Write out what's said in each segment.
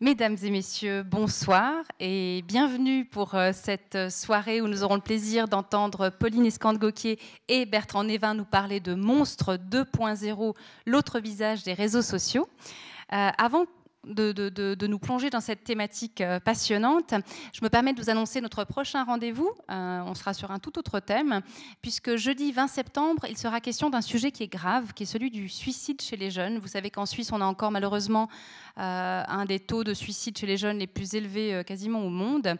Mesdames et messieurs, bonsoir et bienvenue pour euh, cette soirée où nous aurons le plaisir d'entendre Pauline Escande-Gauquier et Bertrand Névin nous parler de Monstre 2.0, l'autre visage des réseaux sociaux. Euh, avant de, nous plonger dans cette thématique euh, passionnante, je me permets de vous annoncer notre prochain rendez-vous. Euh, on sera sur un tout autre thème, puisque jeudi 20 septembre, il sera question d'un sujet qui est grave, qui est celui du suicide chez les jeunes. Vous savez qu'en Suisse, on a encore malheureusement euh, un des taux de suicide chez les jeunes les plus élevés quasiment au monde.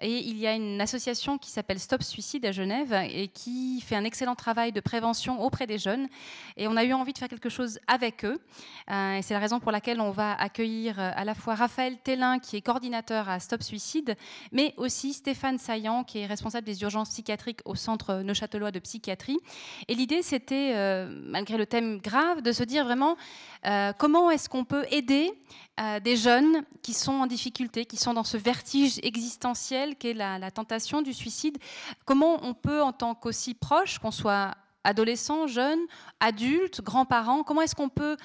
Et il y a une association qui s'appelle Stop Suicide à Genève et qui fait un excellent travail de prévention auprès des jeunes. Et on a eu envie de faire quelque chose avec eux. et c'est la raison pour laquelle on va accueillir euh, à la fois Raphaël Tellin, qui est coordinateur à Stop Suicide, mais aussi Stéphane Saillant, qui est responsable des urgences psychiatriques au Centre Neuchâtelois de psychiatrie. Et l'idée, c'était, euh, malgré le thème grave, de se dire vraiment euh, comment est-ce qu'on peut aider des jeunes qui sont en difficulté, qui sont dans ce vertige existentiel qu'est la, tentation du suicide. Comment on peut, en tant qu'aussi proche, qu'on soit adolescent, jeune, adulte, grands-parents, comment est-ce qu'on peut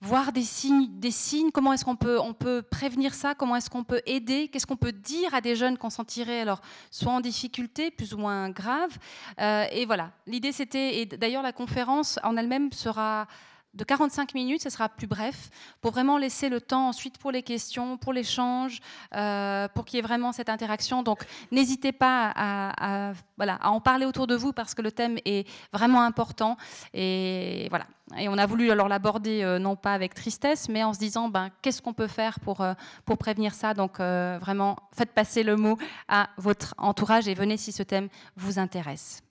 voir des signes, comment est-ce qu'on peut, on peut prévenir ça, comment est-ce qu'on peut aider, qu'est-ce qu'on peut dire à des jeunes qu'on sentirait alors soit en difficulté, plus ou moins grave? Euh, et voilà, l'idée c'était, et d'ailleurs la conférence en elle-même sera de 45 minutes, ce sera plus bref, pour vraiment laisser le temps ensuite pour les questions, pour l'échange, euh, pour qu'il y ait vraiment cette interaction. Donc n'hésitez pas à, voilà, à en parler autour de vous parce que le thème est vraiment important. Et voilà. Et on a voulu alors l'aborder euh, non pas avec tristesse, mais en se disant ben, qu'est-ce qu'on peut faire pour, euh, pour prévenir ça? Donc vraiment, faites passer le mot à votre entourage et venez si ce thème vous intéresse.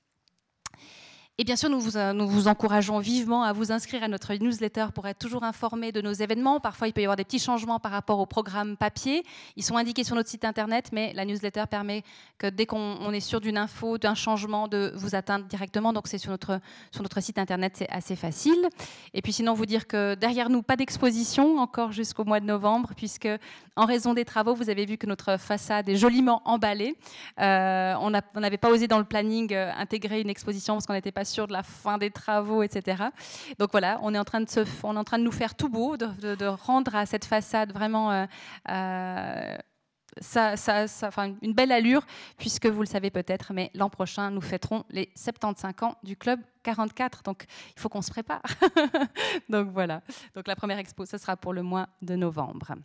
Et bien sûr, nous vous, euh, nous vous, encourageons vivement à vous inscrire à notre newsletter pour être toujours informé de nos événements. Parfois, il peut y avoir des petits changements par rapport au programme papier. Ils sont indiqués sur notre site internet, mais la newsletter permet que dès qu'on est sûr d'une info, d'un changement, de vous atteindre directement. Donc, c'est sur notre, sur notre site internet, c'est assez facile. Et puis, sinon, vous dire que derrière nous, pas d'exposition encore jusqu'au mois de novembre, puisque en raison des travaux, vous avez vu que notre façade est joliment emballée. Euh, on n'avait pas osé dans le planning euh, intégrer une exposition parce qu'on n'était pas sûr de la fin des travaux, etc. Donc voilà, on est en train de, se, on est en train de nous faire tout beau, de, rendre à cette façade vraiment euh, euh, ça, ça, une belle allure, puisque vous le savez peut-être, mais l'an prochain, nous fêterons les 75 ans du club 44. Donc il faut qu'on se prépare. donc voilà. Donc la première expo, ce sera pour le mois de novembre.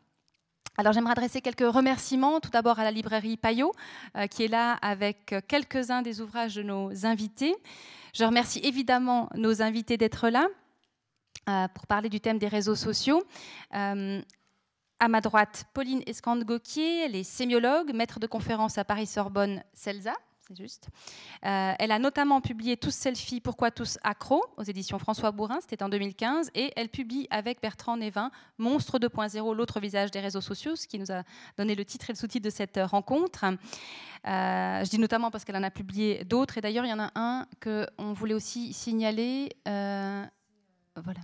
Alors j'aimerais adresser quelques remerciements, tout d'abord à la librairie Payot, euh, qui est là avec quelques-uns des ouvrages de nos invités. Je remercie évidemment nos invités d'être là euh, pour parler du thème des réseaux sociaux. Euh, à ma droite, Pauline Escande-Gauquier, elle est sémiologue, maître de conférence à Paris-Sorbonne, CELSA, c'est juste. Euh, elle a notamment publié Tous selfies, pourquoi tous accros aux éditions François Bourrin, c'était en 2015, et elle publie avec Bertrand Névin Monstre 2.0, l'autre visage des réseaux sociaux, ce qui nous a donné le titre et le sous-titre de cette rencontre. Euh, je dis notamment parce qu'elle en a publié d'autres, et d'ailleurs il y en a un qu'on voulait aussi signaler. Euh, voilà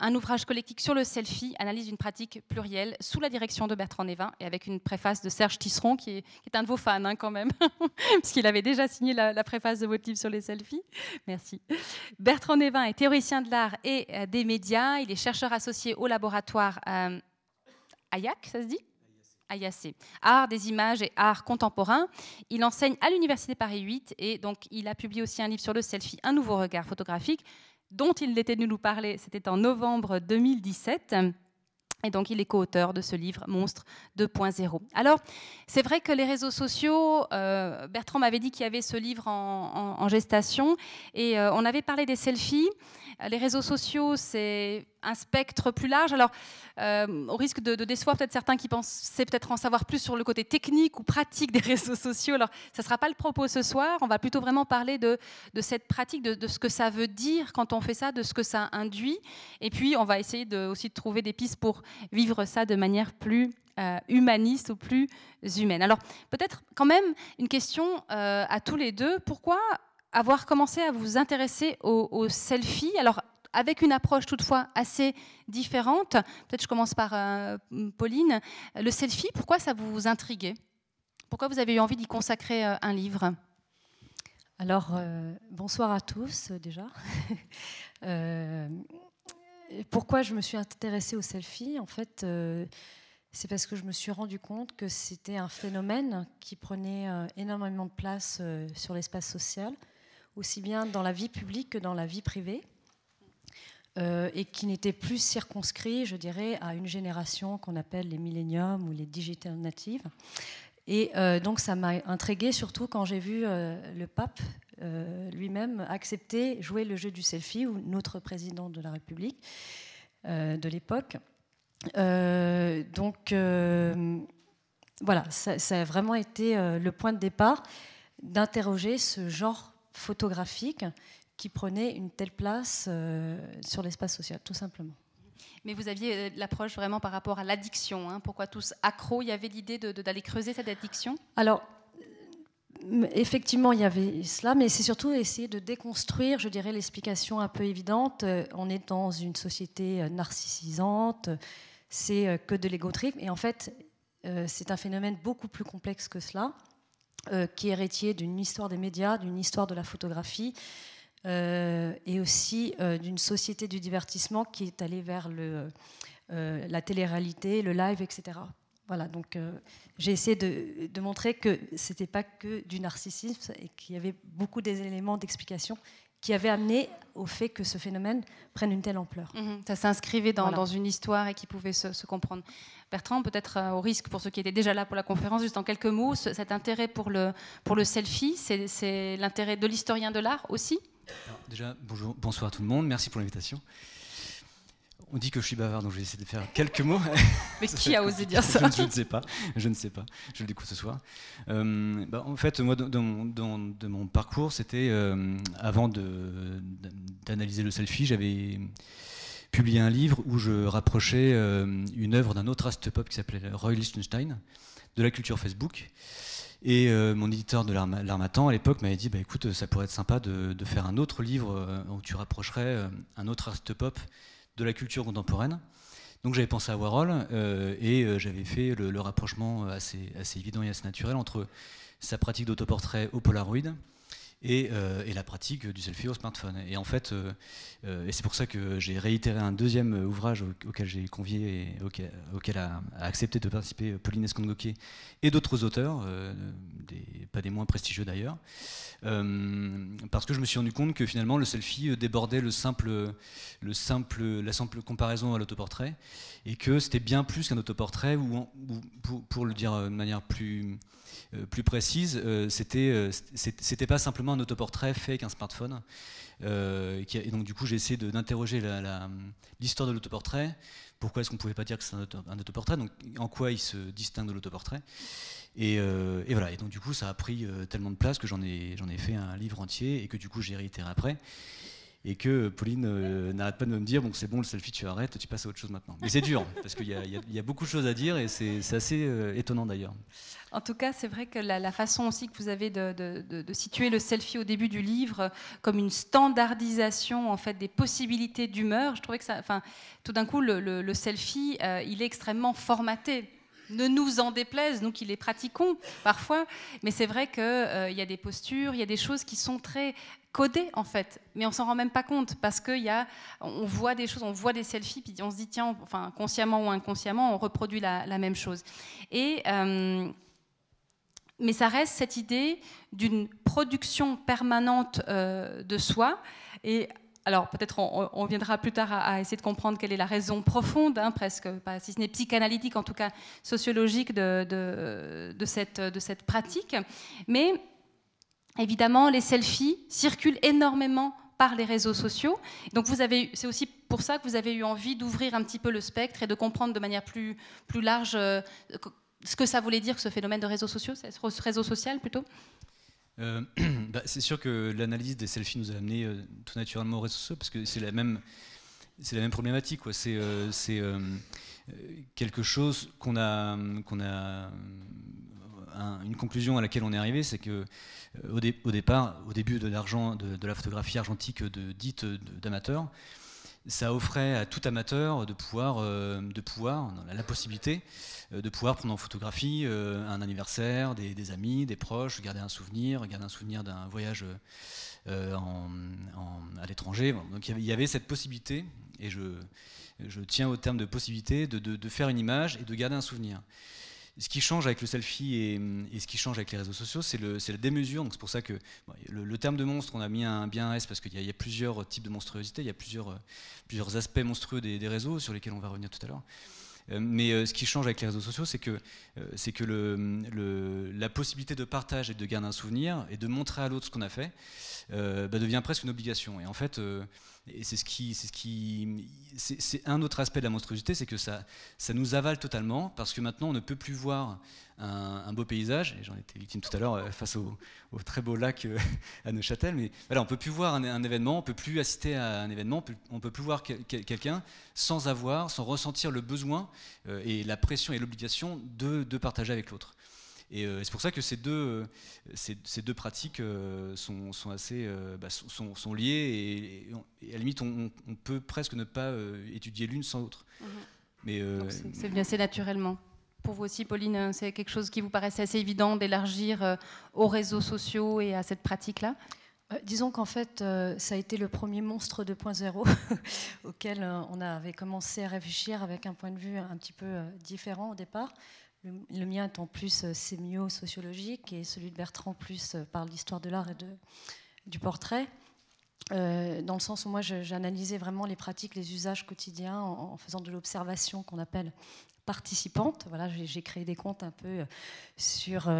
un ouvrage collectif sur le selfie, analyse d'une pratique plurielle, sous la direction de Bertrand Névin et avec une préface de Serge Tisseron, qui est, un de vos fans hein, quand même, puisqu'il avait déjà signé la, préface de votre livre sur les selfies. Merci. Bertrand Névin est théoricien de l'art et euh, des médias. Il est chercheur associé au laboratoire euh, AYAC, ça se dit? AYAC, Art des images et art contemporain. Il enseigne à l'Université Paris 8 et donc il a publié aussi un livre sur le selfie, Un nouveau regard photographique, dont il était venu nous parler, c'était en novembre 2017. Et donc, il est co-auteur de ce livre, Monstre 2.0. Alors, c'est vrai que les réseaux sociaux, euh, Bertrand m'avait dit qu'il y avait ce livre en, gestation, et euh, on avait parlé des selfies. Les réseaux sociaux, c'est un spectre plus large. Alors, euh, au risque de, décevoir peut-être certains qui pensaient peut-être en savoir plus sur le côté technique ou pratique des réseaux sociaux, alors ça ne sera pas le propos ce soir. On va plutôt vraiment parler de, cette pratique, de, ce que ça veut dire quand on fait ça, de ce que ça induit. Et puis, on va essayer aussi de trouver des pistes pour vivre ça de manière plus euh, humaniste ou plus humaine. Alors, peut-être quand même une question euh, à tous les deux. Pourquoi avoir commencé à vous intéresser aux, selfies. Alors, avec une approche toutefois assez différente. Peut-être je commence par euh, Pauline. Le selfie, pourquoi ça vous intriguait? Pourquoi vous avez eu envie d'y consacrer euh, un livre? Alors, euh, bonsoir à tous déjà. pourquoi je me suis intéressée aux selfies En fait, c'est parce que je me suis rendu compte que c'était un phénomène qui prenait énormément de place sur l'espace social, aussi bien dans la vie publique que dans la vie privée. Euh, et qui n'était plus circonscrit, je dirais, à une génération qu'on appelle les milléniums ou les digital natives. Et euh, donc ça m'a intrigué surtout quand j'ai vu euh, le pape lui-même accepter jouer le jeu du selfie, ou notre président de la République de l'époque. donc voilà, ça, a vraiment été le point de départ d'interroger ce genre photographique qui prenait une telle place euh, sur l'espace social, tout simplement. Mais vous aviez euh, l'approche vraiment par rapport à l'addiction. Hein. Pourquoi tous accros Il y avait l'idée d'aller creuser cette addiction? Alors, euh, effectivement, il y avait cela, mais c'est surtout essayer de déconstruire, je dirais, l'explication un peu évidente. On est dans une société narcissisante, c'est que de l'égotrip, et en fait, c'est un phénomène beaucoup plus complexe que cela, qui est héritier d'une histoire des médias, d'une histoire de la photographie, euh, et aussi euh, d'une société du divertissement qui est allée vers le, euh, la télé-réalité, le live, etc. Voilà, donc j'ai essayé de, de, montrer que ce n'était pas que du narcissisme et qu'il y avait beaucoup d'éléments d'explication qui avaient amené au fait que ce phénomène prenne une telle ampleur. Mhm. ça s'inscrivait dans, dans, une histoire et qui pouvait se, se comprendre. Bertrand, peut-être au risque pour ceux qui étaient déjà là pour la conférence, juste en quelques mots, cet intérêt pour le, pour le selfie, c'est l'intérêt de l'historien de l'art aussi? Déjà, bonjour, bonsoir à tout le monde, merci pour l'invitation. On dit que je suis bavard, donc je vais essayer de faire quelques mots. Mais qui a osé dire ça je, ne sais pas, je ne sais pas, je le découvre ce soir. Euh, bah, en fait, moi, dans, mon parcours, c'était euh, avant d'analyser le selfie, j'avais publié un livre où je rapprochais euh, une œuvre d'un autre ast pop qui s'appelait Roy Lichtenstein de la culture Facebook. Et euh, mon éditeur de l'Armatan à l'époque m'avait dit bah, écoute, ça pourrait être sympa de, faire un autre livre euh, où tu rapprocherais euh, un autre art pop de la culture contemporaine. Donc j'avais pensé à Warhol et j'avais fait le, rapprochement assez, assez, évident et assez naturel entre sa pratique d'autoportrait au Polaroid euh, et, la pratique du selfie au smartphone. Et en fait, euh, euh, et c'est pour ça que j'ai réitéré un deuxième ouvrage auquel j'ai convié, et auquel, a, accepté de participer Pauline Escongoquet et d'autres auteurs, pas des moins prestigieux d'ailleurs, parce que je me suis rendu compte que finalement le selfie débordait le simple, le simple, la simple comparaison à l'autoportrait, et que c'était bien plus qu'un autoportrait, ou, pour, le dire de manière plus plus précise, euh, c'était euh, c'était pas simplement un autoportrait fait avec un smartphone. et donc du coup j'ai essayé d'interroger l'histoire de l'autoportrait. Pourquoi est-ce qu'on ne pouvait pas dire que c'est un, autoportrait? En quoi il se distingue de l'autoportrait? Et, et, voilà. Et donc du coup ça a pris tellement de place que j'en ai j'en ai fait un livre entier et que du coup j'ai réitéré après et que Pauline n'arrête pas de me dire bon c'est bon le selfie tu arrêtes tu passes à autre chose maintenant. Mais c'est dur parce qu'il y, a beaucoup de choses à dire et c'est assez étonnant d'ailleurs. En tout cas, c'est vrai que la, façon aussi que vous avez de, situer le selfie au début du livre comme une standardisation en fait des possibilités d'humeur, je trouvais que ça, tout d'un coup, le, selfie, euh, il est extrêmement formaté. Ne nous en déplaise, nous qui les pratiquons parfois, mais c'est vrai qu'il euh, y a des postures, il y a des choses qui sont très codées en fait, mais on s'en rend même pas compte parce que y a, on voit des choses, on voit des selfies, puis on se dit tiens, enfin consciemment ou inconsciemment, on reproduit la, même chose. Et euh, mais ça reste cette idée d'une production permanente euh, de soi. Et alors peut-être on, viendra plus tard à, essayer de comprendre quelle est la raison profonde, hein, presque, pas, si ce n'est psychanalytique, en tout cas sociologique de, de, cette, de cette pratique. Mais évidemment, les selfies circulent énormément par les réseaux sociaux. Donc c'est aussi pour ça que vous avez eu envie d'ouvrir un petit peu le spectre et de comprendre de manière plus, large euh, ce que ça voulait dire ce phénomène de réseaux sociaux, ce réseau social plutôt euh, bah, C'est sûr que l'analyse des selfies nous a amené euh, tout naturellement aux réseaux sociaux parce que c'est la même, problématique. C'est quelque chose qu'on a une conclusion à laquelle on est arrivé, c'est que au, départ, au début de l'argent, de, la photographie argentique dite d'amateurs, ça offrait à tout amateur de pouvoir, de pouvoir la possibilité de pouvoir prendre en photographie un anniversaire, des, amis, des proches, garder un souvenir, garder un souvenir d'un voyage à l'étranger. Donc il y avait cette possibilité, et je tiens au terme de possibilité, de, faire une image et de garder un souvenir. Ce qui change avec le selfie et, ce qui change avec les réseaux sociaux, c'est la démesure. C'est pour ça que le, terme de monstre, on a mis un bien S parce qu'il y, a plusieurs types de monstruosité, il y a plusieurs, aspects monstrueux des, réseaux sur lesquels on va revenir tout à l'heure. Euh, mais euh, ce qui change avec les réseaux sociaux, c'est que, euh, la possibilité de partage et de garder un souvenir et de montrer à l'autre ce qu'on a fait bah, devient presque une obligation. Et en fait, et c'est un autre aspect de la monstruosité, c'est que ça, nous avale totalement parce que maintenant on ne peut plus voir un, beau paysage. Et j'en étais victime tout à l'heure euh, face au, très beau lac euh, à Neuchâtel, mais voilà, on peut plus voir un, événement, on peut plus assister à un événement, on peut plus voir quelqu'un sans avoir, sans ressentir le besoin euh, et la pression et l'obligation de partager avec l'autre. Et euh, c'est pour ça que ces deux, euh, ces, ces deux pratiques euh, sont, sont, assez, bah, sont, sont, liées et, à la limite, on, peut presque ne pas étudier l'une sans l'autre. Mhm. Mais c'est bien, c'est naturellement. Pour vous aussi, Pauline, c'est quelque chose qui vous paraissait assez évident d'élargir aux réseaux sociaux et à cette pratique-là? Disons qu'en fait, ça a été le premier monstre 2.0 auquel on avait commencé à réfléchir avec un point de vue un petit peu différent au départ. Le, mien étant plus euh, sémio-sociologique et celui de Bertrand plus euh, par l'histoire de l'art et de, du portrait. Euh, dans le sens où moi j'analysais vraiment les pratiques, les usages quotidiens en, faisant de l'observation qu'on appelle participante. Voilà, j'ai créé des comptes un peu sur,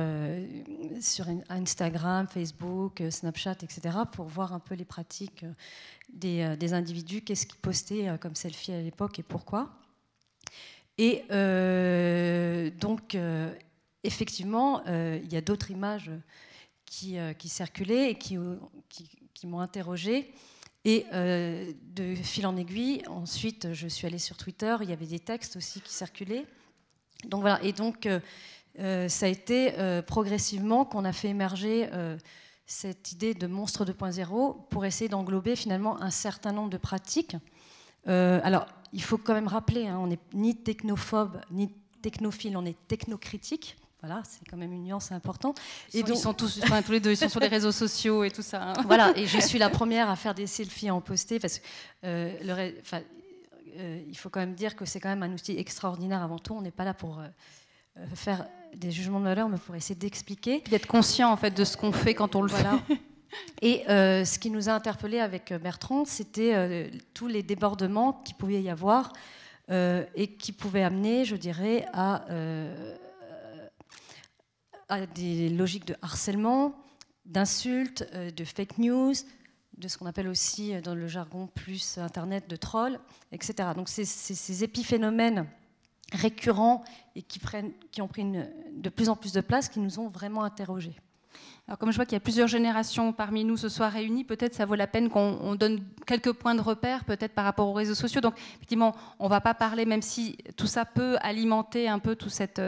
sur Instagram, Facebook, Snapchat, etc., pour voir un peu les pratiques des, des individus, qu'est-ce qu'ils postaient comme selfie à l'époque et pourquoi. Et euh, donc, euh, effectivement, euh, il y a d'autres images qui, circulaient et qui, qui, m'ont interrogée. Et de fil en aiguille, ensuite, je suis allée sur Twitter, il y avait des textes aussi qui circulaient. Donc voilà, et donc ça a été progressivement qu'on a fait émerger cette idée de monstre 2.0 pour essayer d'englober finalement un certain nombre de pratiques. Alors, il faut quand même rappeler, hein, on n'est ni technophobe ni technophile, on est technocritique. Voilà, c'est quand même une nuance importante. Ils, et donc, ils sont tous, tous les deux, ils sont sur les réseaux sociaux et tout ça. Hein. Voilà, et je suis la première à faire des selfies à en poster parce que euh, le, euh, il faut quand même dire que c'est quand même un outil extraordinaire avant tout. On n'est pas là pour euh, faire des jugements de valeur, mais pour essayer d'expliquer. D'être conscient en fait de ce qu'on fait quand on le voilà. fait. Et euh, ce qui nous a interpellés avec Bertrand, c'était euh, tous les débordements qu'il pouvait y avoir euh, et qui pouvaient amener, je dirais, à, des logiques de harcèlement, d'insultes, de fake news, de ce qu'on appelle aussi dans le jargon plus Internet de trolls, etc. Donc c'est ces épiphénomènes récurrents et qui, prennent, qui ont pris de plus en plus de place qui nous ont vraiment interrogés. Comme je vois qu'il y a plusieurs générations parmi nous ce soir réunies, peut-être ça vaut la peine qu'on donne quelques points de repère, peut-être par rapport aux réseaux sociaux. Donc, effectivement, on ne va pas parler, même si tout ça peut alimenter un peu toute cette,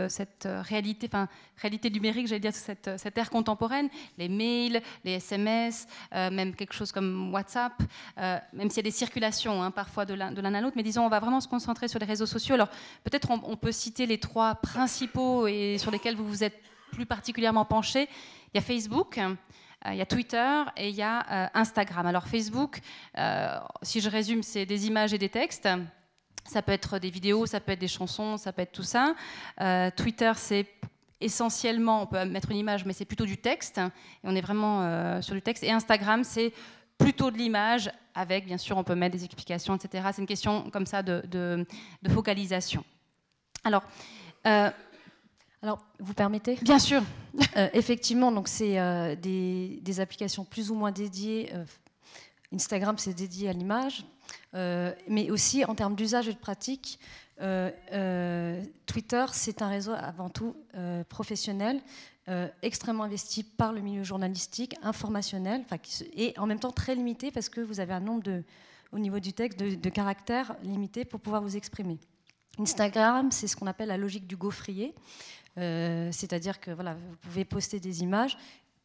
réalité, enfin, réalité numérique, j'allais dire, cette, cette ère contemporaine, les mails, les SMS, euh, même quelque chose comme WhatsApp, euh, même s'il y a des circulations hein, parfois de l'un à l'autre. Mais disons, on va vraiment se concentrer sur les réseaux sociaux. Alors, peut-être on, on peut citer les trois principaux et sur lesquels vous vous êtes plus particulièrement penché. Il y a Facebook, euh, il y a Twitter et il y a euh, Instagram. Alors Facebook, euh, si je résume, c'est des images et des textes. Ça peut être des vidéos, ça peut être des chansons, ça peut être tout ça. Twitter, c'est essentiellement, on peut mettre une image, mais c'est plutôt du texte. Et on est vraiment sur du texte. Et Instagram, c'est plutôt de l'image, avec, bien sûr, on peut mettre des explications, etc. C'est une question comme ça de, focalisation. Alors, alors, vous permettez? Bien sûr. Euh, effectivement, donc c'est euh, des, applications plus ou moins dédiées. Euh, Instagram, c'est dédié à l'image, mais aussi en termes d'usage et de pratique. Twitter, c'est un réseau avant tout professionnel, extrêmement investi par le milieu journalistique, informationnel, et en même temps très limité parce que vous avez un nombre de, au niveau du texte de, de caractères limités pour pouvoir vous exprimer. Instagram, c'est ce qu'on appelle la logique du gaufrier. Euh, c'est-à-dire que voilà, vous pouvez poster des images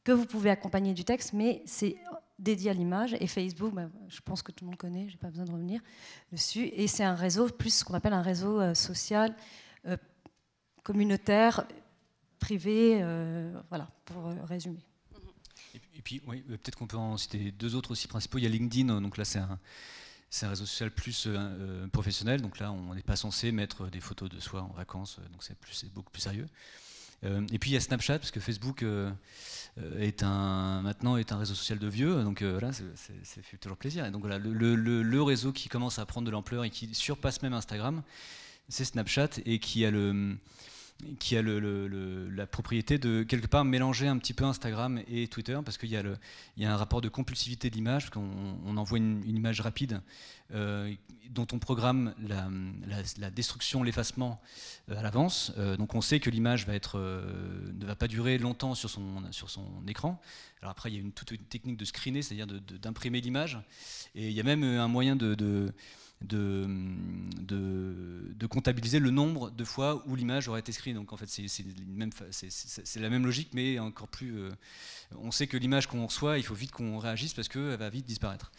que vous pouvez accompagner du texte, mais c'est dédié à l'image. Et Facebook, bah, je pense que tout le monde connaît, je n'ai pas besoin de revenir dessus. Et c'est un réseau, plus ce qu'on appelle un réseau euh, social, euh, communautaire, privé, voilà, pour résumer. Et puis, peut-être qu'on peut en citer deux autres aussi principaux. Il y a LinkedIn, donc là c'est un, c'est un réseau social plus professionnel, donc là on n'est pas censé mettre des photos de soi en vacances, donc c'est, beaucoup plus sérieux. Euh, et puis il y a Snapchat, parce que Facebook euh, euh, est un, maintenant est un réseau social de vieux, donc voilà, ça fait toujours plaisir. Et donc voilà, le, réseau qui commence à prendre de l'ampleur et qui surpasse même Instagram, c'est Snapchat et qui a le qui a la propriété de quelque part mélanger un petit peu Instagram et Twitter parce qu'il y, a un rapport de compulsivité de l'image, qu'on on envoie une, image rapide euh, dont on programme la, destruction, l'effacement euh, à l'avance. Euh, donc on sait que l'image ne va pas durer longtemps sur son, écran. Alors après, il y a une, toute une technique de screener, c'est-à-dire d'imprimer l'image. Et il y a même un moyen de de, de, comptabiliser le nombre de fois où l'image aurait été screenée. Donc en fait, c'est la même logique, mais encore plus. Euh, on sait que l'image qu'on reçoit, il faut vite qu'on réagisse parce qu'elle va vite disparaître.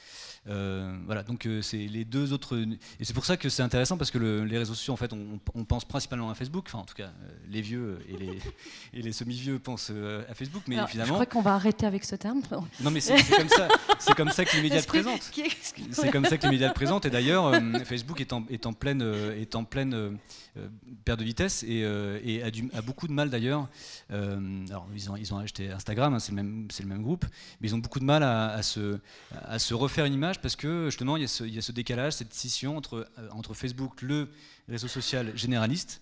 Euh, voilà, donc euh, c'est les deux autres. Et c'est pour ça que c'est intéressant parce que les réseaux sociaux, en fait, on, pense principalement à Facebook. Enfin, en tout cas, les vieux et les, et les semi-vieux pensent à Facebook, mais finalement. Je crois qu'on va arrêter avec ce terme. Non, mais c'est comme ça. C'est comme ça que les médias le présentent. C'est comme ça que les médias le présentent. Et d'ailleurs, euh, Facebook est en, est pleine, est en pleine euh, euh, perte de vitesse et, a, beaucoup de mal d'ailleurs. alors, ils ont, acheté Instagram, hein, c'est le, même, groupe, mais ils ont beaucoup de mal à, se, refaire une image parce que justement, il y a ce, décalage, cette scission entre, Facebook, le réseau social généraliste,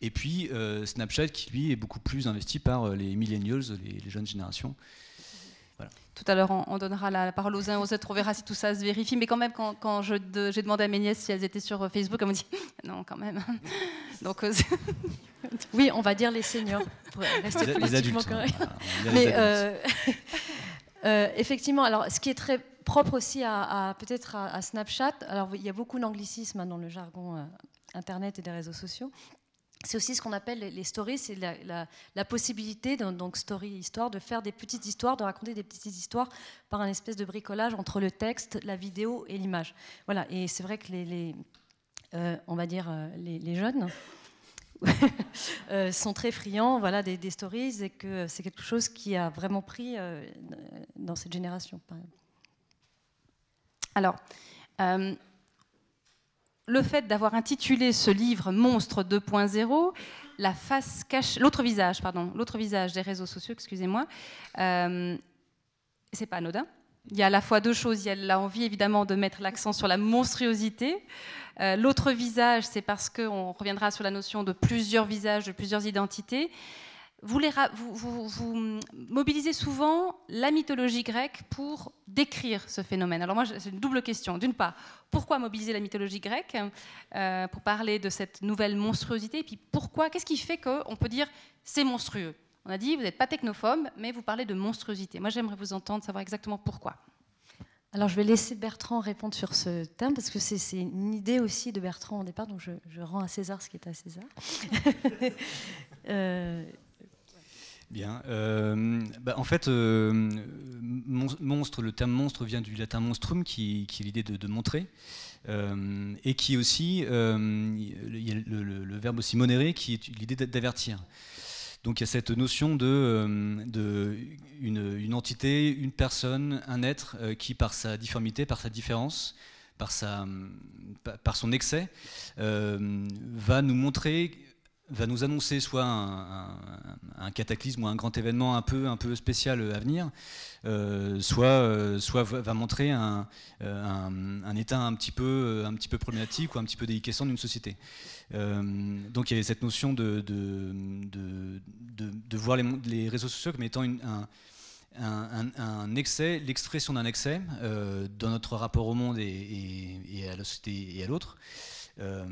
et puis Snapchat qui lui est beaucoup plus investi par les millennials, les jeunes générations. Tout à l'heure, on, donnera la, parole aux uns aux autres, on verra si tout ça se vérifie. Mais quand même, quand, j'ai demandé à mes nièces si elles étaient sur Facebook, elles m'ont dit non, quand même. Donc, euh, oui, on va dire les seniors pour rester les, les adultes, hein. Mais euh, euh, effectivement, alors ce qui est très propre aussi à, peut-être à, Snapchat, alors il y a beaucoup d'anglicisme hein, dans le jargon internet et des réseaux sociaux c'est aussi ce qu'on appelle les stories, c'est la, possibilité, donc story, histoire, de faire des petites histoires, de raconter des petites histoires par un espèce de bricolage entre le texte, la vidéo et l'image. Voilà, et c'est vrai que les, euh, on va dire, euh, les, jeunes euh, sont très friands voilà, des, stories et que c'est quelque chose qui a vraiment pris dans cette génération. Alors, le fait d'avoir intitulé ce livre Monstre 2.0, la face cache, l'autre visage, pardon, l'autre visage des réseaux sociaux, excusez-moi, euh, c'est pas anodin. Il y a à la fois deux choses. Il y a l'envie évidemment de mettre l'accent sur la monstruosité. Euh, l'autre visage, c'est parce qu'on reviendra sur la notion de plusieurs visages, de plusieurs identités vous, mobilisez souvent la mythologie grecque pour décrire ce phénomène. Alors moi, c'est une double question. D'une part, pourquoi mobiliser la mythologie grecque euh, pour parler de cette nouvelle monstruosité? Et puis pourquoi Qu'est-ce qui fait qu'on peut dire c'est monstrueux? On a dit, vous n'êtes pas technophobe, mais vous parlez de monstruosité. Moi, j'aimerais vous entendre, savoir exactement pourquoi. Alors je vais laisser Bertrand répondre sur ce terme parce que c'est une idée aussi de Bertrand au départ, donc je, rends à César ce qui est à César. euh, Bien. Euh, bah, en fait, euh, monstre, le terme monstre vient du latin monstrum, qui, est l'idée de, montrer, euh, et qui aussi, il y a le, verbe aussi monere, qui est l'idée d'avertir. Donc il y a cette notion de, une, entité, une personne, un être qui, par sa difformité, par sa différence, par son excès, va nous montrer va nous annoncer soit un, cataclysme ou un grand événement un peu, un peu spécial à venir, euh, soit, euh, soit va montrer un, euh, un, état un petit, peu, un petit peu problématique ou un petit peu déliquescent d'une société. donc il y avait cette notion de, de, de, voir les, réseaux sociaux comme étant une, un, excès, l'expression d'un excès dans notre rapport au monde et à la société et à l'autre. Euh,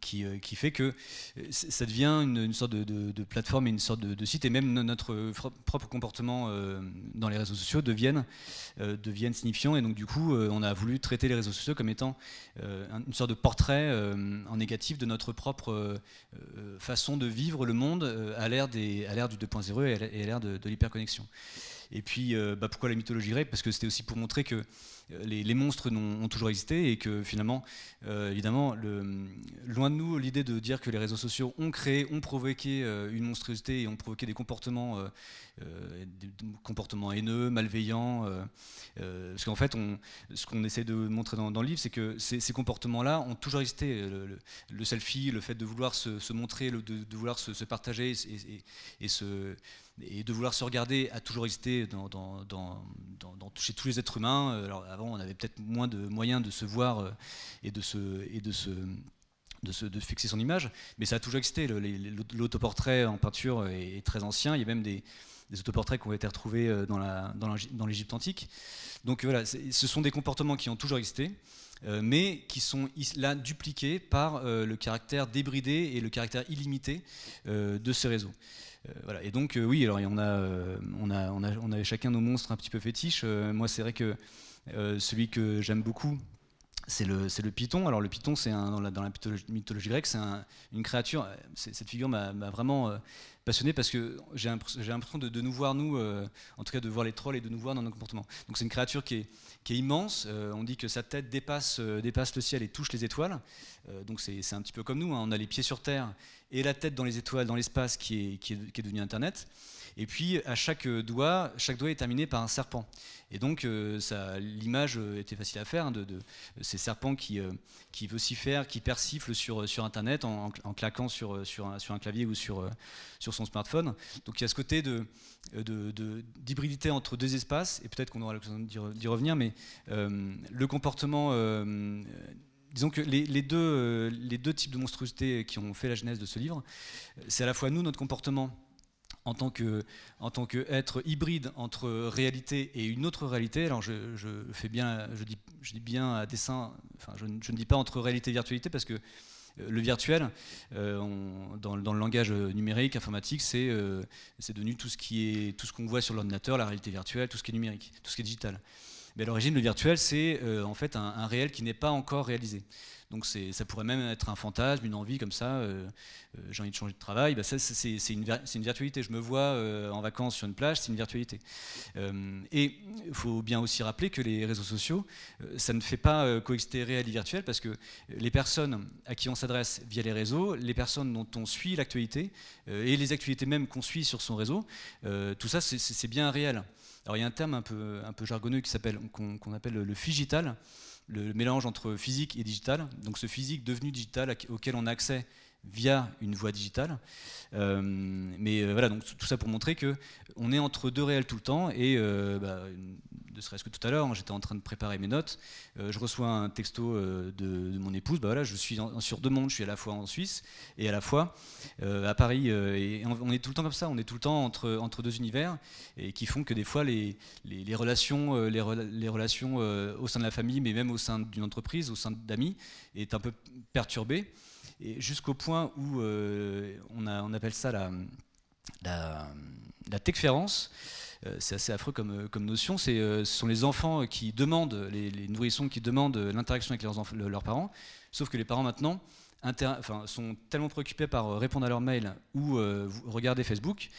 qui, euh, qui, fait que euh, ça devient une, sorte de, plateforme et une sorte de, site, et même notre propre comportement dans les réseaux sociaux deviennent, deviennent signifiants, et donc du coup, on a voulu traiter les réseaux sociaux comme étant une sorte de portrait en négatif de notre propre façon de vivre le monde à l'ère du 2.0 et à l'ère de, l'hyperconnexion. Et puis, bah, pourquoi la mythologie grecque? Parce que c'était aussi pour montrer que euh, les, monstres ont, toujours existé et que finalement, euh, évidemment, loin de nous l'idée de dire que les réseaux sociaux ont créé, ont provoqué euh, une monstruosité et ont provoqué des comportements, des comportements haineux, malveillants. parce qu'en fait, ce qu'on essaie de montrer dans, le livre, c'est que ces, comportements-là ont toujours existé. Le, selfie, le fait de vouloir se, montrer, de, vouloir se, partager et, de vouloir se regarder a toujours existé dans, chez tous les êtres humains. Avant, on avait peut-être moins de moyens de se voir euh, et de se, et de se de, de, fixer son image, mais ça a toujours existé. L'autoportrait en peinture est, très ancien. Il y a même des, autoportraits qui ont été retrouvés euh, dans, la, dans l'Égypte antique. Donc voilà, ce sont des comportements qui ont toujours existé, euh, mais qui sont là dupliqués par le caractère débridé et le caractère illimité de ces réseaux. voilà. Et donc oui, alors on a, on, a, on, a, on avait chacun nos monstres un petit peu fétiches. moi, c'est vrai que celui que j'aime beaucoup, c'est le, python. Alors le python, c'est dans la, dans la mythologie, grecque, c'est une créature. Cette figure m'a vraiment euh, passionné parce que j'ai l'impression de, de, nous voir, nous, euh, en tout cas de voir les trolls et de nous voir dans nos comportements. Donc c'est une créature qui est, immense. on dit que sa tête dépasse, le ciel et touche les étoiles. donc c'est un petit peu comme nous. Hein. On a les pieds sur terre et la tête dans les étoiles, dans l'espace qui, est, qui est devenu Internet. Et puis à chaque doigt, chaque doigt est terminé par un serpent. Et donc euh, l'image euh, était facile à faire hein, de, ces serpents qui, euh, qui vocifèrent, qui persiflent sur, Internet en, claquant sur, un, clavier ou sur, son smartphone. Donc il y a ce côté d'hybridité entre deux espaces, et peut-être qu'on aura l'occasion d'y revenir, mais le comportement disons que les, deux, types de monstruosité qui ont fait la genèse de ce livre, c'est à la fois nous, notre comportement en tant que hybride entre réalité et une autre réalité. Alors je, fais bien, je dis, bien à dessein, enfin je, ne dis pas entre réalité et virtualité parce que euh, le virtuel, euh, dans, le langage numérique, informatique, c'est euh, devenu tout ce qu'on voit sur l'ordinateur, la réalité virtuelle, tout ce qui est numérique, tout ce qui est digital. Mais à l'origine, le virtuel, c'est en fait un, réel qui n'est pas encore réalisé. Donc ça pourrait même être un fantasme, une envie comme ça, euh, euh, j'ai envie de changer de travail, bah, c'est une, virtualité. Je me vois euh, en vacances sur une plage, c'est une virtualité. et il faut bien aussi rappeler que les réseaux sociaux, ça ne fait pas coexister réel et virtuel, parce que les personnes à qui on s'adresse via les réseaux, les personnes dont on suit l'actualité, et les actualités même qu'on suit sur son réseau, tout ça c'est bien réel. Alors il y a un terme un peu, un peu jargonneux qu'on appelle le figital le mélange entre physique et digital. Donc ce physique devenu digital auquel on a accès via une voie digitale. Euh, mais euh, voilà, donc tout ça pour montrer que on est entre deux réels tout le temps et euh, bah, ne serait-ce que tout à l'heure, j'étais en train de préparer mes notes, je reçois un texto de, mon épouse, bah voilà, je suis sur deux mondes, je suis à la fois en Suisse et à la fois à Paris. et on, est tout le temps comme ça, on est tout le temps entre, entre deux univers et qui font que des fois les, les, relations, les, relations au sein de la famille, mais même au sein d'une entreprise, au sein d'amis, est un peu perturbées et jusqu'au point où euh, on, appelle ça la, la, techférence. Euh, c'est assez affreux comme, comme notion. Euh, ce sont les enfants qui demandent, les, nourrissons qui demandent l'interaction avec leurs, parents, sauf que les parents maintenant sont tellement préoccupés par répondre à leurs mails ou regarder Facebook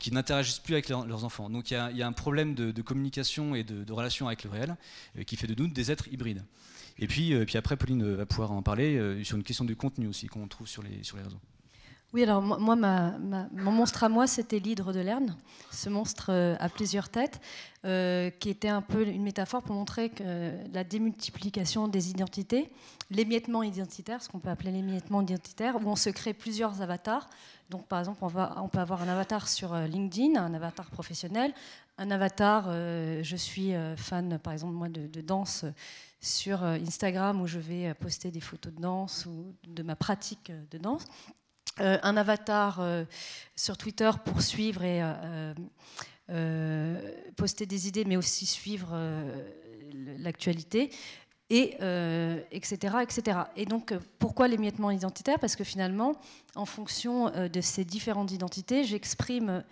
qu'ils n'interagissent plus avec leurs enfants. Donc il y, a un problème de, communication et de, relation avec le réel qui fait de nous des êtres hybrides. Et puis, euh, puis après, Pauline va pouvoir en parler euh, sur une question du contenu aussi qu'on trouve sur les, sur les réseaux. Oui, alors moi, mon monstre à moi, c'était l'hydre de Lerne, ce monstre euh, à plusieurs têtes, qui était un peu une métaphore pour montrer la démultiplication des identités, l'émiettement identitaire, ce qu'on peut appeler l'émiettement identitaire, où on se crée plusieurs avatars. Donc, par exemple, on, va, on peut avoir un avatar sur LinkedIn, un avatar professionnel, un avatar, je suis fan, par exemple, moi, de danse sur euh, Instagram où je vais euh, poster des photos de danse ou de ma pratique euh, de danse. un avatar sur Twitter pour suivre et poster des idées, mais aussi suivre l'actualité. Et, etc., etc. Et donc, pourquoi l'émiettement identitaire? Parce que finalement, en fonction de ces différentes identités, j'exprime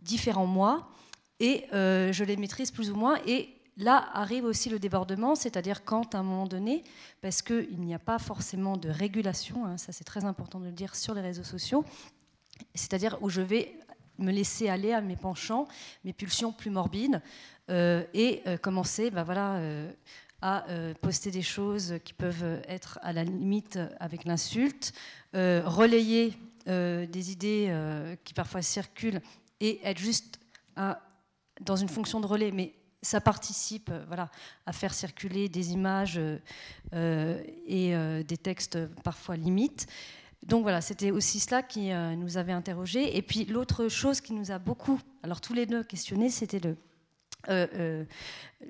différents moi et je les maîtrise plus ou moins. Et Là arrive aussi le débordement, c'est-à-dire quand à un moment donné, parce qu'il n'y a pas forcément de régulation, hein, ça c'est très important de le dire sur les réseaux sociaux, c'est-à-dire où je vais me laisser aller à mes penchants, mes pulsions plus morbides, et commencer bah, voilà, à poster des choses qui peuvent être à la limite avec l'insulte, relayer des idées qui parfois circulent et être juste dans une fonction de relais, mais ça participe euh, voilà, à faire circuler des images euh, euh, et des textes parfois limites. Donc voilà, c'était aussi cela qui nous avait interrogés. Et puis l'autre chose qui nous a beaucoup, alors tous les deux questionnés, c'était le,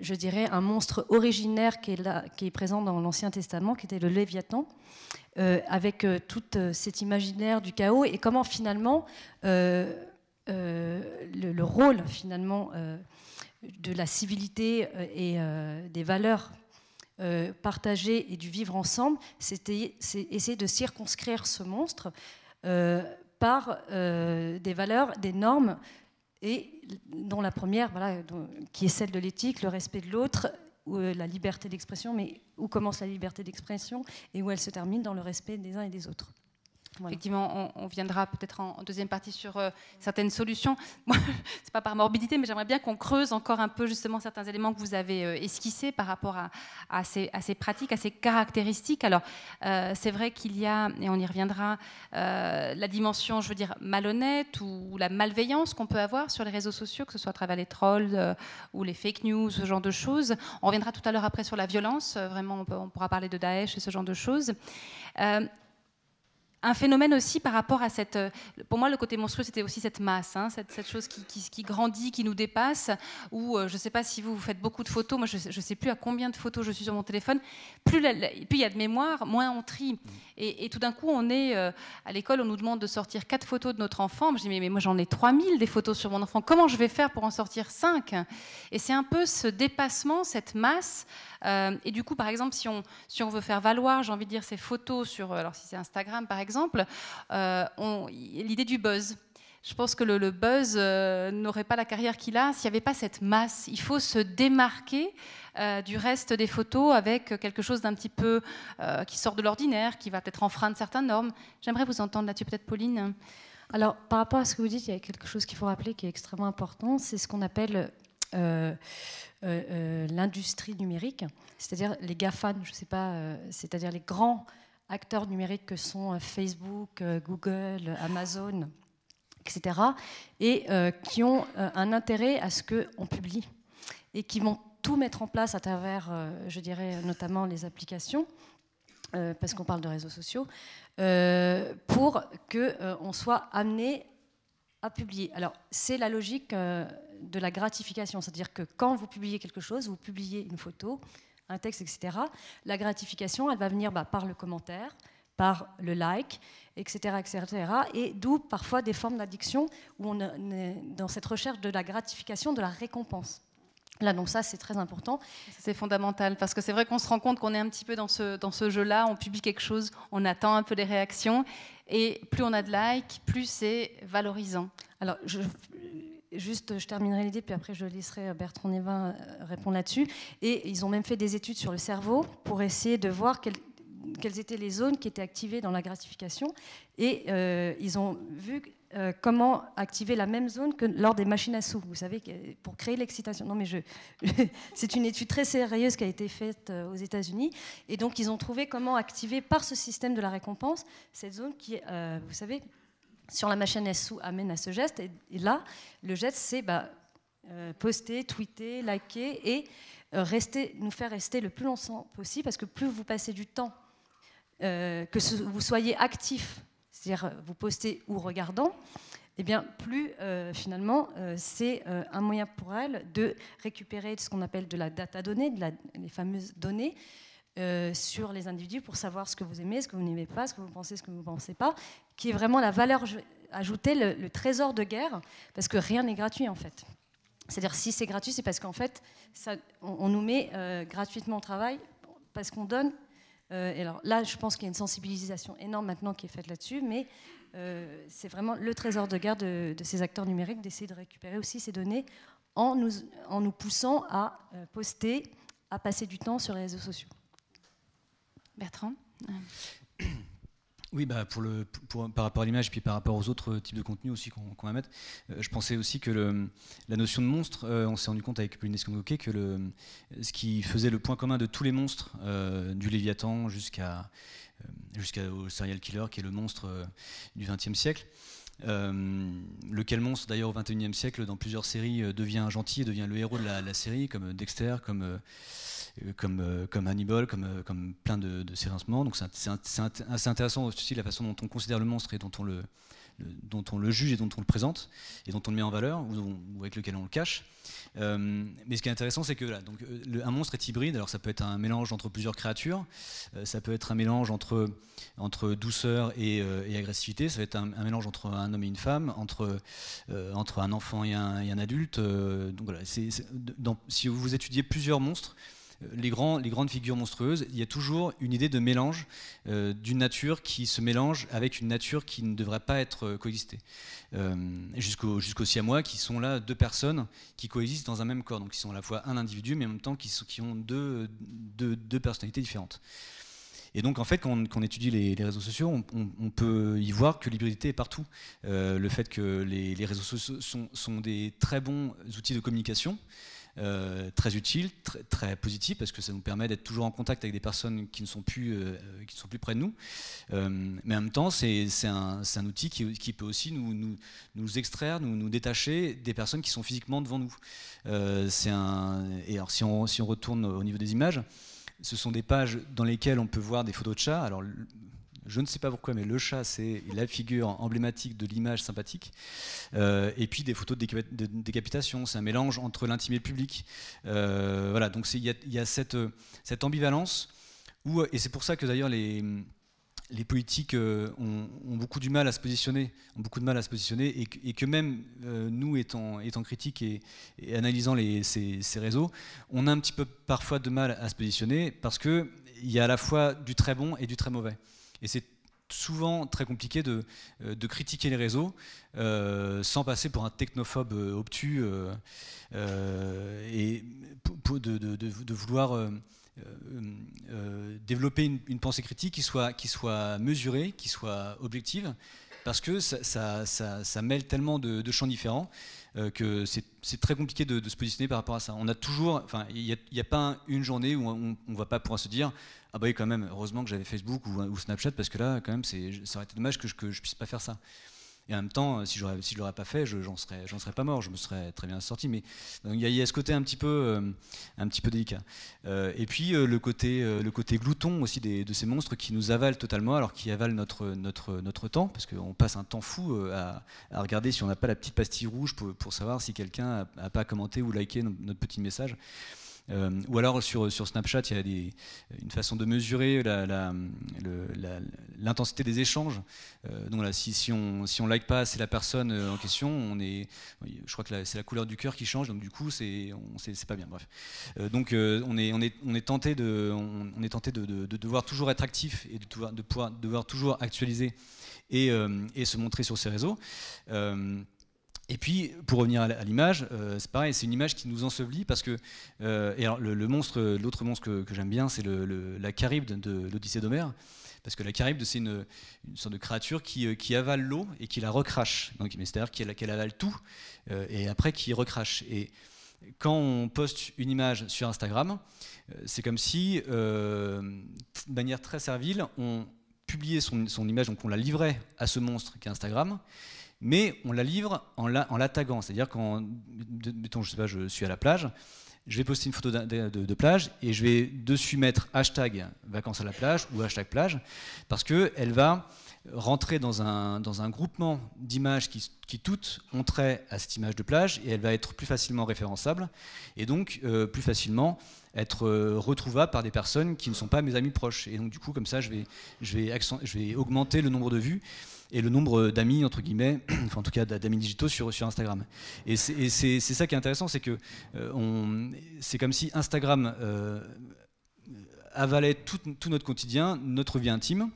je dirais, un monstre originaire qui est, là, qui est présent dans l'Ancien Testament, qui était le Léviathan, avec tout cet imaginaire du chaos et comment finalement le, le, rôle finalement de la civilité euh, et euh, des valeurs euh, partagées et du vivre ensemble, c'était essayer de circonscrire ce monstre par des valeurs, des normes, et dont la première, voilà, qui est celle de l'éthique, le respect de l'autre, la liberté d'expression, mais où commence la liberté d'expression et où elle se termine dans le respect des uns et des autres. Effectivement, on, viendra peut-être en, deuxième partie sur euh, certaines solutions. Moi, c'est pas par morbidité, mais j'aimerais bien qu'on creuse encore un peu justement certains éléments que vous avez euh, esquissés par rapport à, ces, pratiques, à ces caractéristiques. Alors, euh, c'est vrai qu'il y a, et on y reviendra, la dimension, je veux dire, malhonnête ou la malveillance qu'on peut avoir sur les réseaux sociaux, que ce soit à travers les trolls ou les fake news, ce genre de choses. On reviendra tout à l'heure après sur la violence. Vraiment, on, on, pourra parler de Daesh et ce genre de choses un phénomène aussi par rapport à cette... Euh, pour moi, le côté monstrueux, c'était aussi cette masse, hein, cette, chose qui, grandit, qui nous dépasse, où euh, je ne sais pas si vous, vous faites beaucoup de photos, moi je ne sais plus à combien de photos je suis sur mon téléphone, plus il y a de mémoire, moins on trie. Et, tout d'un coup, on est euh, à l'école, on nous demande de sortir quatre photos de notre enfant. Je dis, mais, mais moi j'en ai 3000 des photos sur mon enfant, comment je vais faire pour en sortir 5 Et c'est un peu ce dépassement, cette masse. et du coup, par exemple, si on, si on veut faire valoir, j'ai envie de dire, ces photos sur, alors si c'est Instagram par exemple, exemple, euh, l'idée du buzz. Je pense que le, buzz euh, n'aurait pas la carrière qu'il a s'il n'y avait pas cette masse. Il faut se démarquer euh, du reste des photos avec quelque chose d'un petit peu qui sort de l'ordinaire, qui va peut-être enfreindre certaines normes. J'aimerais vous entendre là-dessus, peut-être Pauline. Alors, par rapport à ce que vous dites, il y a quelque chose qu'il faut rappeler qui est extrêmement important, c'est ce qu'on appelle l'industrie numérique, c'est-à-dire les GAFAN, je ne sais pas, c'est-à-dire les grands acteurs numériques que sont euh, Facebook, euh, Google, Amazon, etc., et euh, qui ont un intérêt à ce qu'on publie et qui vont tout mettre en place à travers, je dirais, notamment les applications, parce qu'on parle de réseaux sociaux, pour qu'on soit amené à publier. Alors, c'est la logique de la gratification, c'est-à-dire que quand vous publiez quelque chose, vous publiez une photo, un texte, etc., la gratification, elle va venir bah, par le commentaire, par le like, etc. etc. et d'où parfois des formes d'addiction où on est dans cette recherche de la gratification, de la récompense. Là, donc ça, c'est très important. C'est fondamental, parce que c'est vrai qu'on se rend compte qu'on est un petit peu dans ce, dans ce jeu-là, on publie quelque chose, on attend un peu les réactions, et plus on a de likes, plus c'est valorisant. Alors, je, Juste, je terminerai l'idée, puis après je laisserai Bertrand Nevin euh, répondre là-dessus. Et ils ont même fait des études sur le cerveau pour essayer de voir quelles, étaient les zones qui étaient activées dans la gratification. Et euh, ils ont vu euh, comment activer la même zone que lors des machines à sous, vous savez, pour créer l'excitation. Non, mais c'est une étude très sérieuse qui a été faite aux États-Unis. Et donc, ils ont trouvé comment activer par ce système de la récompense cette zone qui, vous savez, sur la machine sous amène à ce geste. Et, là, le geste, c'est bah, euh, poster, tweeter, liker et euh, rester, nous faire rester le plus longtemps possible, parce que plus vous passez du temps, euh, que vous soyez actif, c'est-à-dire vous postez ou regardant, eh bien, plus finalement, c'est un moyen pour elle de récupérer ce qu'on appelle de la data donnée, les fameuses données, sur les individus pour savoir ce que vous aimez, ce que vous n'aimez pas, ce que vous pensez, ce que vous ne pensez pas, qui est vraiment la valeur ajoutée, le, trésor de guerre, parce que rien n'est gratuit en fait. C'est-à-dire si c'est gratuit, c'est parce qu'en fait, on, nous met euh, gratuitement au travail, parce qu'on donne. Euh, et alors là, je pense qu'il y a une sensibilisation énorme maintenant qui est faite là-dessus, mais c'est vraiment le trésor de guerre de, de ces acteurs numériques d'essayer de récupérer aussi ces données en nous, en nous poussant à poster, à passer du temps sur les réseaux sociaux. Bertrand? Oui, bah pour le, par rapport à l'image, puis par rapport aux autres types de contenus aussi qu'on va mettre, euh, je pensais aussi que la notion de monstre, euh, on s'est rendu compte avec Pauline Escondoquet que ce qui faisait le point commun de tous les monstres, euh, du Léviathan jusqu'à jusqu'au serial killer, qui est le monstre du XXe siècle, lequel monstre d'ailleurs au XXIe siècle dans plusieurs séries devient gentil et devient le héros de la, série, comme Dexter, comme euh, comme, euh, Hannibal, comme, euh, comme plein de, de séries en ce. Donc c'est intéressant aussi la façon dont on considère le monstre et dont on le, dont on le juge et dont on le présente et dont on le met en valeur ou, avec lequel on le cache. mais ce qui est intéressant, c'est que là, donc, un monstre est hybride. Alors ça peut être un mélange entre plusieurs créatures, ça peut être un mélange entre, entre douceur et, agressivité, ça peut être un, mélange entre un homme et une femme, entre, entre un enfant et un, et un adulte. donc voilà, si vous étudiez plusieurs monstres, les, grandes figures monstrueuses, il y a toujours une idée de mélange euh, d'une nature qui se mélange avec une nature qui ne devrait pas être euh, coexistée. Euh, jusqu'au jusqu'au siamois, qui sont là deux personnes qui coexistent dans un même corps, donc qui sont à la fois un individu, mais en même temps qui, qui ont deux, deux, personnalités différentes. Et donc, en fait, quand on, étudie les, réseaux sociaux, on, peut y voir que l'hybridité est partout. le fait que les, réseaux sociaux sont, sont, des très bons outils de communication, euh, très utile, très, positif, parce que ça nous permet d'être toujours en contact avec des personnes qui ne sont plus, euh, qui sont plus près de nous. Euh, mais en même temps, c'est un, outil qui, peut aussi nous, extraire, nous, détacher des personnes qui sont physiquement devant nous. et alors, si on, retourne au niveau des images, ce sont des pages dans lesquelles on peut voir des photos de chats. Je ne sais pas pourquoi, mais le chat, c'est la figure emblématique de l'image sympathique. Euh, et puis des photos de, décapitation, c'est un mélange entre l'intime et le public. Euh, voilà, donc il y, a, cette, ambivalence, et c'est pour ça que d'ailleurs les, politiques euh, ont, beaucoup du mal à se positionner, ont beaucoup de mal à se positionner, et, que même nous, étant, étant critiques et, analysant ces, ces, réseaux, on a un petit peu parfois de mal à se positionner parce qu'il y a à la fois du très bon et du très mauvais. Et c'est souvent très compliqué de, euh, de critiquer les réseaux euh, sans passer pour un technophobe euh, obtus et de, de, vouloir développer une, pensée critique qui soit, qui soit mesurée, qui soit objective, parce que ça, ça, ça, mêle tellement de, champs différents que c'est très compliqué de, se positionner par rapport à ça. On a toujours, enfin, il n'y a, a, pas une journée où on ne va pas pouvoir se dire ah bah oui quand même, heureusement que j'avais Facebook ou, Snapchat parce que là quand même ça aurait été dommage que je, que je puisse pas faire ça. Et en même temps, si je ne l'aurais pas fait, j'en serais, pas mort, je me serais très bien sorti. Mais il y, a ce côté un petit peu, euh, délicat. Euh, et puis euh, le, côté, glouton aussi de ces monstres qui nous avalent totalement, alors qui avalent notre, temps, parce qu'on passe un temps fou à, à regarder si on n'a pas la petite pastille rouge pour, pour savoir si quelqu'un n'a pas commenté ou liké notre petit message. Euh, ou alors sur, sur Snapchat, il y a une façon de mesurer l'intensité des échanges. Euh, donc si, on si like pas c'est la personne euh, en question, on est, je crois que c'est la couleur du cœur qui change, donc du coup c'est pas bien. Bref, donc on est tenté de on, est tenté de, de, devoir toujours être actif et de pouvoir devoir toujours actualiser et se montrer sur ces réseaux. Et puis, pour revenir à l'image, euh, c'est pareil, c'est une image qui nous ensevelit parce que, euh, le, monstre, l'autre monstre que, j'aime bien, c'est la caribe de, l'Odyssée d'Homère. Parce que la caribe, c'est une, sorte de créature qui, euh, qui avale l'eau et qui la recrache. Donc, c'est-à-dire qu'elle, avale tout et après qui recrache. Et quand on poste une image sur Instagram, c'est comme si, de manière très servile, on publiait son, son image, donc on la livrait à ce monstre qui est Instagram mais on la livre en la, taguant. C'est-à-dire quand, mettons, je sais pas, je suis à la plage, je vais poster une photo de, plage et je vais dessus mettre hashtag vacances à la plage ou hashtag plage parce qu'elle va rentrer dans un, dans un groupement d'images qui, qui, toutes ont trait à cette image de plage et elle va être plus facilement référençable et donc euh, plus facilement être euh, retrouvable par des personnes qui ne sont pas mes amis proches. Et donc du coup, comme ça, je vais, je vais, je vais augmenter le nombre de vues et le nombre d'amis, entre guillemets, enfin en tout cas d'amis digitaux sur, sur Instagram. Et c'est ça qui est intéressant, c'est que euh, c'est comme si Instagram euh, avalait tout, tout, notre quotidien, notre vie intime,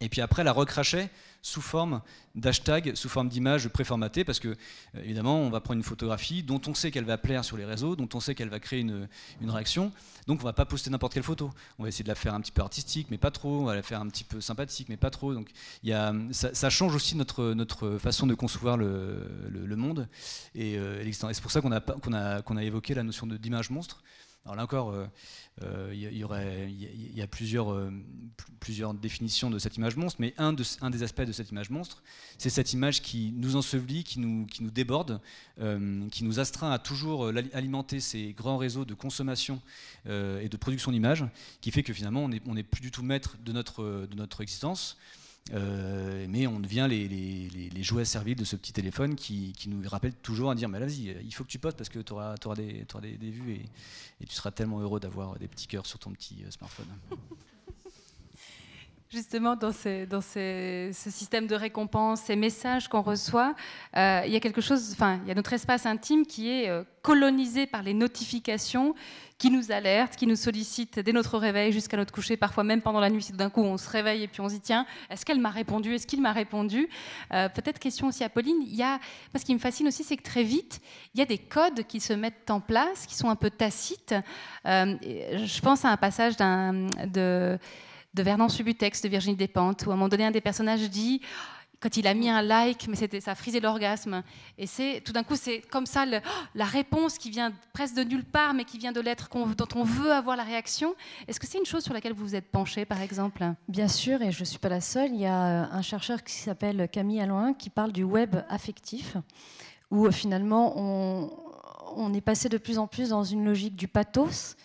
et puis après la recrachait sous forme d'hashtag, sous forme d'images préformatées, parce que euh, évidemment, on va prendre une photographie dont on sait qu'elle va plaire sur les réseaux, dont on sait qu'elle va créer une, réaction. Donc, on va pas poster n'importe quelle photo. On va essayer de la faire un petit peu artistique, mais pas trop. On va la faire un petit peu sympathique, mais pas trop. Donc, ça, change aussi notre, façon de concevoir le, monde et, euh, c'est pour ça qu'on a, qu'on a évoqué la notion d'image monstre. Alors là encore, il euh, euh, il y, a plusieurs, euh, définitions de cette image monstre, mais un, de, un des aspects de cette image monstre, c'est cette image qui nous ensevelit, qui nous, déborde, qui nous astreint à toujours alimenter ces grands réseaux de consommation et de production d'images, qui fait que finalement on n'est plus du tout maître de notre existence. Euh, mais on devient les, les, jouets serviles de ce petit téléphone qui, nous rappelle toujours à dire mais vas-y, il faut que tu postes parce que tu auras, des, vues et, tu seras tellement heureux d'avoir des petits cœurs sur ton petit euh, smartphone. Justement, dans, ce système de récompense, ces messages qu'on reçoit, euh, il y a quelque chose, enfin, il y a notre espace intime qui est colonisé par les notifications qui nous alerte, qui nous sollicite dès notre réveil jusqu'à notre coucher, parfois même pendant la nuit, si d'un coup on se réveille et puis on s'y tient. Est-ce qu'elle m'a répondu? Est-ce qu'il m'a répondu? Euh, Peut-être question aussi à Pauline. Il y a, ce qui me fascine aussi, c'est que très vite, il y a des codes qui se mettent en place, qui sont un peu tacites. Euh, je pense à un passage de, de Vernon Subutex de Virginie Despentes, où à un moment donné, un des personnages dit quand il a mis un like, mais c'était ça a frisé l'orgasme. Et c'est tout d'un coup, c'est comme ça la réponse qui vient presque de nulle part, mais qui vient de l'être dont on veut avoir la réaction. Est-ce que c'est une chose sur laquelle vous vous êtes penché, par exemple? Bien sûr, et je ne suis pas la seule. Il y a un chercheur qui s'appelle Camille Alloin qui parle du web affectif, où finalement on, on est passé de plus en plus dans une logique du pathos,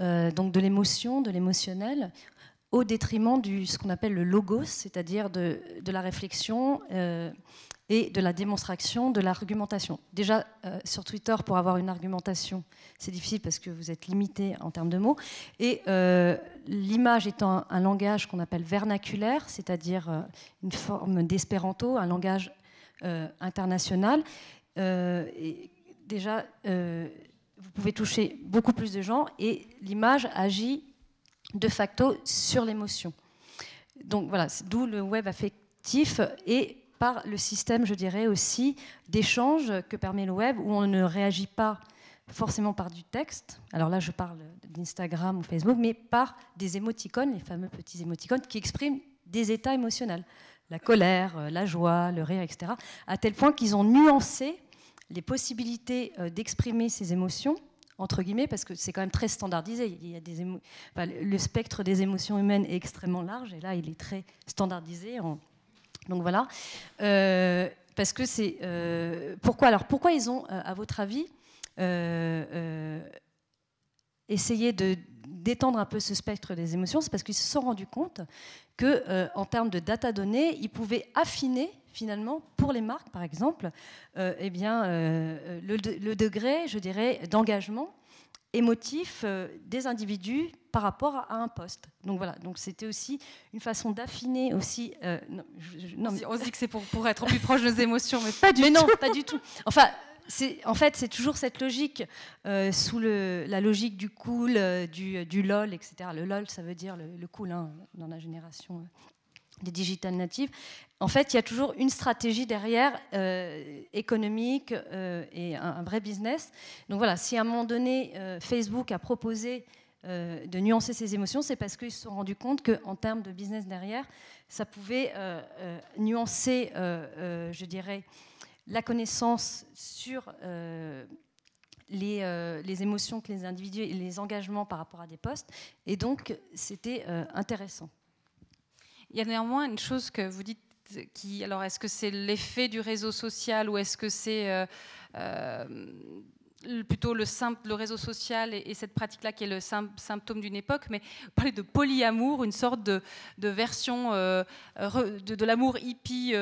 euh, donc de l'émotion, de l'émotionnel, au détriment de ce qu'on appelle le logos, c'est-à-dire de, la réflexion euh, et de la démonstration, de l'argumentation. Déjà, euh, sur Twitter, pour avoir une argumentation, c'est difficile parce que vous êtes limité en termes de mots. Et euh, l'image étant un, langage qu'on appelle vernaculaire, c'est-à-dire une forme d'espéranto, un langage international, déjà, vous pouvez toucher beaucoup plus de gens et l'image agit de facto sur l'émotion. Donc voilà, d'où le web affectif et par le système, je dirais aussi, d'échange que permet le web, où on ne réagit pas forcément par du texte, alors là je parle d'Instagram ou Facebook, mais par des émoticônes, les fameux petits émoticônes qui expriment des états émotionnels, la colère, la joie, le rire, etc., à tel point qu'ils ont nuancé les possibilités euh, d'exprimer ces émotions entre guillemets, parce que c'est quand même très standardisé. Il y a le spectre des émotions humaines est extrêmement large, et là, il est très standardisé. Donc voilà. Euh, parce que c'est. Euh, pourquoi Alors, pourquoi ils ont, euh, à votre avis, essayé de d'étendre un peu ce spectre des émotions, c'est parce qu'ils se sont rendus compte que, en termes de data données, ils pouvaient affiner finalement pour les marques, par exemple, eh bien, le, le, degré, je dirais, d'engagement émotif euh, des individus par rapport à un poste. Donc voilà, donc c'était aussi une façon d'affiner aussi. Euh, non, On se dit que c'est pour, pour être plus proche de nos émotions, mais pas du mais tout. non, pas du tout. Enfin, en fait, c'est toujours cette logique, euh, sous le, la logique du cool, du, du, lol, etc. Le lol, ça veut dire le, cool hein, dans la génération des digital natives. En fait, il y a toujours une stratégie derrière, euh, économique euh, et un, vrai business. Donc voilà, si à un moment donné, euh, Facebook a proposé de nuancer ses émotions, c'est parce qu'ils se sont rendus compte qu'en termes de business derrière, ça pouvait nuancer, je dirais, la connaissance sur les, les, émotions que les individus et les engagements par rapport à des postes. Et donc, c'était intéressant. Il y a néanmoins une chose que vous dites qui, alors est-ce que c'est l'effet du réseau social ou est-ce que c'est euh, euh, plutôt le, simple, le réseau social et, cette pratique-là qui est le symptôme d'une époque, mais vous parlez de polyamour, une sorte de, version euh, de, l'amour hippie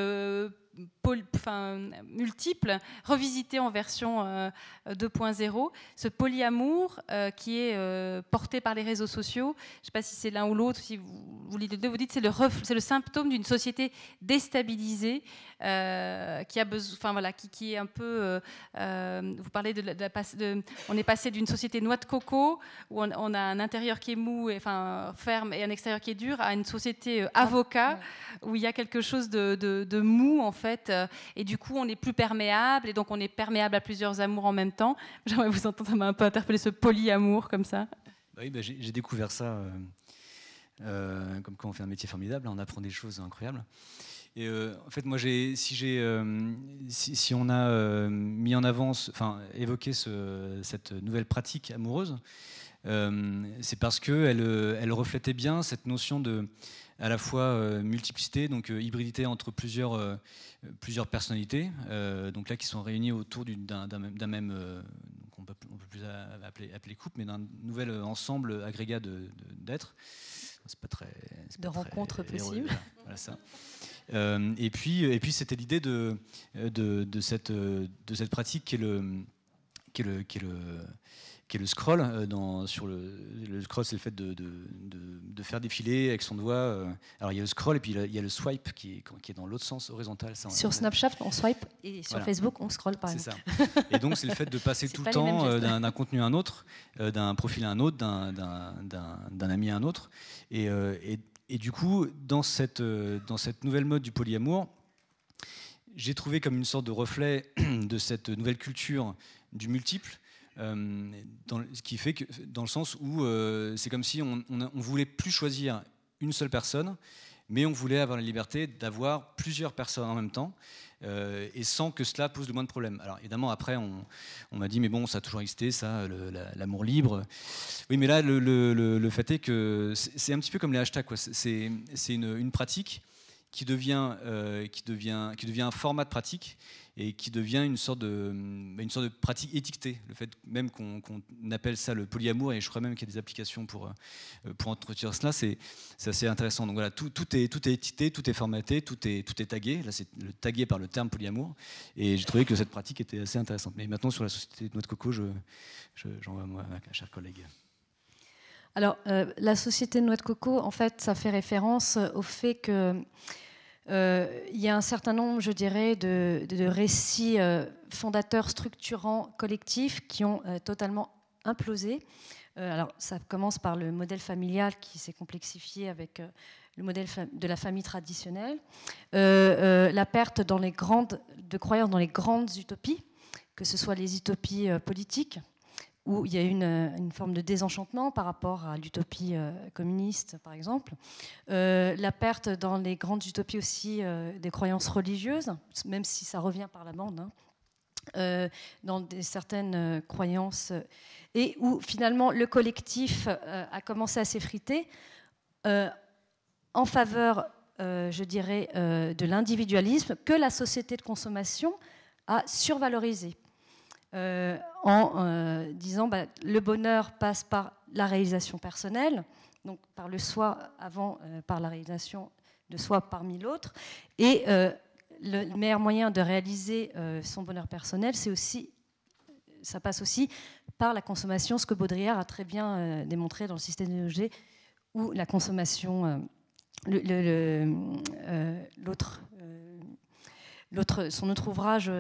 enfin, multiples, revisité en version 2.0. Ce polyamour qui est porté par les réseaux sociaux, je ne sais pas si c'est l'un ou l'autre, si vous, vous, vous dites c'est le, c'est le symptôme d'une société déstabilisée qui a besoin, enfin voilà, qui, qui, est un peu, vous parlez de, de, on est passé d'une société noix de coco où on, a un intérieur qui est mou, et, enfin ferme, et un extérieur qui est dur, à une société avocat où il y a quelque chose de, de, mou en fait, euh, et du coup on est plus perméable, et donc on est perméable à plusieurs amours en même temps. J'aimerais vous entendre, un peu interpellé ce polyamour comme ça. Bah oui, bah, j'ai découvert ça, euh, euh, comme quand on fait un métier formidable, on apprend des choses incroyables. Et en fait, moi, si, on a mis en avance, enfin, évoqué ce, cette nouvelle pratique amoureuse, c'est parce qu'elle elle reflétait bien cette notion de à la fois euh, multiplicité, donc euh, hybridité entre plusieurs, euh, plusieurs personnalités, donc là qui sont réunies autour d'un même, on peut, peut plus appeler, appeler, couple, mais d'un nouvel ensemble agrégat d'êtres. De, c'est pas très. De rencontres possibles. Voilà, ça. et puis, et puis c'était l'idée de, de, de, cette, de cette pratique qui est le, qui est le, qui est le qui est le scroll. Euh, dans, sur le, le scroll, c'est le fait de, de, de, faire défiler avec son doigt. Euh. alors il y a le scroll et puis il y a le swipe qui est, qui est dans l'autre sens, horizontal. sur Snapchat, on swipe et sur Facebook, on scroll par exemple. C'est ça. Et donc c'est le fait de passer tout le temps euh, d'un contenu à un autre, d'un profil à un autre, d'un ami à un autre. Et, et, et, du coup, dans cette, dans cette nouvelle mode du polyamour, j'ai trouvé comme une sorte de reflet de cette nouvelle culture du multiple dans, ce qui fait que, dans le sens où euh, c'est comme si on, ne voulait plus choisir une seule personne, mais on voulait avoir la liberté d'avoir plusieurs personnes en même temps. Euh, et sans que cela pose le moins de problèmes. Alors évidemment, après, on, m'a dit, mais bon, ça a toujours existé, ça, l'amour libre. Oui, mais là, le, fait est que c'est un petit peu comme les hashtags. C'est une, une, pratique qui devient, qui, devient, qui devient un format de pratique et qui devient une sorte de, bah, une sorte de pratique étiquetée. Le fait même qu'on appelle ça le polyamour, et je crois même qu'il y a des applications pour, euh, pour entretenir cela, c'est assez intéressant. Donc voilà, tout, tout, est, tout est étiqueté, tout est formaté, tout est, tout est tagué. Là, c'est tagué par le terme polyamour. Et j'ai trouvé que cette pratique était assez intéressante. Mais maintenant, sur la société de Noix de Coco, j'en je, vois moi, ma chère collègue. Alors, euh, la société de Noix de Coco, en fait, ça fait référence au fait que il y a un certain nombre, je dirais, de, récits euh, fondateurs, structurants, collectifs qui ont euh, totalement implosé. alors, ça commence par le modèle familial qui s'est complexifié avec le modèle de la famille traditionnelle, la perte de croyances dans les grandes utopies, que ce soit les utopies politiques, où il y a une, une forme de désenchantement par rapport à l'utopie euh, communiste, par exemple. Euh, la perte dans les grandes utopies aussi euh, des croyances religieuses, même si ça revient par la bande, hein. dans certaines croyances, et où finalement le collectif a commencé à s'effriter en faveur, je dirais, de l'individualisme que la société de consommation a survalorisé. Euh, en euh, disant bah, le bonheur passe par la réalisation personnelle, donc par le soi avant, euh, par la réalisation de soi parmi l'autre. Et le meilleur moyen de réaliser son bonheur personnel, c'est aussi, ça passe aussi par la consommation, ce que Baudrillard a très bien démontré dans le système de où la consommation, son autre ouvrage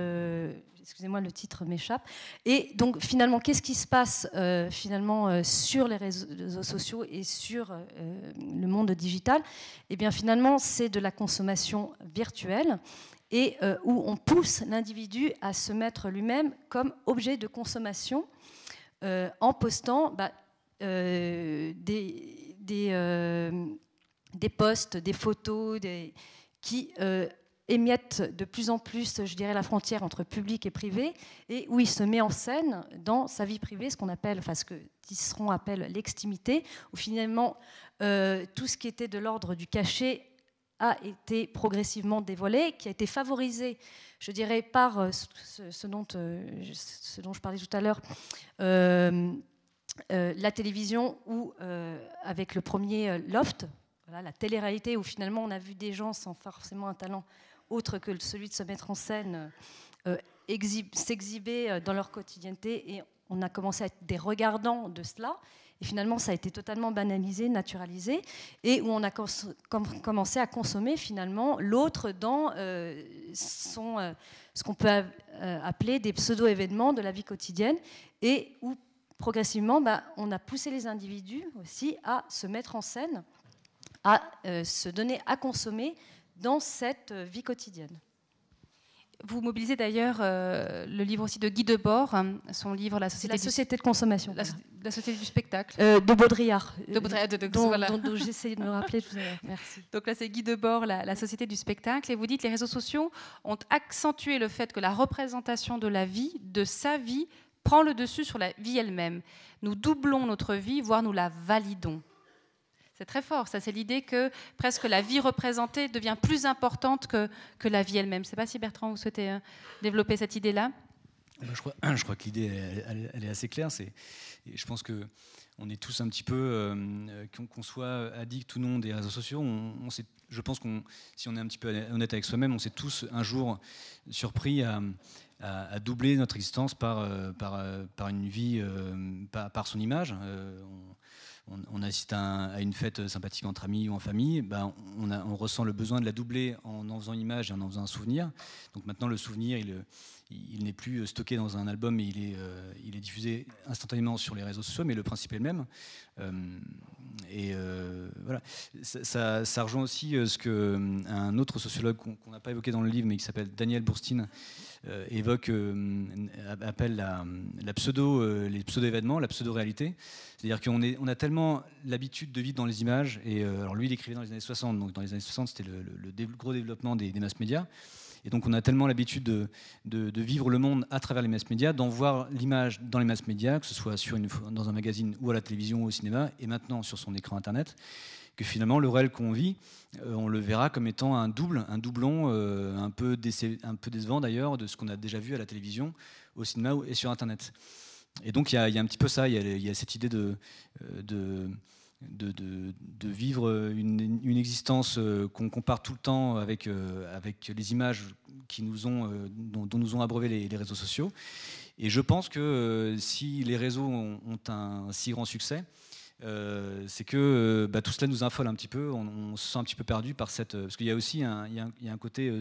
excusez-moi, le titre m'échappe. Et donc finalement, qu'est-ce qui se passe euh, finalement euh, sur les réseaux sociaux et sur euh, le monde digital? Eh bien finalement, c'est de la consommation virtuelle et où on pousse l'individu à se mettre lui-même comme objet de consommation en postant bah, des, des, des, posts, des photos, des, qui émiette de plus en plus, je dirais, la frontière entre public et privé, et où il se met en scène dans sa vie privée, ce qu'on appelle, enfin ce que Tisseron appelle l'extimité, où finalement euh, tout ce qui était de l'ordre du cachet a été progressivement dévoilé, qui a été favorisé, je dirais, par euh, ce, dont, euh, ce, dont, je parlais tout à l'heure, la télévision ou avec le premier Loft, voilà, la télé-réalité où finalement on a vu des gens sans forcément un talent autre que celui de se mettre en scène, s'exhiber dans leur quotidienneté. Et on a commencé à être des regardants de cela. Et finalement, ça a été totalement banalisé, naturalisé, et où on a commencé à consommer finalement l'autre dans euh, euh, ce qu'on peut euh, appeler des pseudo-événements de la vie quotidienne, et où progressivement, bah, on a poussé les individus aussi à se mettre en scène, à se donner à consommer dans cette vie quotidienne. Vous mobilisez d'ailleurs euh, le livre aussi de Guy Debord, hein, son livre La société, la société de consommation. La, société du spectacle. Euh, de Baudrillard. De Baudrillard, de, dont, voilà. dont, j'essaie de me rappeler. merci. Donc là, c'est Guy Debord, la, la société du spectacle. Et vous dites les réseaux sociaux ont accentué le fait que la représentation de la vie, de sa vie, prend le dessus sur la vie elle-même. Nous doublons notre vie, voire nous la validons. C'est très fort, ça c'est l'idée que presque la vie représentée devient plus importante que, que la vie elle-même. Je ne sais pas si Bertrand, vous souhaitez euh, développer cette idée-là bah, je crois, je crois que l'idée, elle, est assez claire. C'est, je pense que on est tous un petit peu, euh, qu'on soit addict ou non des réseaux sociaux, on, sait, je pense qu'on, si on est un petit peu honnête avec soi-même, on s'est tous un jour surpris à, doubler notre existence par, euh, par, par une vie, par, son image on, assiste à, une fête sympathique entre amis ou en famille, ben, on, ressent le besoin de la doubler en en faisant image et en en faisant un souvenir. Donc maintenant, le souvenir, il, n'est plus stocké dans un album, il est, euh, il est diffusé instantanément sur les réseaux sociaux, mais le principe est le même. Euh, et euh, voilà, ça, rejoint aussi ce qu'un autre sociologue qu'on n'a pas évoqué dans le livre, mais qui s'appelle Daniel Bourstine, évoque, appelle la, pseudo, les pseudo-événements, la pseudo-réalité. C'est-à-dire qu'on on a tellement l'habitude de vivre dans les images, et alors lui, il écrivait dans les années 60, donc dans les années 60, c'était le, gros développement des, des mass médias. Et donc on a tellement l'habitude de, vivre le monde à travers les mass médias, d'en voir l'image dans les mass médias, que ce soit dans un magazine ou à la télévision ou au cinéma, et maintenant sur son écran internet, que finalement le réel qu'on vit, euh, on le verra comme étant un double, un doublon euh, un, peu un peu décevant d'ailleurs de ce qu'on a déjà vu à la télévision, au cinéma et sur internet. Et donc il y, a un petit peu ça, il y a, cette idée de, euh, de de, vivre une, existence euh, qu'on compare tout le temps avec, euh, avec les images qui nous ont, euh, dont, nous ont abreuvé les, réseaux sociaux. Et je pense que si les réseaux ont, un si grand succès, c'est que bah, tout cela nous affole un petit peu, on, se sent un petit peu perdu par cette... Parce qu'il y a aussi un, il y a un, côté,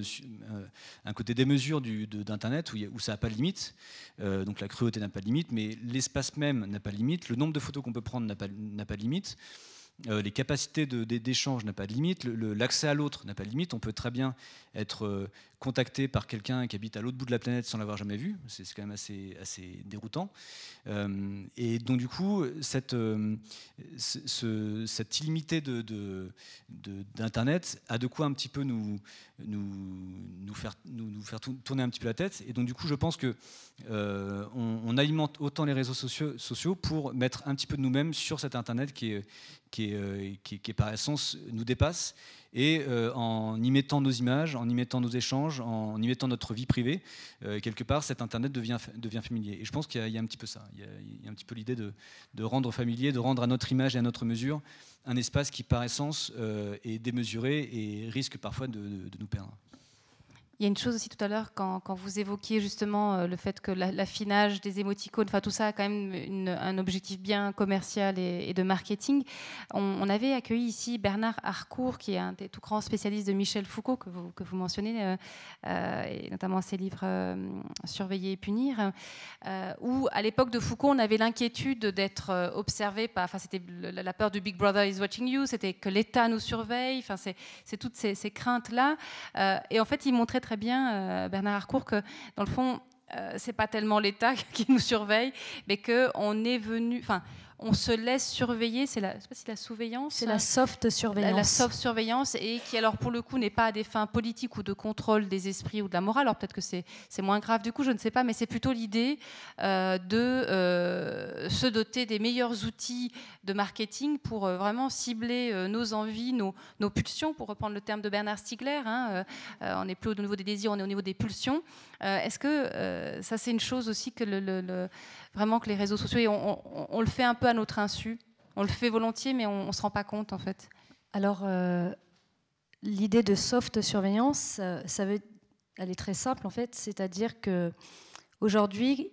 côté démesure d'Internet où, où, ça n'a pas de limite, donc la cruauté n'a pas de limite, mais l'espace même n'a pas de limite, le nombre de photos qu'on peut prendre n'a pas, pas de limite. Euh, les capacités d'échange n'ont pas de limite, l'accès à l'autre n'a pas de limite. On peut très bien être euh, contacté par quelqu'un qui habite à l'autre bout de la planète sans l'avoir jamais vu. C'est quand même assez, déroutant. Euh, et donc du coup, cette, cette illimité d'Internet a de quoi un petit peu nous, faire, tourner un petit peu la tête. Et donc du coup, je pense que on, alimente autant les réseaux sociaux, pour mettre un petit peu de nous-mêmes sur cet Internet euh, qui, par essence nous dépasse. Et euh, en y mettant nos images, en y mettant nos échanges, en y mettant notre vie privée, euh, quelque part, cet Internet devient, familier. Et je pense qu'il y, a un petit peu ça. Il y a, un petit peu l'idée de, rendre familier, de rendre à notre image et à notre mesure un espace qui, par essence, est démesuré et risque parfois de nous perdre. Il y a une chose aussi tout à l'heure, quand, vous évoquiez justement euh, le fait que l'affinage des émoticônes, enfin tout ça a quand même un objectif bien commercial et, de marketing. On, avait accueilli ici Bernard Harcourt, qui est un des tout grands spécialistes de Michel Foucault, que vous, mentionnez, euh, euh, et notamment ses livres Surveiller et punir, où à l'époque de Foucault, on avait l'inquiétude d'être observé par, enfin c'était la peur du Big Brother is watching you, c'était que l'État nous surveille, enfin c'est toutes ces, ces craintes-là. et en fait, il montrait très bien, euh, Bernard Harcourt, que dans le fond, euh, c'est pas tellement l'État qui nous surveille, mais qu'on est venu. Enfin, on se laisse surveiller, c'est la, pas si la surveillance. C'est la soft surveillance. La, soft surveillance, et qui alors pour le coup n'est pas à des fins politiques ou de contrôle des esprits ou de la morale. Alors peut-être que c'est moins grave du coup, je ne sais pas, mais c'est plutôt l'idée euh, de euh, se doter des meilleurs outils de marketing pour euh, vraiment cibler nos envies, nos, nos, pulsions, pour reprendre le terme de Bernard Stiegler. Hein, on n'est plus au niveau des désirs, on est au niveau des pulsions. Est-ce que ça c'est une chose aussi que le vraiment que les réseaux sociaux, on, le fait un peu à notre insu. On le fait volontiers, mais on ne se rend pas compte en fait. Alors, euh, l'idée de soft surveillance, ça veut, elle est très simple en fait, c'est-à-dire que aujourd'hui,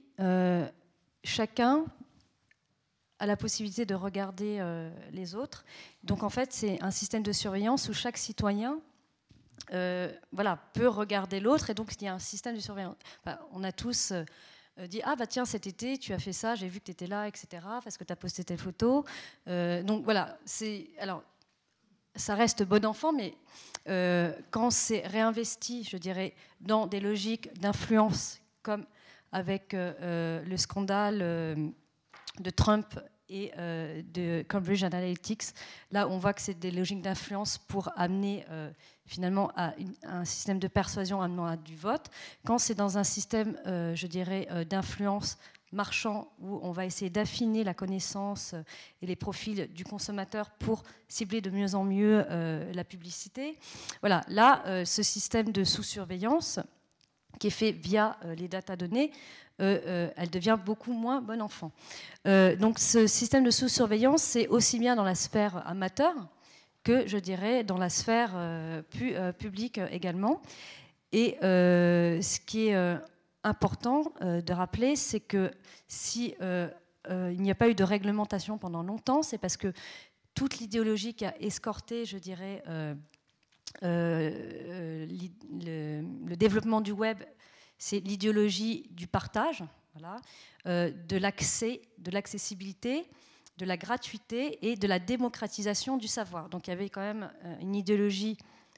chacun a la possibilité de regarder les autres. Donc en fait, c'est un système de surveillance où chaque citoyen voilà, peut regarder l'autre et donc il y a un système de surveillance. on a tous euh, dit Ah, bah tiens, cet été, tu as fait ça, j'ai vu que tu étais là, etc., parce que tu as posté telle photo. Euh, donc voilà, c'est. Alors, ça reste bon enfant, mais euh, quand c'est réinvesti, je dirais, dans des logiques d'influence, comme avec le scandale de Trump et euh, de Cambridge Analytics. Là, on voit que c'est des logiques d'influence pour amener euh, finalement à, un système de persuasion amenant à du vote. Quand c'est dans un système, euh, je dirais, d'influence marchand où on va essayer d'affiner la connaissance et les profils du consommateur pour cibler de mieux en mieux la publicité. Voilà, là, ce système de sous-surveillance qui est fait via les données euh, euh, elle devient beaucoup moins bon enfant. Euh, donc ce système de sous-surveillance, c'est aussi bien dans la sphère amateur que, je dirais, dans la sphère publique également. Et ce qui est important de rappeler, c'est que si n'y a pas eu de réglementation pendant longtemps, c'est parce que toute l'idéologie qui a escorté, je dirais, le, développement du web c'est l'idéologie du partage, euh, de l'accès, de l'accessibilité, de la gratuité et de la démocratisation du savoir. Donc il y avait quand même euh, une idéologie,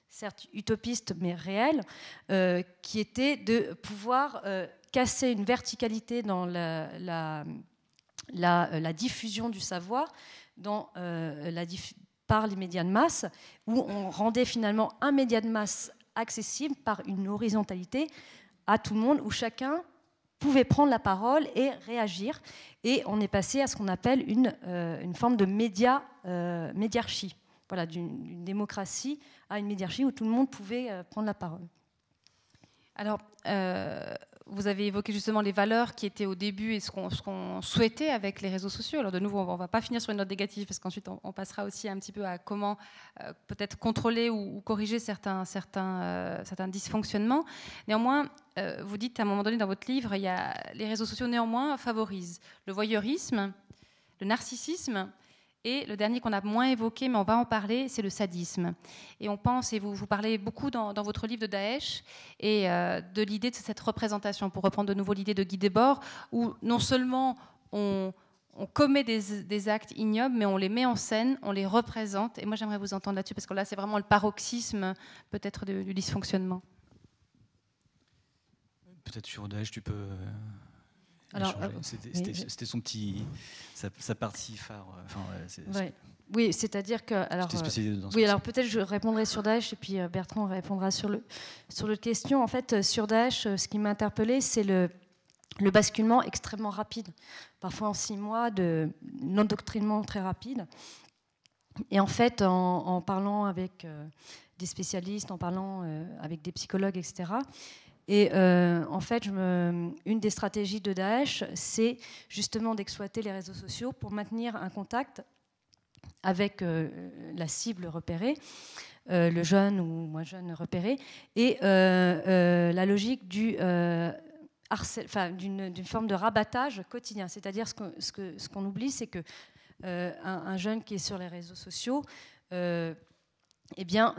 certes utopiste mais réelle, euh, qui était de pouvoir casser une verticalité dans la, diffusion du savoir, dans, par les médias de masse, où on rendait finalement un média de masse accessible par une horizontalité à tout le monde, où chacun pouvait prendre la parole et réagir. Et on est passé à ce qu'on appelle une, euh, forme de euh, médiarchie. Voilà, d'une démocratie à une médiarchie où tout le monde pouvait euh, prendre la parole. Alors, vous avez évoqué justement les valeurs qui étaient au début et ce qu'on souhaitait avec les réseaux sociaux. Alors de nouveau, on ne va pas finir sur une note négative parce qu'ensuite on, passera aussi un petit peu à comment euh, peut-être contrôler ou, corriger certains, certains, euh, certains dysfonctionnements. Néanmoins, euh, vous dites à un moment donné dans votre livre, il y a, les réseaux sociaux néanmoins favorisent le voyeurisme, le narcissisme et le dernier qu'on a moins évoqué, mais on va en parler, c'est le sadisme. Et on pense, et vous, vous parlez beaucoup dans, votre livre de Daesh, et euh, de l'idée de cette représentation, pour reprendre de nouveau l'idée de Guy Debord, où non seulement on, commet des, actes ignobles, mais on les met en scène, on les représente. Et moi, j'aimerais vous entendre là-dessus, parce que là, c'est vraiment le paroxysme, peut-être, du dysfonctionnement. Peut-être sur Daesh, tu peux euh, c'était son petit, sa, partie phare. Euh, oui, c'est-à-dire que alors, euh, oui, alors peut-être je répondrai sur Daesh et puis Bertrand répondra sur le sur l'autre question. En fait, sur Daesh, ce qui m'a interpellé, c'est le le basculement extrêmement rapide, parfois en six mois, de non-doctrinement très rapide. Et en fait, en, parlant avec des spécialistes, en parlant avec des psychologues, etc., et euh, en fait, une des stratégies de Daesh, c'est justement d'exploiter les réseaux sociaux pour maintenir un contact avec euh, la cible repérée, euh, le jeune ou moins jeune repéré, et la logique du d'une forme de rabattage quotidien. C'est-à-dire ce qu'on oublie, c'est que un, jeune qui est sur les réseaux sociaux, eh bien,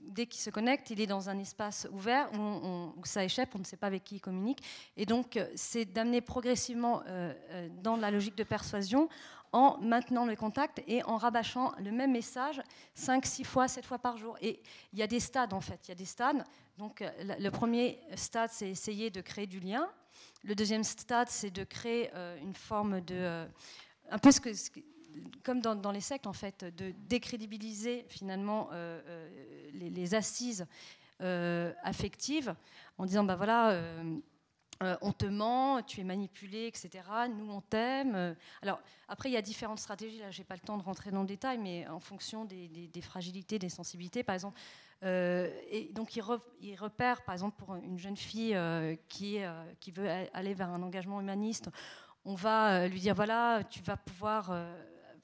dès qu'il se connecte, il est dans un espace ouvert où, ça échappe, on ne sait pas avec qui il communique. Et donc, euh, c'est d'amener progressivement euh, euh, dans la logique de persuasion en maintenant le contact et en rabâchant le même message 5, 6 fois, 7 fois par jour. Et il y a des stades, en fait. Il y a des stades. Donc, le premier stade, c'est essayer de créer du lien. Le deuxième stade, c'est de créer une forme de... un peu ce que comme dans, les sectes, en fait, de décrédibiliser finalement euh, euh, les, assises euh, affectives en disant, bah voilà, on te ment, tu es manipulé, etc. Nous, on t'aime. Alors, après, il y a différentes stratégies. Là, j'ai pas le temps de rentrer dans le détail, mais en fonction des, fragilités, des sensibilités, par exemple. et donc, il, repère, par exemple, pour une jeune fille qui veut aller vers un engagement humaniste, on va lui dire voilà, tu vas pouvoir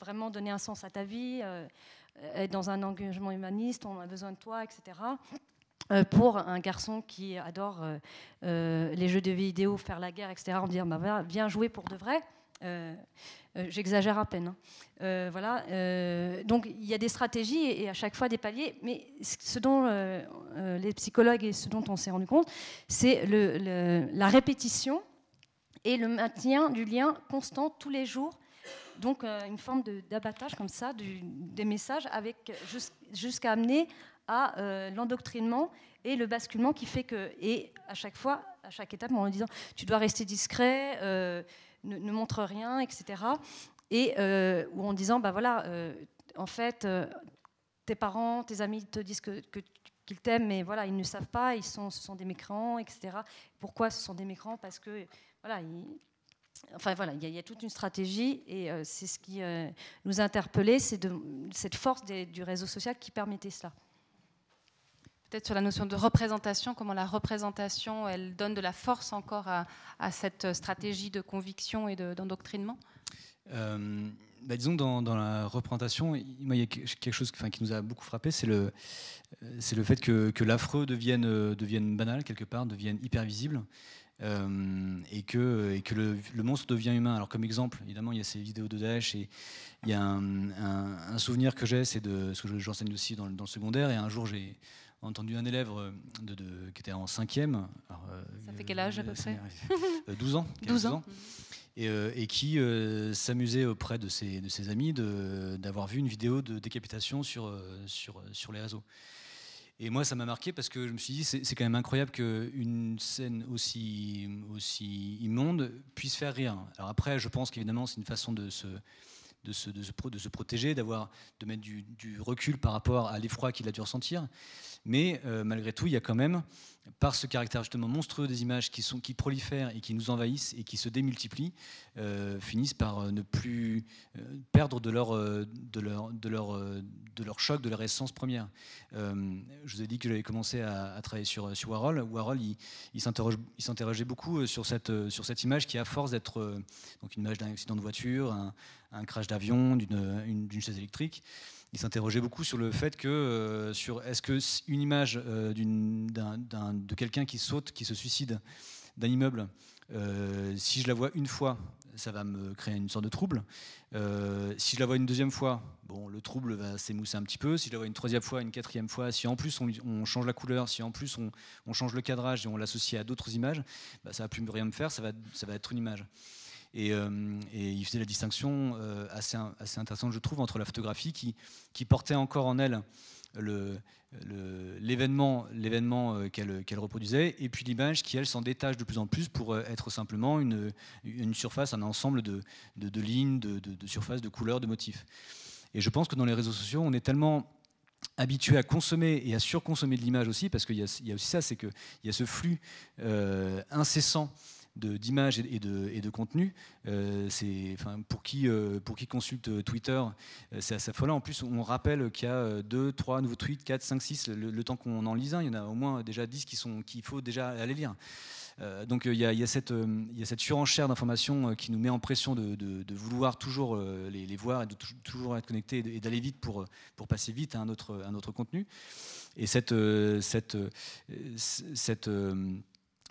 vraiment donner un sens à ta vie. Euh, être dans un engagement humaniste, on a besoin de toi, etc. pour un garçon qui adore les jeux de vidéo, faire la guerre, etc., on dit bah, viens jouer pour de vrai. J'exagère à peine. Hein. voilà. donc il y a des stratégies et, à chaque fois des paliers. Mais ce dont les psychologues et ce dont on s'est rendu compte, c'est la répétition et le maintien du lien constant tous les jours. Donc euh, une forme d'abattage comme ça des messages jusqu'à amener à euh, l'endoctrinement et le basculement qui fait que et à chaque fois, à chaque étape, en disant tu dois rester discret, euh, ne, montre rien, etc. Et ou en disant bah voilà, en fait tes parents, tes amis te disent qu'ils t'aiment, mais voilà, ils ne savent pas, ils sont, ce sont des mécrans, etc. Pourquoi ce sont des mécrans Parce que voilà, enfin voilà, il y, a toute une stratégie et euh, c'est ce qui euh, nous a interpellés, c'est cette force du réseau social qui permettait cela. Peut-être sur la notion de représentation, comment la représentation, elle donne de la force encore à, cette stratégie de conviction et d'endoctrinement? Euh, bah, disons dans, dans, la représentation, il y a quelque chose qui, qui nous a beaucoup frappé, c'est le, c'est le fait que, que l'affreux devienne, devienne banal quelque part, devienne hyper visible. Euh, et que, et que le, monstre devient humain. Alors comme exemple, évidemment, il y a ces vidéos de Daesh et il y a un, souvenir que j'ai, c'est de ce que j'enseigne aussi dans, le secondaire. Et un jour, j'ai entendu un élève euh, de, qui était en cinquième. Euh, Ça fait quel âge à peu près 12 ans. 12 ans. Et, et, qui s'amusait auprès de ses, de ses amis d'avoir vu une vidéo de décapitation sur, sur, sur les réseaux. Et moi, ça m'a marqué parce que je me suis dit, c'est quand même incroyable qu'une scène aussi, aussi immonde puisse faire rire. Alors après, je pense qu'évidemment, c'est une façon de se, de se, de se, protéger, de mettre du, recul par rapport à l'effroi qu'il a dû ressentir. Mais euh, malgré tout, il y a quand même, par ce caractère justement monstrueux des images qui, prolifèrent et qui nous envahissent et qui se démultiplient, euh, finissent par euh, ne plus perdre de leur, choc, de leur essence première. je vous ai dit que j'avais commencé à, travailler sur, Warhol. Warhol, il, s'interrogeait beaucoup sur cette, image qui, à force d'être une image d'un accident de voiture, un crash d'avion, d'une chaise électrique, il s'interrogeait beaucoup sur le fait que, euh, sur est-ce que une image euh, de quelqu'un qui saute, qui se suicide d'un immeuble, euh, si je la vois une fois, ça va me créer une sorte de trouble. si je la vois une deuxième fois, bon, le trouble va s'émousser un petit peu. Si je la vois une troisième fois, une quatrième fois, si en plus on, change la couleur, si en plus on, change le cadrage et on l'associe à d'autres images, bah, ça va plus rien me faire, ça va, ça va être une image. Euh, et, il faisait la distinction euh, assez, assez, intéressante, je trouve, entre la photographie qui, qui portait encore en elle l'événement l'événement euh, qu'elle reproduisait, et puis l'image qui, elle, s'en détache de plus en plus pour être simplement une, une surface, un ensemble de, de, lignes, de, de, surfaces, de couleurs, de motifs. Et je pense que dans les réseaux sociaux, on est tellement habitué à consommer et à surconsommer de l'image aussi, parce qu'il y, y, a aussi ça, c'est qu'il y a ce flux incessant d'images et, de, et de contenu. Euh, enfin, pour, qui, euh, pour qui consulte euh, Twitter, c'est assez affolant. En plus, on rappelle qu'il y a 2, 3 nouveaux tweets, 4, 5, 6. Le, temps qu'on en lise un, il y en a au moins déjà 10 qu'il faut déjà aller lire. donc il y, a, cette, il y, a, cette, surenchère d'informations qui nous met en pression de, de, vouloir toujours les, les, voir et de toujours être connecté et d'aller vite pour, pour passer vite à un autre, un autre contenu. Et cette, cette, cette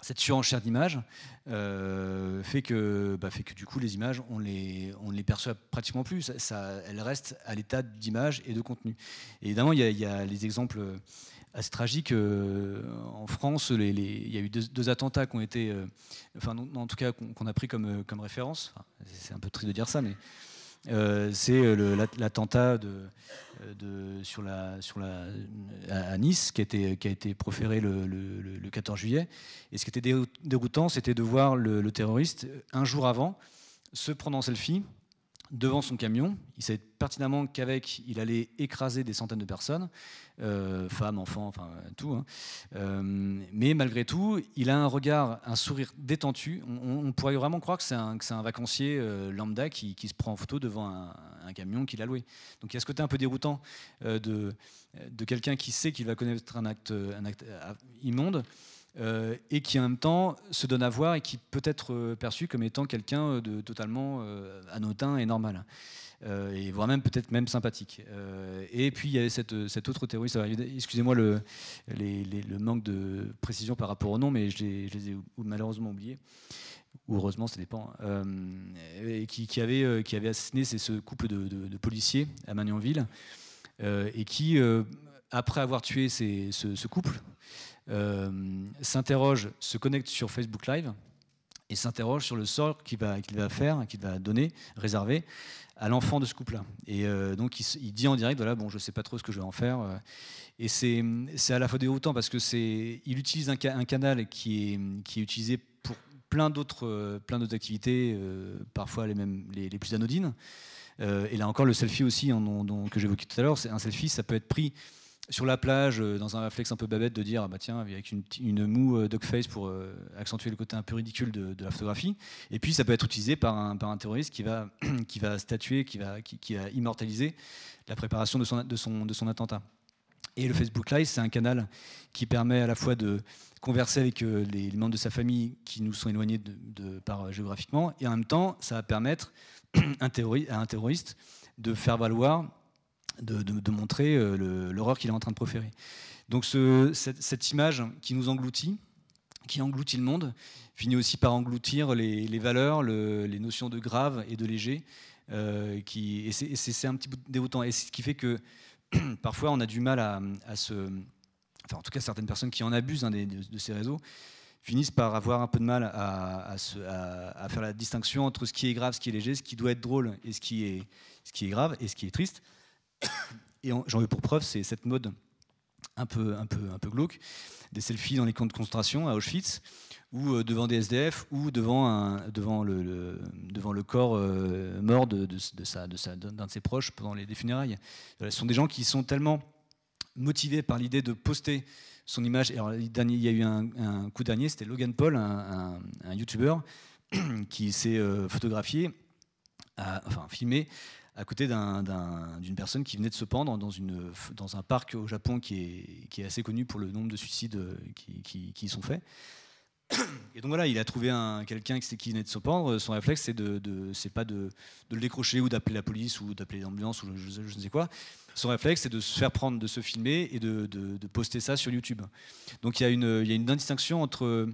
cette surenchère d'images euh, fait, que, bah, fait que du coup les images on les, les perçoit pratiquement plus, elles restent à l'état d'image et de contenu. Évidemment il y, a, les exemples assez tragiques. Euh, en France, il y a eu deux, attentats qui ont été, euh, en tout cas qu'on a pris comme, référence, c'est un peu triste de dire ça, mais c'est l'attentat à Nice qui a été, proféré le, le, 14 juillet. Et ce qui était déroutant, c'était de voir le, terroriste, un jour avant, se prendre en selfie devant son camion. Il savait pertinemment qu'avec, il allait écraser des centaines de personnes, euh, femmes, enfants, enfin tout. Hein. Euh, mais malgré tout, il a un regard, un sourire détentu. On, pourrait vraiment croire que c'est un, vacancier euh, lambda qui, se prend en photo devant un, camion qu'il a loué. Donc il y a ce côté un peu déroutant de, quelqu'un qui sait qu'il va connaître un acte immonde et qui en même temps se donne à voir et qui peut être perçu comme étant quelqu'un de totalement anodin et normal. et voire même peut-être même sympathique. et puis il y avait cette, autre terroriste, excusez-moi le, manque de précision par rapport au nom, mais je les, ai malheureusement oubliés ou heureusement, ça dépend, euh, qui, avait, euh, qui avait assassiné ce couple de, policiers à Magnanville, euh, et qui, après avoir tué ce, couple, s'interroge, se connecte sur Facebook Live et s'interroge sur le sort qu'il va, va faire, qu'il va donner, réserver à l'enfant de ce couple-là. Et donc il, dit en direct, voilà, bon, je sais pas trop ce que je vais en faire. et c'est, à la fois déroutant parce que c'est, il utilise un, canal qui est, qui est utilisé plein d'autres euh, plein d'autres activités, euh, parfois les, mêmes, les, plus anodines. Euh, et là encore, le selfie aussi, dont, que j'évoquais tout à l'heure, c'est un selfie, ça peut être pris sur la plage, dans un réflexe un peu babette de dire, ah bah tiens, avec une, une moue face pour accentuer le côté un peu ridicule de, la photographie. Et puis ça peut être utilisé par un, par un terroriste qui va, qui va statuer, qui va, qui, qui immortaliser la préparation de son, de son, de son attentat. Et le Facebook Live, c'est un canal qui permet à la fois de converser avec euh, les, membres de sa famille qui nous sont éloignés de, par, euh, géographiquement, et en même temps, ça va permettre à un terroriste de faire valoir, de, montrer euh, l'horreur qu'il est en train de proférer. Donc cette, image qui nous engloutit, qui engloutit le monde, finit aussi par engloutir les, valeurs, les notions de grave et de léger, qui, et c'est un petit peu déroutant. Et c'est ce qui fait que parfois on a du mal à, se en tout cas certaines personnes qui en abusent hein, de, ces réseaux, finissent par avoir un peu de mal à, faire la distinction entre ce qui est grave, ce qui est léger, ce qui doit être drôle et ce qui est grave et ce qui est triste. Et j'en veux pour preuve, c'est cette mode un peu, un, peu, un peu glauque des selfies dans les camps de concentration à Auschwitz ou euh, devant des SDF ou devant, un, devant, le, devant le corps euh, mort de, de, de, d'un de ses proches pendant les, funérailles. Ce sont des gens qui sont tellement motivé par l'idée de poster son image. Il y a eu un, coup dernier, c'était Logan Paul, un, un, YouTuber, qui s'est euh, photographié, enfin filmé, à côté d'une personne qui venait de se pendre dans, un parc au Japon qui est, assez connu pour le nombre de suicides euh, qui, y sont faits. Et donc voilà, il a trouvé quelqu'un qui venait de se pendre. Son réflexe, c'est de, pas de, le décrocher ou d'appeler la police ou d'appeler l'ambulance ou je, ne sais quoi son réflexe, c'est de se faire prendre, de se filmer et de, poster ça sur YouTube. Donc il y a une, il distinction entre,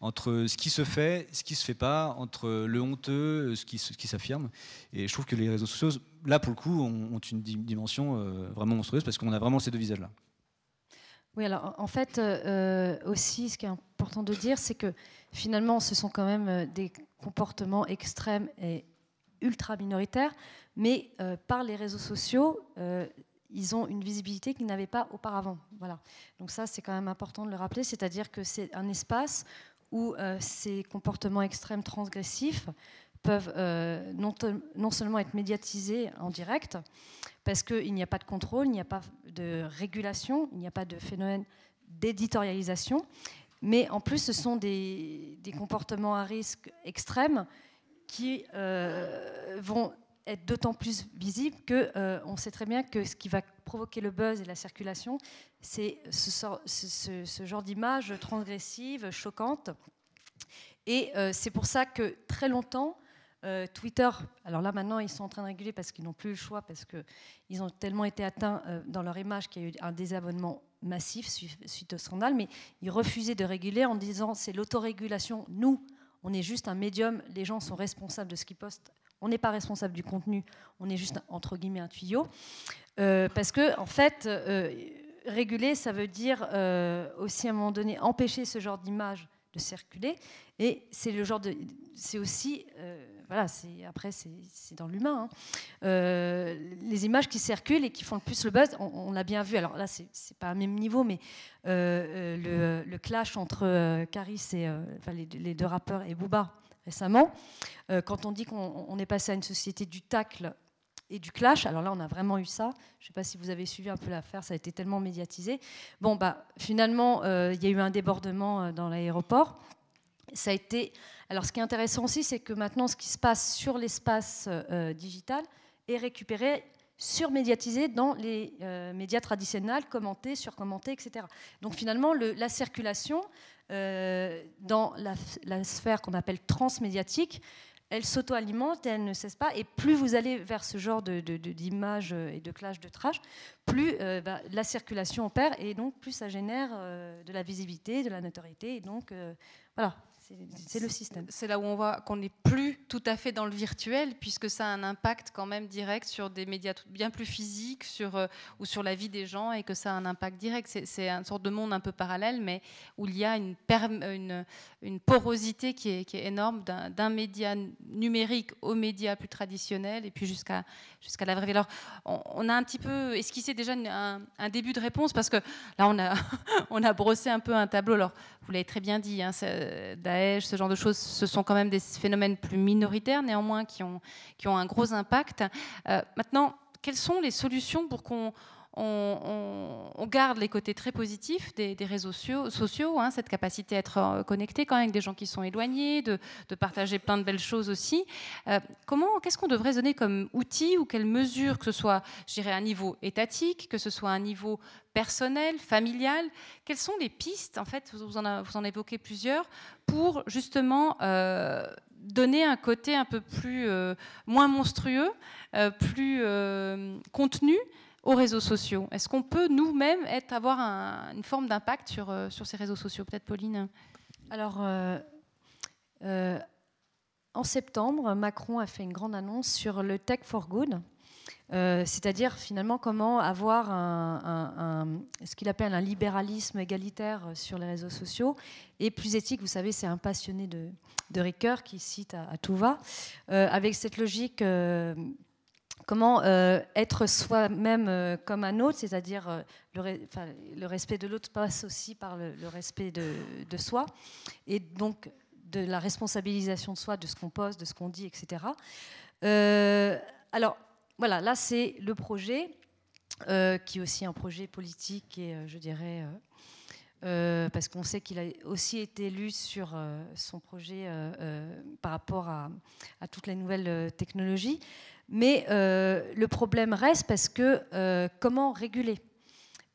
ce qui se fait, ce qui se fait pas, entre le honteux, ce qui, s'affirme. Et je trouve que les réseaux sociaux, là pour le coup, ont, une dimension euh, vraiment monstrueuse parce qu'on a vraiment ces deux visages-là. Oui, alors en fait, euh, aussi, ce qui est important de dire, c'est que finalement, ce sont quand même euh, des comportements extrêmes et ultra minoritaires, mais euh, par les réseaux sociaux, euh, ils ont une visibilité qu'ils n'avaient pas auparavant. Voilà. Donc ça, c'est quand même important de le rappeler, c'est-à-dire que c'est un espace où euh, ces comportements extrêmes transgressifs peuvent non, seulement être médiatisés en direct, parce qu'il n'y a pas de contrôle, il n'y a pas de régulation, il n'y a pas de phénomène d'éditorialisation, mais en plus, ce sont des, comportements à risque extrêmes qui vont être d'autant plus visibles qu'on euh, on sait très bien que ce qui va provoquer le buzz et la circulation, c'est ce, genre d'image transgressive, choquante. Et euh, c'est pour ça que très longtemps, Twitter, alors là maintenant ils sont en train de réguler parce qu'ils n'ont plus le choix, parce qu'ils ont tellement été atteints dans leur image qu'il y a eu un désabonnement massif suite au scandale, mais ils refusaient de réguler en disant c'est l'autorégulation, nous, on est juste un médium, les gens sont responsables de ce qu'ils postent. On n'est pas responsable du contenu, on est juste, entre guillemets, un tuyau. Euh, parce que, en fait, euh, réguler, ça veut dire euh, aussi, à un moment donné, empêcher ce genre d'image de circuler. Et c'est le genre de. C'est aussi voilà, après, c'est dans l'humain. Hein. Les images qui circulent et qui font le plus le buzz, on, l'a bien vu. Alors là, c'est pas un même niveau, mais le, clash entre Caris et les, deux rappeurs et Booba récemment, quand on dit qu'on est passé à une société du tacle et du clash. Alors là, on a vraiment eu ça. Je ne sais pas si vous avez suivi un peu l'affaire, ça a été tellement médiatisé. Bon, bah, finalement, il y a eu un débordement dans l'aéroport. Ça a été alors, ce qui est intéressant aussi, c'est que maintenant, ce qui se passe sur l'espace euh, digital est récupéré surmédiatisé dans les euh, médias traditionnels, commenté, surcommenté, etc. Donc finalement, la circulation dans la, sphère qu'on appelle transmédiatique, elle s'auto-alimente elle ne cesse pas. Et plus vous allez vers ce genre d'images et de clash de trash, plus bah, la circulation opère et donc plus ça génère de la visibilité, de la notoriété. Et donc, voilà, c'est le système. C'est là où on voit qu'on n'est plus tout à fait dans le virtuel, puisque ça a un impact quand même direct sur des médias bien plus physiques sur, euh, ou sur la vie des gens, et que ça a un impact direct. C'est une sorte de monde un peu parallèle, mais où il y a une, une, une porosité qui est, qui est énorme d'un média numérique au média plus traditionnel, et puis jusqu'à jusqu'à la vraie vie. Alors, on, a un petit peu esquissé déjà un, un, début de réponse, parce que là, on a, on a brossé un peu un tableau. Alors, vous l'avez très bien dit, hein, Ce genre de choses, ce sont quand même des phénomènes plus minoritaires, néanmoins, qui ont, qui ont un gros impact. Euh, maintenant, quelles sont les solutions pour qu'on on, garde les côtés très positifs des, réseaux sociaux, hein, cette capacité à être euh, connecté quand même avec des gens qui sont éloignés, de, partager plein de belles choses aussi. Euh, comment, qu'est-ce qu'on devrait donner comme outil ou quelles mesures, que ce soit, je dirais, un niveau étatique, que ce soit un niveau personnel, familial, quelles sont les pistes, en fait, vous en, vous en évoquez plusieurs, pour justement euh, donner un côté un peu plus, moins monstrueux, plus contenu aux réseaux sociaux Est-ce qu'on peut nous-mêmes avoir une forme d'impact sur, euh, ces réseaux sociaux? Peut-être Pauline? Alors, euh, euh, en septembre, Macron a fait une grande annonce sur le Tech for Good. c'est-à-dire finalement comment avoir ce qu'il appelle un libéralisme égalitaire sur les réseaux sociaux et plus éthique. Vous savez, c'est un passionné de, de Ricoeur qui cite à, tout va, avec cette logique comment euh, être soi-même euh, comme un autre, c'est-à-dire euh, le, respect de l'autre passe aussi par le, respect de, soi, et donc de la responsabilisation de soi, de ce qu'on pose, de ce qu'on dit, etc. alors, voilà, là c'est le projet, qui est aussi un projet politique et je dirais... parce qu'on sait qu'il a aussi été élu sur son projet par rapport à, toutes les nouvelles technologies. Mais euh, le problème reste parce que euh, comment réguler?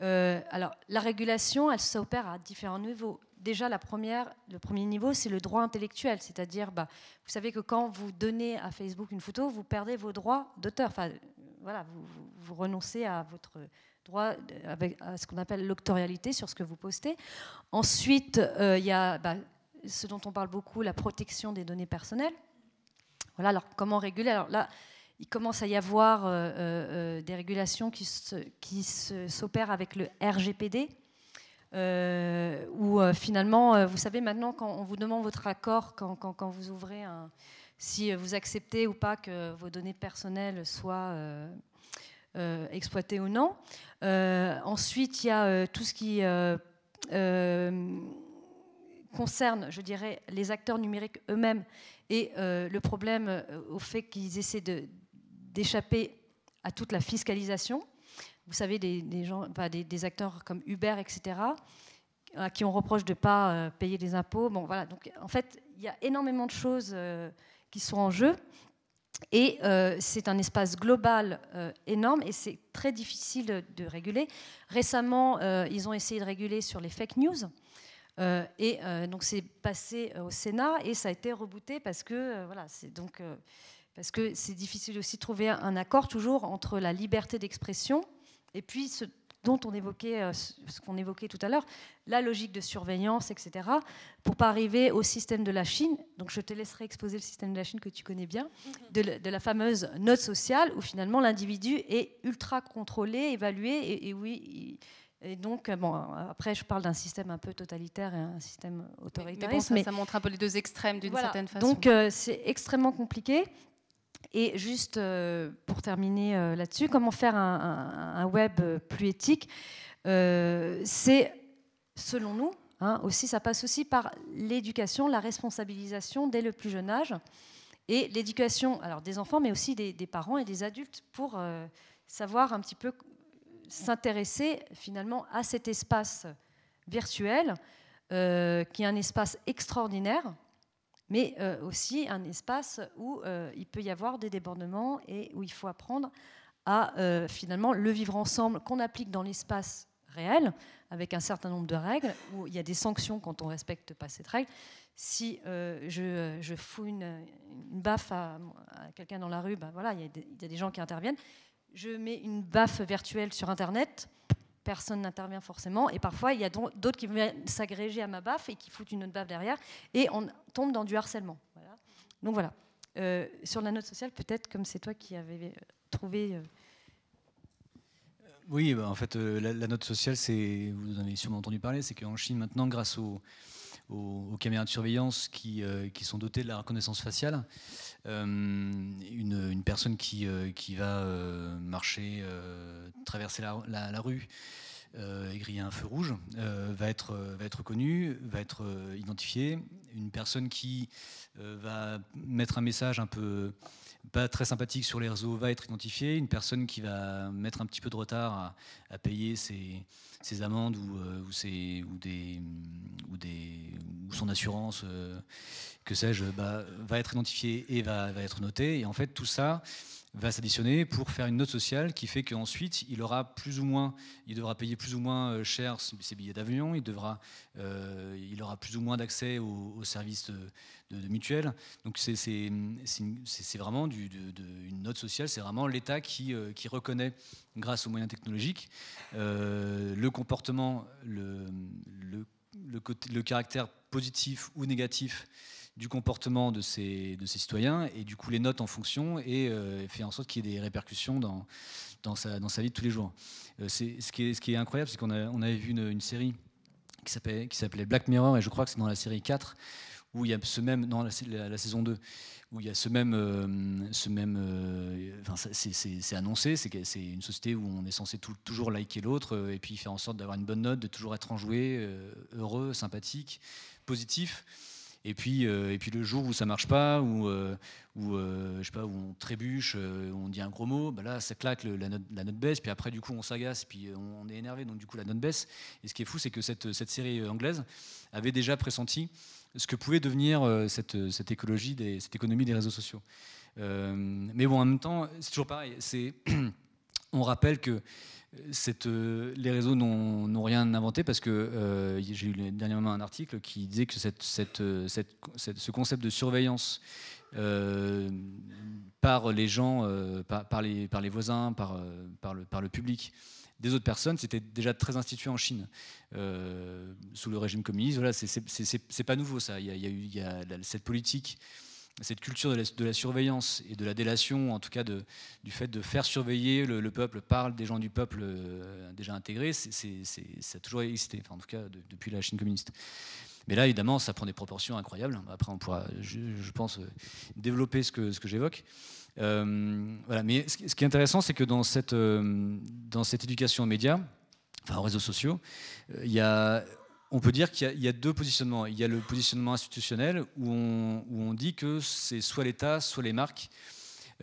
Euh, Alors, la régulation, elle s'opère à différents niveaux. Déjà, la première, le premier niveau, c'est le droit intellectuel, c'est-à-dire, bah, vous savez que quand vous donnez à Facebook une photo, vous perdez vos droits d'auteur. Enfin, voilà, vous, renoncez à votre droit à ce qu'on appelle l'octorialité sur ce que vous postez. Ensuite, il y a bah, ce dont on parle beaucoup, la protection des données personnelles. Voilà, alors comment réguler? Alors là, il commence à y avoir euh, euh, euh, des régulations qui, qui s'opèrent avec le RGPD, où finalement, vous savez, maintenant, quand on vous demande votre accord, quand, quand, vous ouvrez un, si vous acceptez ou pas que vos données personnelles soient exploitées ou non. Ensuite, il y a tout ce qui concerne, je dirais, les acteurs numériques eux-mêmes et le problème au fait qu'ils essaient d'échapper à toute la fiscalisation. Vous savez, des, gens, des, acteurs comme Uber, etc., à qui on reproche de ne pas euh, payer des impôts. Bon, voilà. Donc, en fait, il y a énormément de choses euh, qui sont en jeu. Et euh, c'est un espace global énorme et c'est très difficile de, réguler. Récemment, ils ont essayé de réguler sur les fake news. et donc c'est passé au Sénat et ça a été rebooté parce que voilà, donc parce que c'est difficile aussi de trouver un accord toujours entre la liberté d'expression et puis ce dont on évoquait, euh, ce qu'on évoquait tout à l'heure, la logique de surveillance, etc., pour pas arriver au système de la Chine. Donc je te laisserai exposer le système de la Chine que tu connais bien, de, la fameuse note sociale, où finalement l'individu est ultra contrôlé, évalué, et, oui. Et donc, bon, après, je parle d'un système un peu totalitaire et un système autoritaire. Mais, ça, montre un peu les deux extrêmes d'une certaine façon. Donc, euh, c'est extrêmement compliqué. Et juste euh, pour terminer euh, là-dessus, comment faire un, web plus éthique euh, C'est, selon nous, hein, aussi, ça passe aussi par l'éducation, la responsabilisation dès le plus jeune âge, et l'éducation, alors des enfants, mais aussi des, parents et des adultes, pour savoir un petit peu s'intéresser finalement à cet espace virtuel, qui est un espace extraordinaire, mais euh, aussi un espace où euh, il peut y avoir des débordements et où il faut apprendre à euh, finalement le vivre ensemble qu'on applique dans l'espace réel, avec un certain nombre de règles, où il y a des sanctions quand on ne respecte pas cette règle. Si je, je, fous une, baffe à, quelqu'un dans la rue, ben voilà, il y, a des gens qui interviennent. Je mets une baffe virtuelle sur Internet, personne n'intervient forcément. Et parfois, il y a d'autres qui viennent s'agréger à ma baffe et qui foutent une autre baffe derrière. Et on tombe dans du harcèlement. Donc voilà. Euh, sur la note sociale, peut-être, comme c'est toi qui avais euh, trouvé. Euh, oui, bah, en fait, la, note sociale, vous en avez sûrement entendu parler, c'est qu'en Chine, maintenant, grâce aux, caméras de surveillance qui, qui, sont dotées de la reconnaissance faciale, une, une, personne qui, qui va marcher, traverser la, rue, euh, et griller un feu rouge, euh, va, être, connu, va être euh, identifié. Une personne qui va mettre un message un peu pas très sympathique sur les réseaux va être identifiée. Une personne qui va mettre un petit peu de retard à, payer ses, amendes ou, des, son assurance, que sais-je, bah, va être identifiée et va, être notée. Et en fait, tout ça, va s'additionner pour faire une note sociale qui fait qu'ensuite il aura plus ou moins, il devra payer plus ou moins euh, cher ses billets d'avion, il devra, euh, il aura plus ou moins d'accès aux, services de, de, mutuelle. Donc c'est vraiment du, une note sociale, c'est vraiment l'État qui, euh, qui, reconnaît, grâce aux moyens technologiques, le comportement, le, le, le, le caractère positif ou négatif du comportement de ces, de ces citoyens et du coup les notes en fonction et euh, fait en sorte qu'il y ait des répercussions dans, dans, sa, dans sa vie de tous les jours. Euh, ce, qui est, ce qui est incroyable, c'est qu'on on avait vu une, série qui s'appelait, Black Mirror et je crois que c'est dans la série 4 où il y a ce même, dans la, saison 2, où il y a ce même, euh, même enfin, c'est, annoncé, c'est, une société où on est censé toujours liker l'autre et puis faire en sorte d'avoir une bonne note, de toujours être enjoué, heureux, sympathique, positif. Et puis, euh, et puis le jour où ça marche pas, où, euh, euh, je sais pas, où on trébuche, où on dit un gros mot, bah là ça claque, la, note, la, note, baisse, puis après du coup on s'agace, puis on, est énervé, donc du coup la note baisse. Et ce qui est fou, c'est que cette, cette, série anglaise avait déjà pressenti ce que pouvait devenir cette, cette écologie, des, cette économie des réseaux sociaux. mais bon, en même temps, c'est toujours pareil. on rappelle que euh, les réseaux n'ont rien inventé parce que euh, j'ai eu dernièrement un article qui disait que euh, ce concept de surveillance par les gens, par, les, voisins, par, le, public des autres personnes, c'était déjà très institué en Chine sous le régime communiste. Voilà, c'est pas nouveau ça. Il y a, eu il y a cette politique cette culture de la, surveillance et de la délation, en tout cas du fait de faire surveiller le, peuple par des gens du peuple euh, déjà intégrés, ça a toujours existé, en tout cas depuis la Chine communiste. Mais là, évidemment, ça prend des proportions incroyables. Après, on pourra, je, pense, euh, développer ce que, j'évoque. Euh. Mais ce, qui est intéressant, c'est que dans cette, dans cette éducation aux médias, enfin aux réseaux sociaux, il y a on peut dire qu'il y, a deux positionnements. Il y a le positionnement institutionnel où on, dit que c'est soit l'État, soit les marques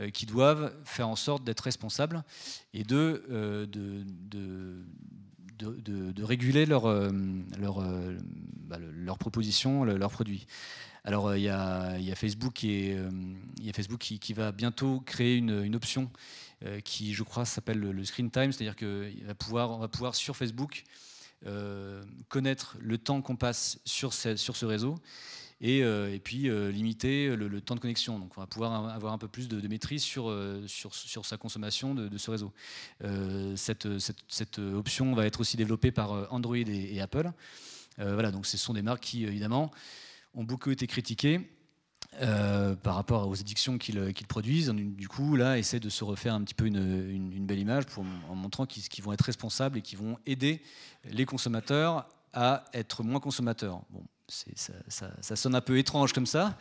euh, qui doivent faire en sorte d'être responsables et de, euh, réguler leurs leur, euh, bah, propositions, leurs produits. Alors il y, a, Facebook, qui, va bientôt créer une, option qui, je crois, s'appelle le, screen time, c'est-à-dire qu'on va pouvoir, sur Facebook connaître le temps qu'on passe sur ce, réseau et, euh, et puis euh, limiter le, temps de connexion. Donc on va pouvoir avoir un peu plus de, maîtrise sur, sa consommation de, ce réseau. Cette, option va être aussi développée par Android et, Apple. voilà, donc ce sont des marques qui, évidemment, ont beaucoup été critiquées euh, par rapport aux addictions qu'ils produisent. Du coup, là, essaient de se refaire un petit peu une, belle image en montrant qu'ils vont être responsables et qu'ils vont aider les consommateurs à être moins consommateurs. Ça, sonne un peu étrange comme ça,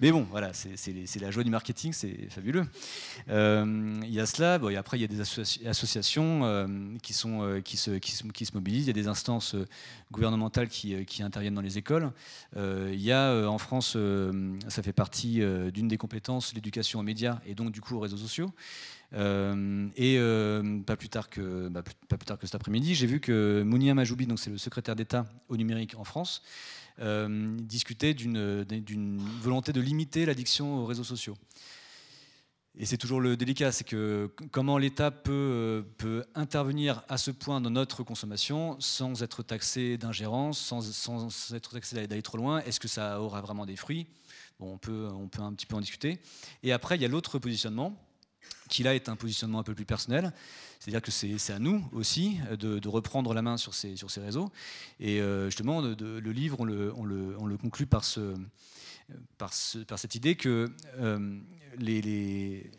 mais bon, voilà, c'est la joie du marketing, c'est fabuleux. Euh, il y a cela, et après il y a des associations euh, qui, euh, qui, se, qui, se, mobilisent, il y a des instances gouvernementales qui, interviennent dans les écoles. il y a en France, ça fait partie d'une des compétences, l'éducation aux médias et donc du coup aux réseaux sociaux. Et pas, plus tard que, bah, pas plus tard que cet après-midi, j'ai vu que Mounia Majoubi, c'est le secrétaire d'État au numérique en France, euh, discuter d'une volonté de limiter l'addiction aux réseaux sociaux. et c'est toujours le délicat, c'est que comment l'État peut, peut, intervenir à ce point dans notre consommation sans être taxé d'ingérence, sans, sans, être taxé d'aller trop loin? Est-ce que ça aura vraiment des fruits? Bon, on, peut, on peut un petit peu en discuter. Et après, il y a l'autre positionnement, qui là est un positionnement un peu plus personnel. C'est-à-dire que c'est à nous aussi de, de, reprendre la main sur ces, réseaux. Et euh, justement, le livre, on le, on le, on le conclut par ce par, par, cette idée que euh, les,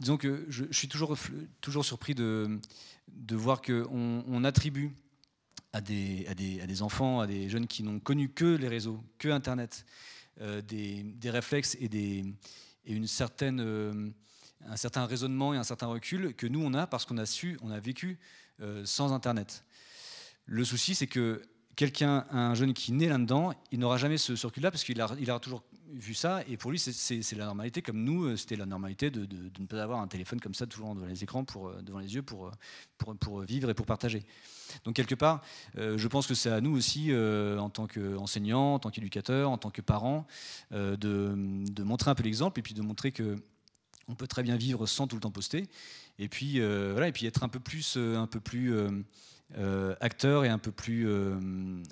disons que je, suis toujours, toujours surpris de, voir qu'on on attribue à des, enfants, à des jeunes qui n'ont connu que les réseaux, que Internet, euh, des, réflexes et, une certaine, euh, un certain raisonnement et un certain recul que nous on a parce qu'on a su, on a vécu sans Internet. Le souci, c'est que quelqu'un, un jeune qui naît là-dedans, il n'aura jamais ce, recul-là parce qu'il a, il aura toujours vu ça et pour lui c'est la normalité comme nous euh, c'était la normalité de, de, ne pas avoir un téléphone comme ça toujours devant les écrans pour, euh, devant les yeux pour, euh, pour, pour vivre et pour partager donc quelque part je pense que c'est à nous aussi en tant qu'enseignants en tant qu'éducateurs en tant que parents de, de, montrer un peu l'exemple et puis de montrer que on peut très bien vivre sans tout le temps poster et puis voilà et puis être un peu plus un peu plus euh, acteur et un peu plus, euh,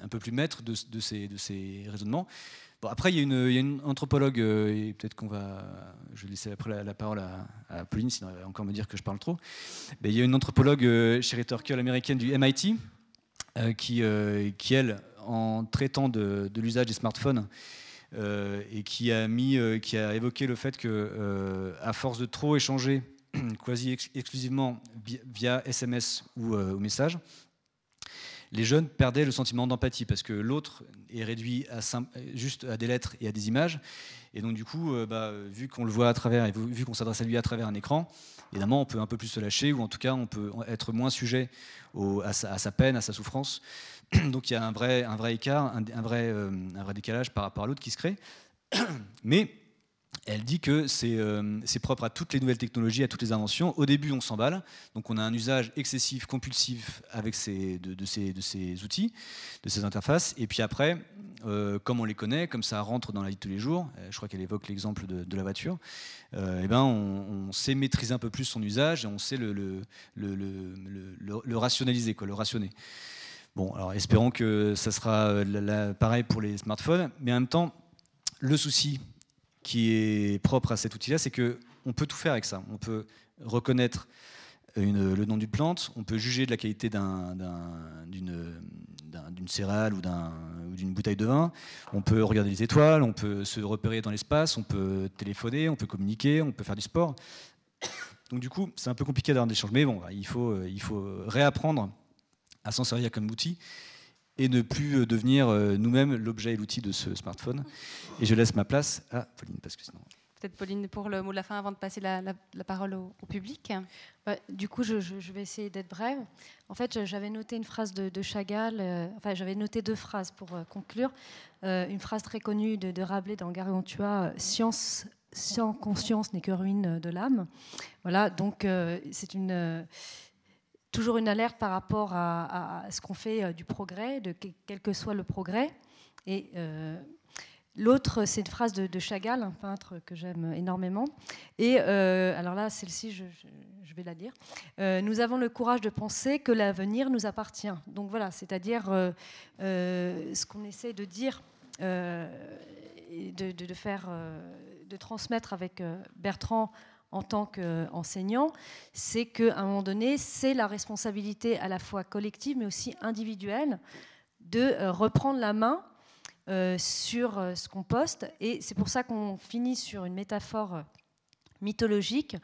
un peu plus maître de, de, ces, de ces raisonnements. Bon, après, il y, a une, il y a une anthropologue, euh, et peut-être qu'on va. Je vais laisser après la, parole à, Pauline, sinon elle va encore me dire que je parle trop. Mais il y a une anthropologue, Sherry Turkle, américaine du MIT, qui, qui, elle, en traitant de l'usage des smartphones, et qui a, mis, qui a évoqué le fait que, à force de trop échanger, quasi exclusivement via SMS ou, ou message, les jeunes perdaient le sentiment d'empathie parce que l'autre est réduit juste à des lettres et à des images. Et donc du coup, euh, bah, vu qu'on le voit à travers vu qu'on s'adresse à lui à travers un écran, évidemment, on peut un peu plus se lâcher ou en tout cas, on peut être moins sujet à, sa, peine, à sa souffrance. Donc il y a un vrai, un vrai écart, un, vrai, euh, un vrai décalage par rapport à l'autre qui se crée. Mais elle dit que euh, c'est propre à toutes les nouvelles technologies, à toutes les inventions. Au début, on s'emballe, donc on a un usage excessif, compulsif avec ces, de, ces, de, outils, de ces interfaces. Et puis après, euh, comme on les connaît, comme ça rentre dans la vie de tous les jours, je crois qu'elle évoque l'exemple de, la voiture, et eh ben on, sait maîtriser un peu plus son usage et on sait le, le, le rationaliser, quoi, le rationner. Bon, alors espérons que ça sera pareil pour les smartphones, mais en même temps, le souci qui est propre à cet outil-là, c'est qu'on peut tout faire avec ça. On peut reconnaître le nom d'une plante, on peut juger de la qualité d'une céréale ou d'une bouteille de vin, on peut regarder les étoiles, on peut se repérer dans l'espace, on peut téléphoner, on peut communiquer, on peut faire du sport. Donc du coup, c'est un peu compliqué d'avoir des échanges, mais bon, il faut, il faut réapprendre à s'en servir comme outil et ne plus euh, devenir euh, nous-mêmes l'objet et l'outil de ce smartphone. Et je laisse ma place à Pauline, parce que sinon... Peut-être Pauline pour le mot de la fin avant de passer la, parole au, public. Bah, du coup, je, vais essayer d'être brève. En fait, j'avais noté une phrase de, Chagall, euh, enfin j'avais noté deux phrases pour conclure. une phrase très connue de, de Rabelais dans Gargantua, Science sans conscience n'est que ruine de l'âme. Voilà, donc c'est une toujours une alerte par rapport à, ce qu'on fait euh, du progrès, de quel que soit le progrès. Et euh, l'autre, c'est une phrase de, Chagall, un peintre que j'aime énormément. Et euh, alors là, celle-ci, je, vais la dire. nous avons le courage de penser que l'avenir nous appartient. Donc voilà, c'est-à-dire ce qu'on essaie de dire. De, faire, de transmettre avec Bertrand en tant qu'enseignant, c'est qu'à un moment donné, c'est la responsabilité à la fois collective mais aussi individuelle de euh, reprendre la main euh, sur euh, ce qu'on poste. Et c'est pour ça qu'on finit sur une métaphore mythologique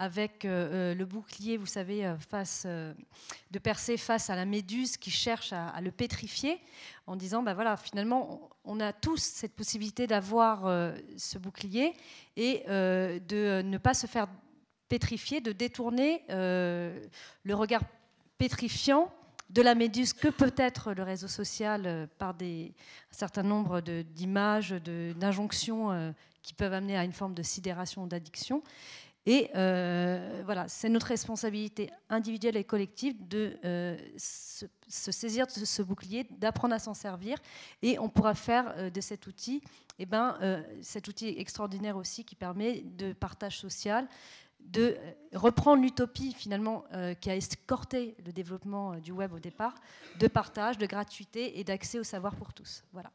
avec euh, euh, le bouclier, vous savez, euh, face, de percer face à la méduse qui cherche à, le pétrifier, en disant, ben voilà, finalement, on a tous cette possibilité d'avoir ce bouclier et de ne pas se faire pétrifier, de détourner le regard pétrifiant de la méduse que peut être le réseau social par des, un certain nombre d'images, d'injonctions qui peuvent amener à une forme de sidération ou d'addiction Et euh, voilà, c'est notre responsabilité individuelle et collective de euh, se, saisir de ce bouclier, d'apprendre à s'en servir. Et on pourra faire euh, de cet outil, eh ben, cet outil extraordinaire aussi qui permet de partage social, de reprendre l'utopie finalement qui a escorté le développement du web au départ, de partage, de gratuité et d'accès au savoir pour tous. Voilà.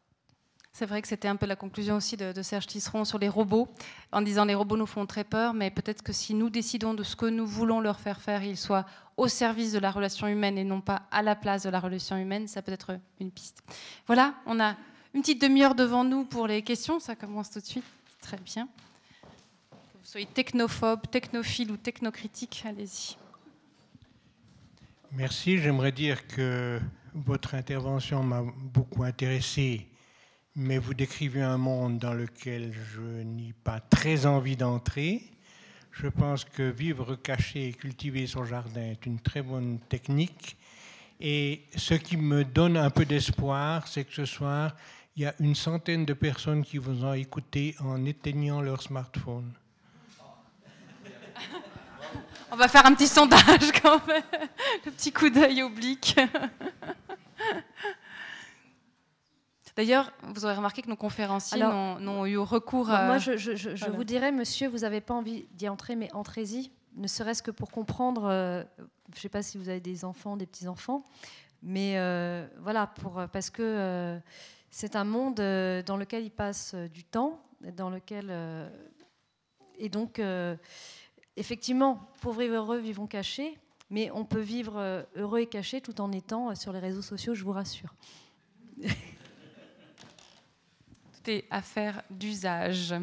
C'est vrai que c'était un peu la conclusion aussi de, Serge Tisseron sur les robots, en disant les robots nous font très peur, mais peut-être que si nous décidons de ce que nous voulons leur faire faire, ils soient au service de la relation humaine et non pas à la place de la relation humaine, ça peut être une piste. Voilà, on a une petite demi-heure devant nous pour les questions, ça commence tout de suite. Très bien. Que vous soyez technophobe, technophile ou technocritique, allez-y. Merci, j'aimerais dire que votre intervention m'a beaucoup intéressé mais vous décrivez un monde dans lequel je n'ai pas très envie d'entrer. Je pense que vivre caché et cultiver son jardin est une très bonne technique. Et ce qui me donne un peu d'espoir, c'est que ce soir, il y a une centaine de personnes qui vous ont écouté en éteignant leur smartphone. On va faire un petit sondage quand même, le petit coup d'œil oblique. D'ailleurs, vous aurez remarqué que nos conférenciers n'ont eu recours à... Moi, je, vous dirais, monsieur, vous n'avez pas envie d'y entrer, mais entrez-y, ne serait-ce que pour comprendre, euh, je ne sais pas si vous avez des enfants, des petits-enfants, mais euh, voilà, pour, parce que euh, c'est un monde dans lequel ils passent du temps, dans lequel... et donc, effectivement, pauvres et heureux vivons cachés, mais on peut vivre heureux et caché tout en étant sur les réseaux sociaux, je vous rassure. affaire d'usage.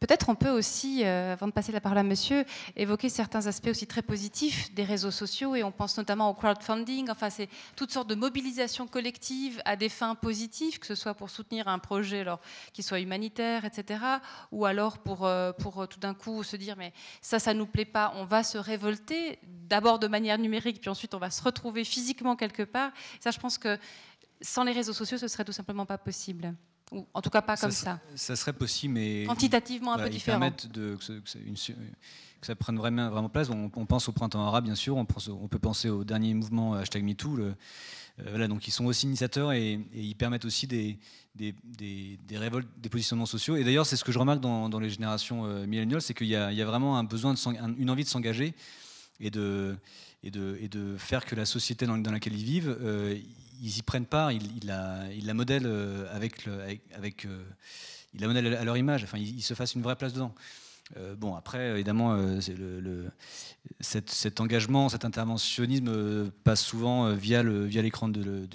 Peut-être on peut aussi, euh, avant de passer la parole à monsieur, évoquer certains aspects aussi très positifs des réseaux sociaux et on pense notamment au crowdfunding. Enfin, c'est toutes sortes de mobilisations collectives à des fins positives, que ce soit pour soutenir un projet qui soit humanitaire, etc. Ou alors pour, euh, pour euh, tout d'un coup se dire mais ça, ça nous plaît pas, on va se révolter, d'abord de manière numérique, puis ensuite on va se retrouver physiquement quelque part. Ça, je pense que sans les réseaux sociaux, ce serait tout simplement pas possible. Ou en tout cas pas comme ça. Ça, serait possible, mais quantitativement un peu différent. Permettre de, que, ça prenne vraiment, vraiment place. On, pense au printemps arabe, bien sûr. On, pense, on peut penser au dernier mouvement hashtag MeToo. Le, euh, voilà, donc ils sont aussi initiateurs et, ils permettent aussi des, des, des, révoltes, des positionnements sociaux. Et d'ailleurs, c'est ce que je remarque dans, les générations euh, milléniales, c'est qu'il y, y, a vraiment un besoin, de, une envie de s'engager et de, et, de, et de faire que la société dans, laquelle ils vivent, euh, ils y prennent part, ils, la, ils modèlent euh, avec, euh, ils la modèlent à leur image, enfin, ils, se fassent une vraie place dedans. Euh, bon, après, évidemment, cet, engagement, cet interventionnisme passe souvent via l'écran de,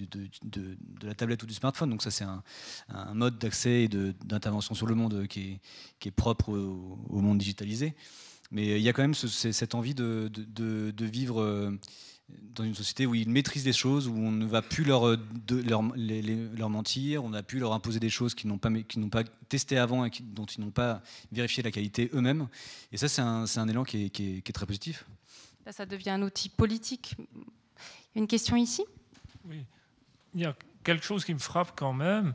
la tablette ou du smartphone. Donc ça, c'est un, mode d'accès et d'intervention sur le monde qui est, propre au, monde digitalisé. Mais il y a quand même cette envie de, vivre dans une société où ils maîtrisent les choses, où on ne va plus leur, euh, leur, leur mentir, on n'a plus leur imposer des choses qu'ils n'ont pas, pas testées avant et dont ils n'ont pas vérifié la qualité eux-mêmes. Et ça, c'est un, un, élan qui est, qui, est, très positif. Là, ça devient un outil politique. Une question ici? Oui. Il y a quelque chose qui me frappe quand même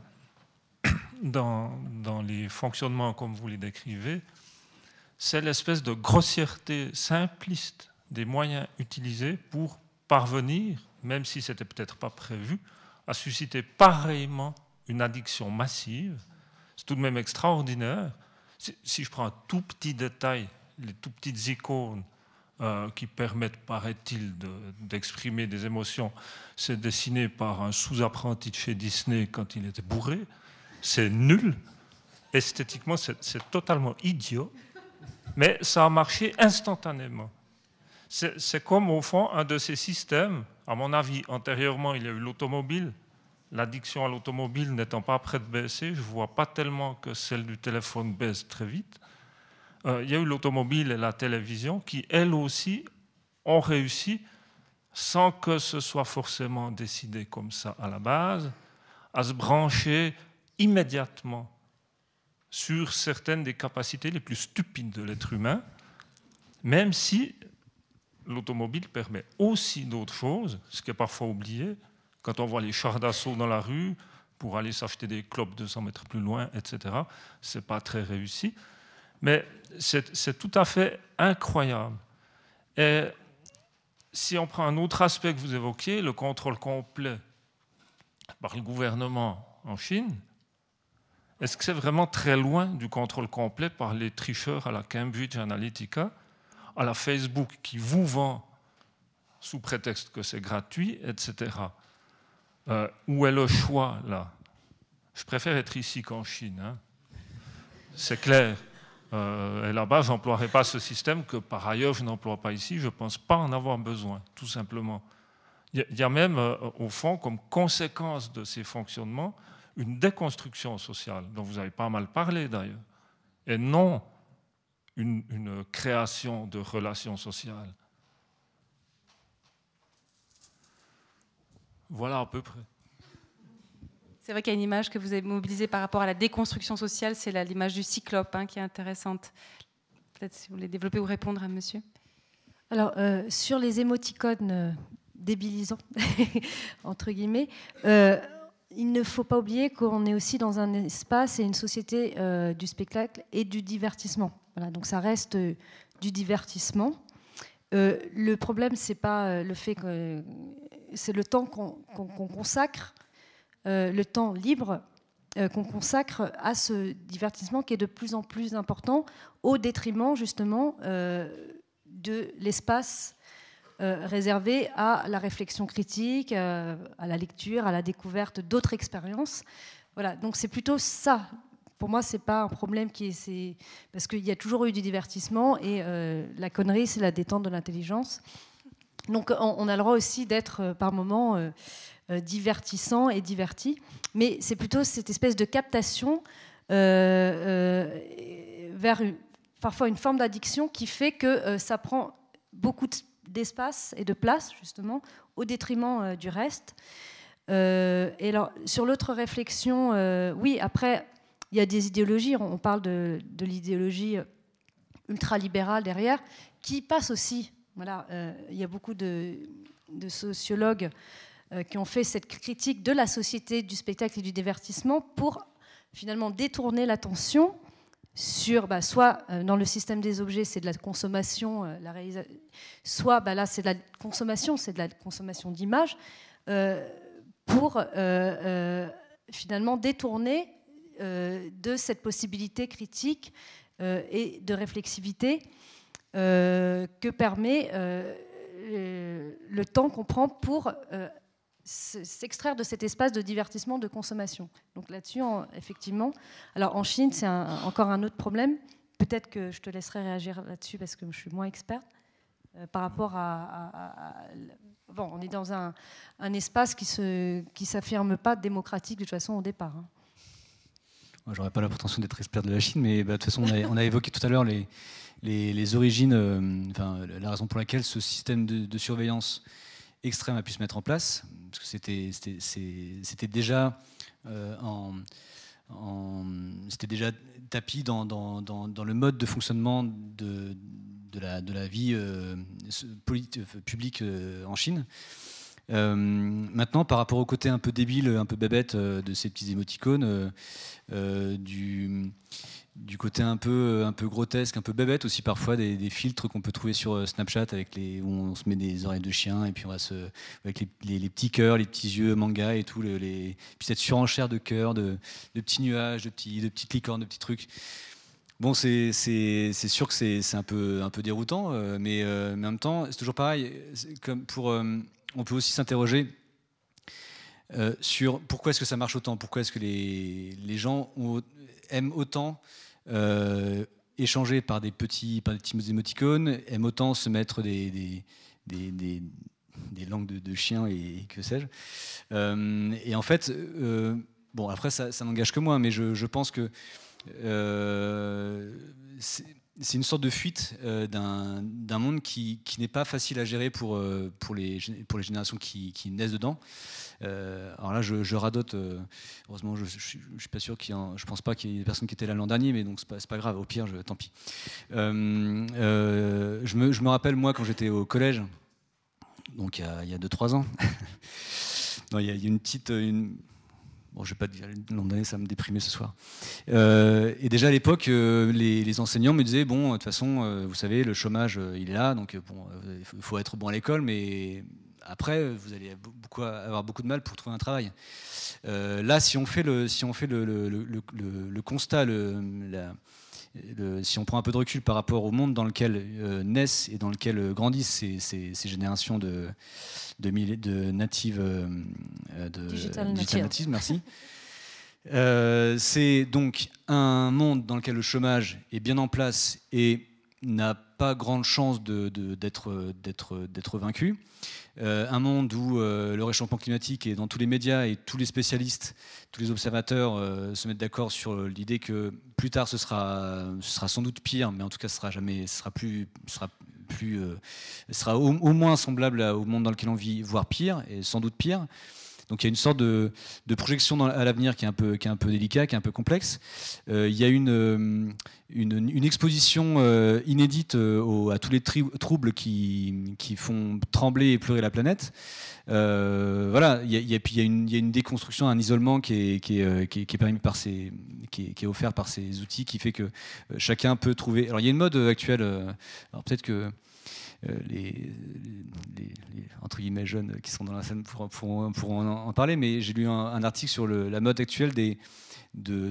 dans, dans les fonctionnements comme vous les décrivez, c'est l'espèce de grossièreté simpliste des moyens utilisés pour parvenir, même si ce n'était peut-être pas prévu, à susciter pareillement une addiction massive. C'est tout de même extraordinaire. Si je prends un tout petit détail, les tout petites icônes euh, qui permettent, paraît-il, d'exprimer des émotions, c'est dessiné par un sous-apprenti de chez Disney quand il était bourré. C'est nul. Esthétiquement, c'est totalement idiot. Mais ça a marché instantanément. C'est comme, au fond, un de ces systèmes. À mon avis, antérieurement, il y a eu l'automobile. L'addiction à l'automobile n'étant pas près de baisser, je ne vois pas tellement que celle du téléphone baisse très vite. Euh, il y a eu l'automobile et la télévision qui, elles aussi, ont réussi, sans que ce soit forcément décidé comme ça à la base, à se brancher immédiatement sur certaines des capacités les plus stupides de l'être humain, même si l'automobile permet aussi d'autres choses, ce qui est parfois oublié. Quand on voit les chars d'assaut dans la rue pour aller s'acheter des clopes 200 mètres plus loin, etc., ce n'est pas très réussi. Mais c'est tout à fait incroyable. Et si on prend un autre aspect que vous évoquiez, le contrôle complet par le gouvernement en Chine, est-ce que c'est vraiment très loin du contrôle complet par les tricheurs à la Cambridge Analytica, à la Facebook qui vous vend sous prétexte que c'est gratuit, etc. Euh, où est le choix là? Je préfère être ici qu'en Chine. Hein. c'est clair. Euh, et là-bas, je n'emploierai pas ce système que par ailleurs je n'emploie pas ici. Je ne pense pas en avoir besoin, tout simplement. Il y, a même, euh, au fond, comme conséquence de ces fonctionnements, une déconstruction sociale, dont vous avez pas mal parlé d'ailleurs, et non une, création de relations sociales. Voilà à peu près. C'est vrai qu'il y a une image que vous avez mobilisée par rapport à la déconstruction sociale, c'est l'image du cyclope hein, qui est intéressante. Peut-être si vous voulez développer ou répondre à monsieur. Alors, euh, sur les émoticônes euh, débilisants, entre guillemets, euh, il ne faut pas oublier qu'on est aussi dans un espace et une société euh, du spectacle et du divertissement. Donc ça reste euh, du divertissement. Euh, le problème, c'est pas le fait que c'est le temps qu'on consacre, le temps libre qu'on consacre à ce divertissement qui est de plus en plus important au détriment justement de l'espace euh, réservé à la réflexion critique, euh, à la lecture, à la découverte d'autres expériences. Voilà, donc c'est plutôt ça. Pour moi, c'est pas un problème qui est, parce qu'il y a toujours eu du divertissement et euh, la connerie, c'est la détente de l'intelligence. Donc on, a le droit aussi d'être par moments divertissant et diverti, mais c'est plutôt cette espèce de captation vers parfois une forme d'addiction qui fait que ça prend beaucoup de d'espace et de place, justement, au détriment euh, du reste. Euh, et alors, sur l'autre réflexion, euh, oui, après, il y a des idéologies, on parle de, l'idéologie ultralibérale derrière, qui passe aussi. Voilà, il y a beaucoup de, sociologues qui ont fait cette critique de la société du spectacle et du divertissement pour finalement détourner l'attention sur bah, soit euh, dans le système des objets, c'est de la consommation, euh, la soit bah, là, c'est de la consommation, c'est de la consommation d'images, euh, pour finalement détourner de cette possibilité critique et de réflexivité que permet le temps qu'on prend pour s'extraire de cet espace de divertissement, de consommation. Donc là-dessus, effectivement. Alors en Chine, c'est encore un autre problème. Peut-être que je te laisserai réagir là-dessus parce que je suis moins experte euh, par rapport à, Bon, on est dans un, espace qui ne qui s'affirme pas démocratique de toute façon au départ. Hein. Moi, j'aurais pas la prétention d'être expert de la Chine, mais bah, de toute façon, on a, évoqué tout à l'heure les, les, origines, euh, enfin, la raison pour laquelle ce système de, surveillance extrême a pu se mettre en place, parce que c'était, c'était, déjà euh, en, c'était déjà tapis dans, dans, dans, le mode de fonctionnement de, de, la, de la, vie euh, publique en Chine. Maintenant, par rapport au côté un peu débile, un peu bébête de ces petits émoticônes, du, du côté un peu, un peu grotesque, un peu bébête aussi parfois, des, filtres qu'on peut trouver sur euh, Snapchat avec les, où on se met des oreilles de chien et puis on va se, avec les, petits cœurs, les petits yeux manga et tout, les, puis cette surenchère de cœurs, de, petits nuages, de, petites licornes, de petits trucs. Bon, c'est sûr que c'est un peu, un peu déroutant, euh, mais, euh, mais, en même temps, c'est toujours pareil. Comme pour, on peut aussi s'interroger sur pourquoi est-ce que ça marche autant, pourquoi est-ce que les, gens aiment autant euh, échanger par des petits, par des petits émoticônes, aiment autant se mettre des, langues de, de chiens et, que sais-je. Euh, et en fait, euh, bon, après, ça, ça n'engage que moi, mais je, je pense que c'est une sorte de fuite d'un monde qui, n'est pas facile à gérer pour, pour, les, pour les générations qui, naissent dedans. Euh, alors là, je, radote. Euh, heureusement, je, ne suis pas sûr qu'il y je pense pas qu'il y ait des personnes qui étaient là l'an dernier, mais donc c'est pas, grave. Au pire, je, tant pis. Euh, je, me, je, me, rappelle moi quand j'étais au collège, donc il y a 2-3 ans. il, y a, une petite, une, Bon, je vais pas dire le ça me déprimait ce soir. Euh, et déjà à l'époque, euh, les, enseignants me disaient bon, de toute façon, vous savez, le chômage, il est là, donc bon, il faut être bon à l'école, mais après, vous allez avoir beaucoup de mal pour trouver un travail. là, si on fait le, si on fait le, le, le constat, la, si on prend un peu de recul par rapport au monde dans lequel naissent et dans lequel grandissent ces, ces, ces générations de de, de native euh, de digital, merci. Euh, c'est donc un monde dans lequel le chômage est bien en place et n'a pas grande chance d'être vaincu. Euh, un monde où le réchauffement climatique est dans tous les médias et tous les spécialistes, tous les observateurs se mettent d'accord sur l'idée que plus tard ce sera, ce sans doute pire, mais en tout cas ce sera jamais, ce sera plus, euh, sera au, moins semblable au monde dans lequel on vit, voire pire, et sans doute pire. Donc il y a une sorte de, projection à l'avenir qui est un peu qui délicat, qui est un peu complexe. Euh, il y a une euh, exposition inédite à tous les troubles qui, font trembler et pleurer la planète. voilà, il y, a, puis il y, a une, déconstruction, un isolement qui est, qui est, permis par ces, qui est, offert par ces outils, qui fait que chacun peut trouver. Alors il y a une mode actuelle. alors peut-être que euh, les, entre guillemets jeunes qui sont dans la scène pourront, en, parler, mais j'ai lu un, article sur la mode actuelle de,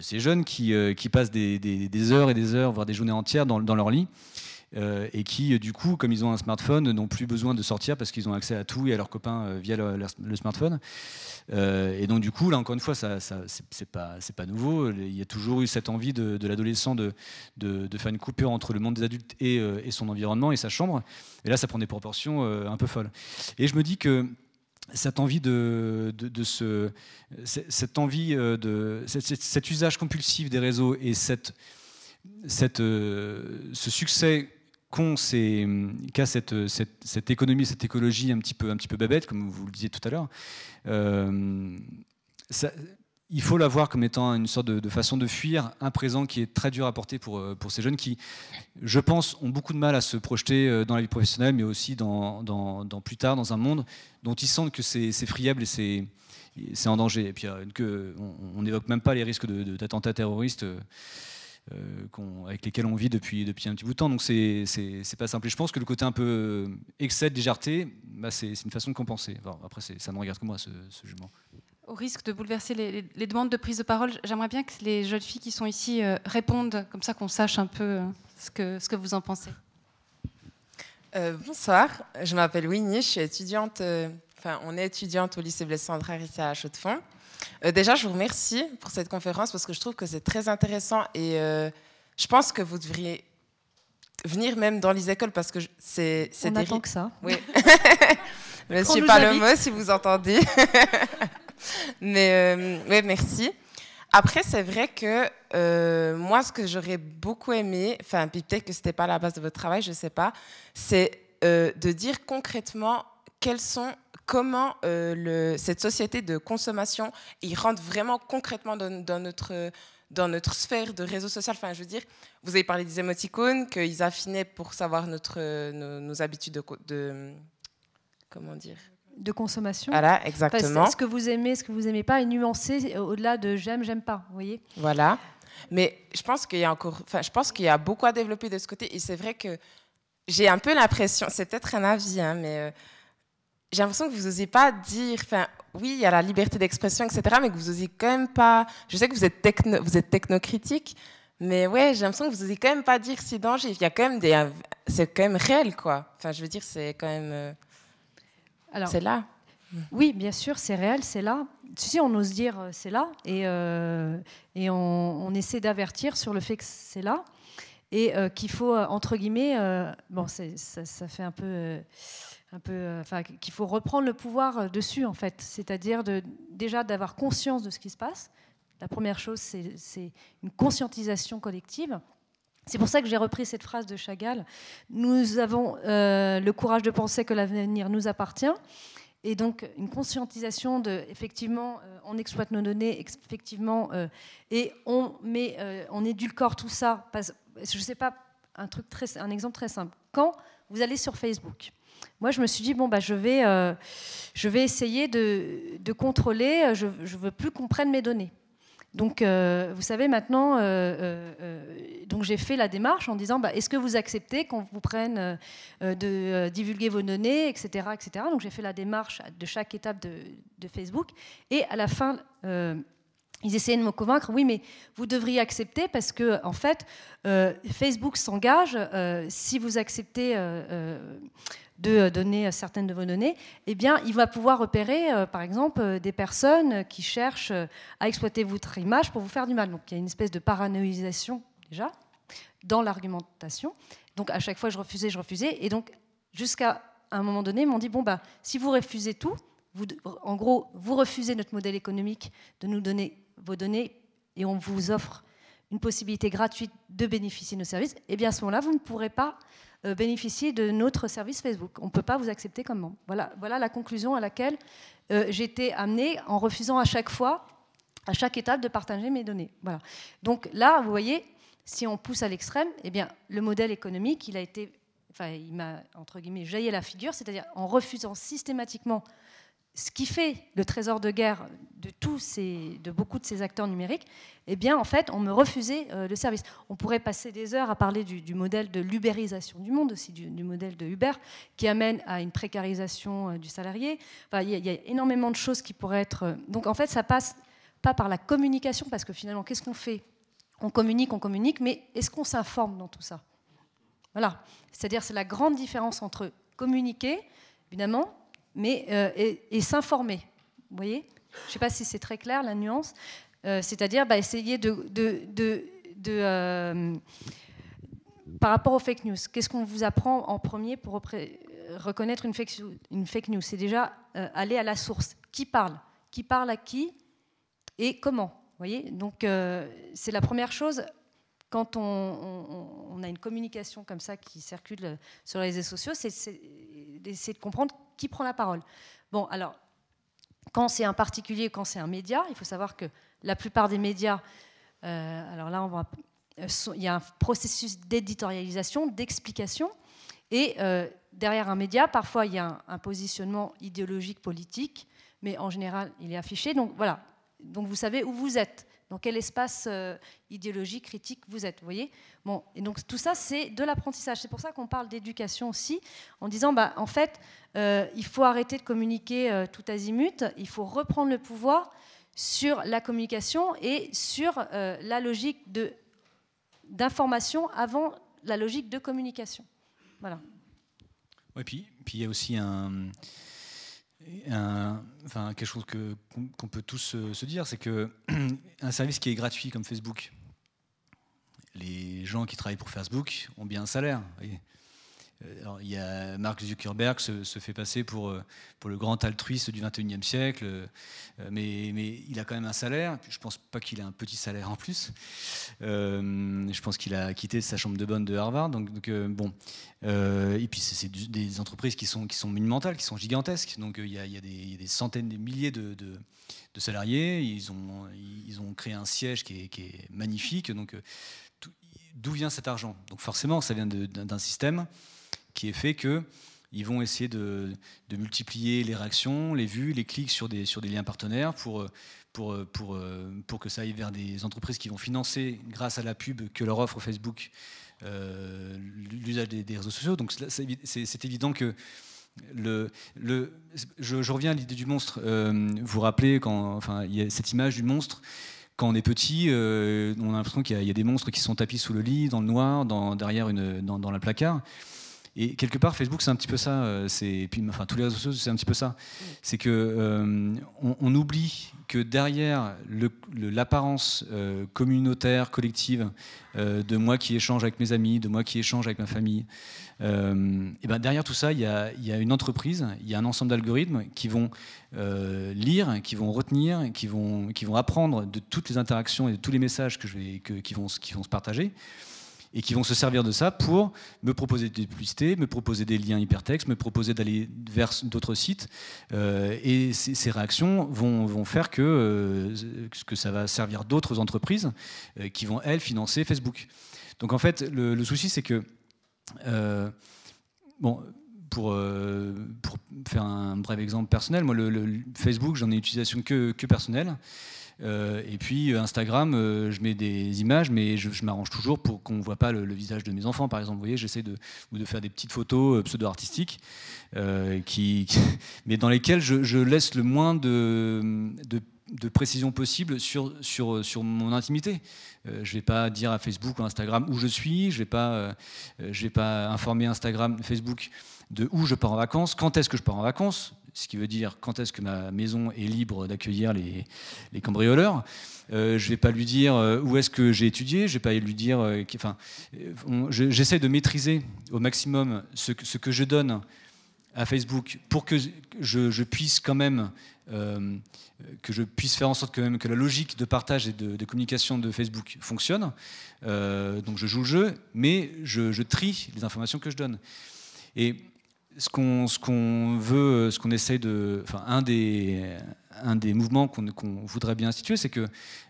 ces jeunes qui, euh, passent des, heures et des heures, voire des journées entières dans leur lit. Euh, et qui, du coup, comme ils ont un smartphone, n'ont plus besoin de sortir parce qu'ils ont accès à tout et à leurs copains via le, smartphone. et donc, du coup, là, encore une fois, ça, ça c'est pas, nouveau. Il y a toujours eu cette envie de, l'adolescent de, faire une coupure entre le monde des adultes et, son environnement et sa chambre. Et là, ça prend des proportions un peu folles. Et je me dis que cette envie de, cet, usage compulsif des réseaux et ce succès qu'ont qu'a cette, cette, cette, économie, cette écologie un petit peu, un petit peu babette, comme vous le disiez tout à l'heure, euh, il faut la voir comme étant une sorte de, façon de fuir un présent qui est très dur à porter pour, euh, pour ces jeunes qui, je pense, ont beaucoup de mal à se projeter euh, dans la vie professionnelle, mais aussi dans, dans, dans plus tard dans un monde dont ils sentent que c'est friable et c'est c'est en danger. Et puis, que, on n'évoque même pas les risques d'attentats terroristes. Euh, avec lesquels on vit depuis, depuis un petit bout de temps. Donc c'est pas simple. Et je pense que le côté un peu euh, excès de légèreté, bah, c'est une façon de compenser. après, ça ne regarde que moi, ce, ce jugement. Au risque de bouleverser les, demandes de prise de parole, j'aimerais bien que les jeunes filles qui sont ici euh, répondent, comme ça qu'on sache un peu ce, que, ce que vous en pensez. bonsoir, je m'appelle Winnie, je suis étudiante, enfin on est étudiante au lycée Blaise Central ici à Chaux-de-Fonds. Euh, déjà, je vous remercie pour cette conférence parce que je trouve que c'est très intéressant et euh, je pense que vous devriez venir même dans les écoles parce que c'est On attend que ça. Oui. Monsieur Palomo, si vous entendez. Mais euh, oui, merci. Après, c'est vrai que moi, ce que j'aurais beaucoup aimé, enfin, peut-être que c'était pas la base de votre travail, je sais pas, c'est de dire concrètement quels sont comment euh, le, cette société de consommation y rentre vraiment concrètement dans, notre, dans notre sphère de réseau social. Enfin, je veux dire, vous avez parlé des émoticônes, qu'ils affinaient pour savoir notre, nos, habitudes de, de, Comment dire? De consommation. Voilà, exactement. ce que vous aimez, ce que vous aimez pas est nuancé au-delà de j'aime, j'aime pas, vous voyez Voilà. Mais je pense qu'il y a encore, enfin, je pense qu'il y a beaucoup à développer de ce côté. Et c'est vrai que j'ai un peu l'impression, c'est peut-être un avis, hein, mais euh, j'ai l'impression que vous n'osez pas dire, enfin, oui, il y a la liberté d'expression, etc., mais que vous n'osez quand même pas. Je sais que vous êtes, techno, vous êtes technocritique, mais ouais, j'ai l'impression que vous n'osez quand même pas dire c'est danger. Il y a quand même des. C'est quand même réel, quoi. Enfin, je veux dire, c'est quand même. Euh, Alors, c'est là. Oui, bien sûr, c'est réel, c'est là. Si on ose dire euh, c'est là, et, euh, et on, on, essaie d'avertir sur le fait que c'est là, et qu'il faut, entre guillemets, bon, ça, ça, fait un peu un peu, euh, qu'il faut reprendre le pouvoir euh, dessus, en fait. C'est-à-dire déjà d'avoir conscience de ce qui se passe. La première chose, c'est une conscientisation collective. C'est pour ça que j'ai repris cette phrase de Chagall. Nous avons euh, le courage de penser que l'avenir nous appartient. Et donc, une conscientisation de, effectivement, on exploite nos données, effectivement, et on, met, on édulcore tout ça. je ne sais pas, un, truc très, un exemple très simple. Quand vous allez sur Facebook, moi, je me suis dit, bon, bah, je, vais, je vais essayer de, contrôler, je ne veux plus qu'on prenne mes données. Donc, vous savez, maintenant, donc j'ai fait la démarche en disant, bah, est-ce que vous acceptez qu'on vous prenne de divulguer vos données, etc. etc. Donc, j'ai fait la démarche de chaque étape de, Facebook. Et à la fin, ils essayaient de me convaincre, oui, mais vous devriez accepter parce que, en fait, euh, Facebook s'engage, euh, si vous acceptez euh, de donner certaines de vos données, eh bien, il va pouvoir repérer, par exemple, des personnes qui cherchent à exploiter votre image pour vous faire du mal. Donc, il y a une espèce de paranoïsation, déjà, dans l'argumentation. Donc, à chaque fois, je refusais, je refusais. Et donc, jusqu'à un moment donné, ils m'ont dit, bon, bah, si vous refusez tout, en gros, vous refusez notre modèle économique de nous donner vos données et on vous offre une possibilité gratuite de bénéficier de nos services, eh bien à ce moment-là, vous ne pourrez pas euh, bénéficier de notre service Facebook. On ne peut pas vous accepter comme membre. Voilà, voilà la conclusion à laquelle euh, été amenée en refusant à chaque fois, à chaque étape, de partager mes données. Voilà. Donc là, vous voyez, si on pousse à l'extrême, eh bien, le modèle économique, il a été, enfin, il m'a entre guillemets jailli la figure, c'est-à-dire en refusant systématiquement ce qui fait le trésor de guerre de, tous ces, de beaucoup de ces acteurs numériques, eh bien, en fait, on me refusait euh, le service. On pourrait passer des heures à parler du, modèle de l'ubérisation du monde, aussi du, modèle de Uber, qui amène à une précarisation euh, du salarié. Il y, a énormément de choses qui pourraient être. Euh, donc, en fait, ça passe pas par la communication, parce que finalement, qu'est-ce qu'on fait? On communique, on communique, mais est-ce qu'on s'informe dans tout ça? Voilà. C'est-à-dire, c'est la grande différence entre communiquer, évidemment, mais, euh, et, s'informer. Vous voyez? Je ne sais pas si c'est très clair la nuance. Euh, c'est-à-dire bah, essayer de, euh, par rapport aux fake news, qu'est-ce qu'on vous apprend en premier pour reconnaître une fake, news? C'est déjà aller à la source. Qui parle? Qui parle à qui Et comment? Vous voyez? Donc c'est la première chose quand on, a une communication comme ça qui circule sur les réseaux sociaux, c'est d'essayer de comprendre qui prend la parole. Bon, alors, quand c'est un particulier, quand c'est un média, il faut savoir que la plupart des médias, euh, alors là, va, il y a un processus d'éditorialisation, d'explication, et euh, derrière un média, parfois, il y a un, positionnement idéologique, politique, mais en général, il est affiché. Donc voilà, donc vous savez où vous êtes dans quel espace euh, idéologique, critique vous êtes. Vous voyez? Bon, et donc tout ça, c'est de l'apprentissage. C'est pour ça qu'on parle d'éducation aussi, en disant, bah, en fait, euh, il faut arrêter de communiquer euh, tout azimut, il faut reprendre le pouvoir sur la communication et sur la logique d'information avant la logique de communication. Voilà. Ouais, puis, puis il y a aussi un quelque chose qu'on peut tous se, dire, c'est que un service qui est gratuit comme Facebook, les gens qui travaillent pour Facebook ont bien un salaire. Euh, alors, il y a Mark Zuckerberg se, se, fait passer pour, euh, pour le grand altruiste du 21e siècle, euh, mais, mais, il a quand même un salaire. Je ne pense pas qu'il ait un petit salaire en plus. je pense qu'il a quitté sa chambre de bonne de Harvard. Donc, bon. et puis, c'est des entreprises qui sont, qui sont monumentales, qui sont gigantesques. Donc, il y a, il y a, des, centaines, des milliers de, de, de, salariés. Ils ont, ils ont créé un siège qui est, qui est magnifique. Donc, d'où vient cet argent? Donc, forcément, ça vient d'un système qui est fait que ils vont essayer de, multiplier les réactions, les vues, les clics sur des, sur des liens partenaires pour, pour, pour, pour que ça aille vers des entreprises qui vont financer, grâce à la pub que leur offre Facebook, euh, l'usage des, réseaux sociaux. Donc c'est évident que le, le, je, reviens à l'idée du monstre. Euh, vous vous rappelez quand, enfin, il y a cette image du monstre quand on est petit, euh, on a l'impression qu'il y, a des monstres qui sont tapis sous le lit, dans le noir, dans, derrière une, dans, dans le placard. Et quelque part, Facebook, c'est un petit peu ça. Euh, c'est, puis, enfin, tous les réseaux sociaux, c'est un petit peu ça. C'est que euh, on, oublie que derrière l'apparence euh, communautaire, collective, de moi qui échange avec mes amis, de moi qui échange avec ma famille, et ben derrière tout ça, il y, a, y, a, une entreprise, il y a un ensemble d'algorithmes qui vont lire, qui vont retenir, qui vont, qui vont apprendre de toutes les interactions et de tous les messages que je vais, que, qui, vont, qui vont se partager et qui vont se servir de ça pour me proposer des publicités, me proposer des liens hypertextes, me proposer d'aller vers d'autres sites. Euh, et ces, réactions vont, faire que, euh, que ça va servir d'autres entreprises euh, qui vont, elles, financer Facebook. Donc en fait, le, souci, c'est que, bon, pour, pour faire un bref exemple personnel, moi, le, Facebook, j'en ai utilisation que, que personnelle. Euh, et puis Instagram, euh, je mets des images, mais je, m'arrange toujours pour qu'on ne voit pas le, visage de mes enfants, par exemple. Vous voyez, j'essaie de, de faire des petites photos euh, pseudo-artistiques, mais dans lesquelles je, laisse le moins de, de, précision possible sur, sur, sur mon intimité. je ne vais pas dire à Facebook ou Instagram où je suis, je ne vais, pas, vais pas informer Instagram, Facebook de où je pars en vacances, quand est-ce que je pars en vacances, ce qui veut dire quand est-ce que ma maison est libre d'accueillir les, cambrioleurs. Euh, je ne vais pas lui dire euh, où est-ce que j'ai étudié, je ne vais pas lui dire... Euh, enfin, j'essaie de maîtriser au maximum ce que, je donne à Facebook pour que je, puisse quand même... que je puisse faire en sorte que, même que la logique de partage et de, communication de Facebook fonctionne. donc je joue le jeu, mais je, je, trie les informations que je donne. Et ce qu'on veut, ce qu'on essaye de. Enfin, un des, un des mouvements qu'on voudrait bien instituer, c'est que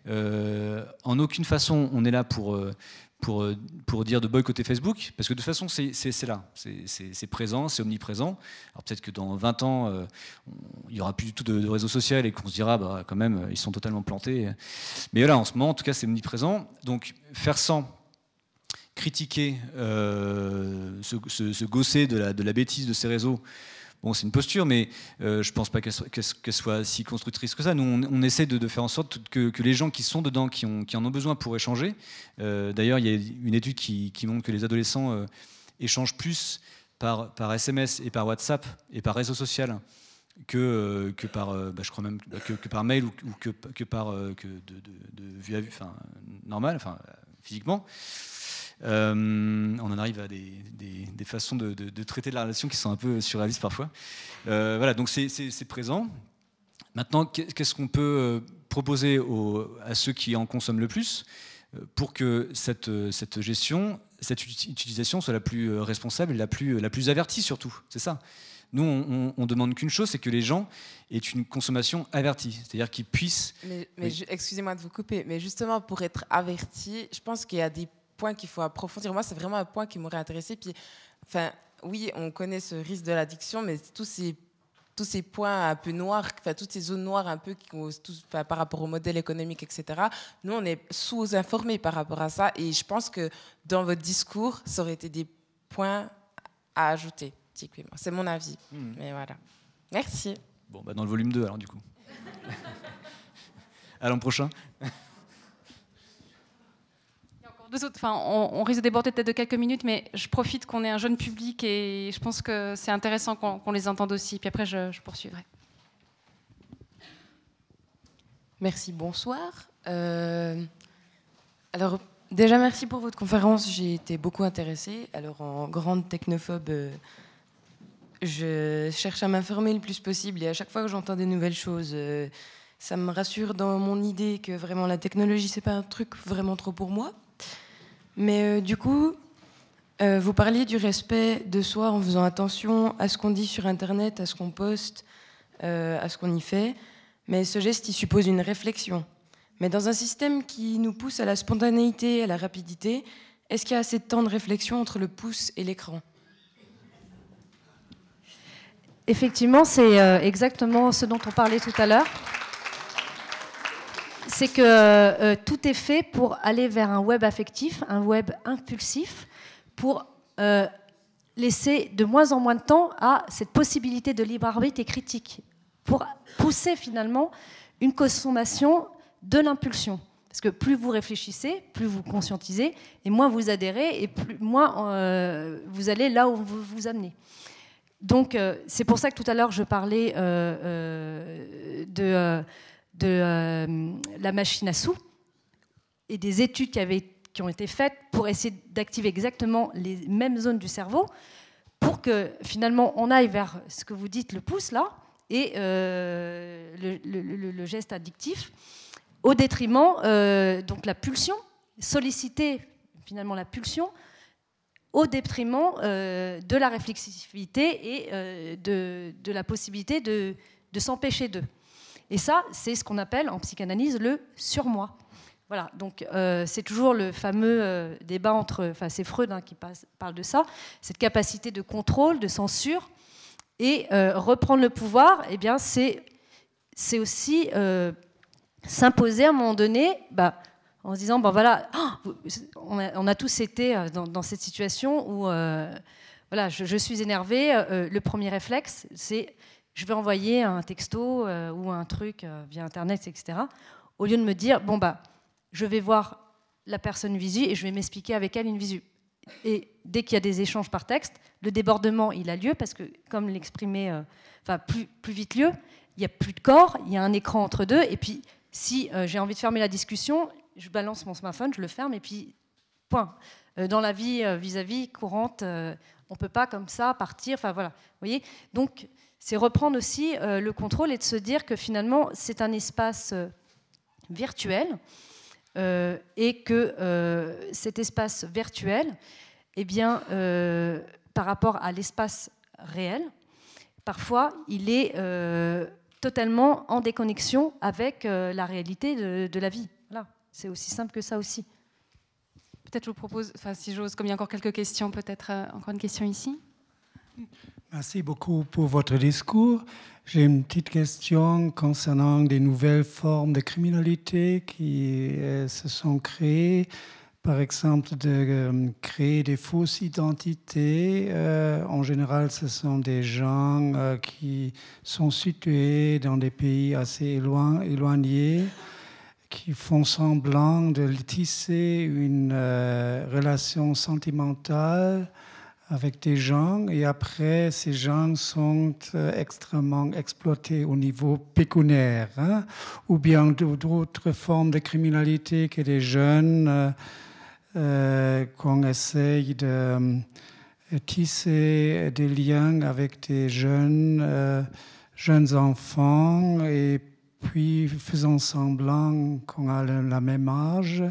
euh, en aucune façon on est là pour, euh, pour, euh, pour dire de boycotter Facebook, parce que de toute façon c'est là, c'est présent, c'est omniprésent. Alors peut-être que dans 20 ans, il n'y aura plus du tout de, de réseau social et qu'on se dira, bah, quand même, ils sont totalement plantés. Mais là, en ce moment, en tout cas, c'est omniprésent. Donc faire sans critiquer, euh, se, de la, de la, bêtise de ces réseaux, bon, c'est une posture, mais euh, je ne pense pas qu'elle soit si constructrice que ça. Nous, on, essaie de, faire en sorte que, les gens qui sont dedans, qui, en ont besoin pour échanger, euh, d'ailleurs, il y a une étude qui, montre que les adolescents échangent plus par, SMS et par WhatsApp et par réseau social que, par, bah, je crois même, que, par mail ou, que, par que de, de, vue à vue, enfin, normal, enfin, physiquement. Euh, on en arrive à des, façons de, traiter la relation qui sont un peu surréalistes parfois. Euh, voilà, donc c'est présent. Maintenant, qu'est-ce qu'on peut euh, proposer à ceux qui en consomment le plus pour que cette, gestion, cette utilisation soit la plus responsable et la plus, la plus avertie surtout C'est ça? Nous, on, on, demande qu'une chose, c'est que les gens aient une consommation avertie, c'est-à-dire qu'ils puissent. Mais, excusez-moi de vous couper, mais justement pour être averti, je pense qu'il y a des point qu'il faut approfondir. Moi, c'est vraiment un point qui m'aurait intéressé. Puis, enfin, oui, on connaît ce risque de l'addiction, mais tous ces tous ces points un peu noirs, enfin, toutes ces zones noires un peu qui, tous, par rapport au modèle économique, etc. Nous, on est sous-informés par rapport à ça. Et je pense que dans votre discours, ça aurait été des points à ajouter. C'est mon avis. Hmm. Mais voilà. Merci. Bon, bah dans le volume 2, alors, du coup. à Enfin, on, risque de déborder peut-être de quelques minutes, mais je profite qu'on ait un jeune public et je pense que c'est intéressant qu'on les entende aussi. Puis après, je, poursuivrai. Merci, bonsoir. Euh, alors, déjà, merci pour votre conférence. J'ai été beaucoup intéressée. Alors, en grande technophobe, euh, je cherche à m'informer le plus possible et à chaque fois que j'entends des nouvelles choses, euh, ça me rassure dans mon idée que vraiment la technologie, c'est pas un truc vraiment trop pour moi. Mais euh, du coup, euh, vous parliez du respect de soi en faisant attention à ce qu'on dit sur Internet, à ce qu'on poste, euh, à ce qu'on y fait. Mais ce geste, il suppose une réflexion. Mais dans un système qui nous pousse à la spontanéité, à la rapidité, est-ce qu'il y a assez de temps de réflexion entre le pouce et l'écran? Effectivement, c'est exactement ce dont on parlait tout à l'heure c'est que euh, tout est fait pour aller vers un web affectif, un web impulsif, pour euh, laisser de moins en moins de temps à cette possibilité de libre arbitre et critique, pour pousser finalement une consommation de l'impulsion. Parce que plus vous réfléchissez, plus vous conscientisez, et moins vous adhérez, et plus, moins euh, vous allez là où vous vous amenez. Donc c'est pour ça que tout à l'heure je parlais de de euh, la machine à sous et des études qui, avaient, qui ont été faites pour essayer d'activer exactement les mêmes zones du cerveau pour que finalement on aille vers ce que vous dites le pouce là et euh, le, geste addictif au détriment euh, donc la pulsion solliciter finalement la pulsion au détriment de la réflexivité et de, de, la possibilité de, de s'empêcher d'eux. Et ça, c'est ce qu'on appelle en psychanalyse le surmoi. Voilà, donc euh, c'est toujours le fameux euh, débat entre, enfin c'est Freud hein, qui parle de ça, cette capacité de contrôle, de censure, et euh, reprendre le pouvoir, eh bien c'est c'est aussi s'imposer à un moment donné, bah, en se disant bon voilà, oh, on, a, tous été dans, cette situation où voilà, je, je suis énervé, le premier réflexe c'est je vais envoyer un texto ou un truc via internet, etc. Au lieu de me dire bon bah je vais voir la personne visu et je vais m'expliquer avec elle une visu. Et dès qu'il y a des échanges par texte, le débordement, il a lieu parce que, comme l'exprimait, euh, plus, plus vite lieu, il n'y a plus de corps, il y a un écran entre deux. Et puis, si euh, j'ai envie de fermer la discussion, je balance mon smartphone, je le ferme et puis, point. Euh, dans la vie vis-à-vis courante, on ne peut pas comme ça partir. Enfin, voilà. Vous voyez? Donc, c'est reprendre aussi le contrôle et de se dire que finalement, c'est un espace virtuel euh, et que euh, cet espace virtuel, eh bien, euh, par rapport à l'espace réel, parfois, il est totalement en déconnexion avec la réalité de, la vie. Voilà. C'est aussi simple que ça aussi. Peut-être je vous propose, enfin, si j'ose, comme il y a encore quelques questions, peut-être encore une question ici. Merci beaucoup pour votre discours. J'ai une petite question concernant des nouvelles formes de criminalité qui euh, se sont créées. Par exemple, de euh, créer des fausses identités. Euh, en général, ce sont des gens qui sont situés dans des pays assez éloignés, qui font semblant de tisser une relation sentimentale avec des gens. Et après ces gens sont euh, extrêmement exploités au niveau pécuniaire hein, ou bien d'autres formes de criminalité que les jeunes euh, euh, qu'on essaye de tisser des liens avec des jeunes, jeunes enfants et puis faisant semblant qu'on a le même âge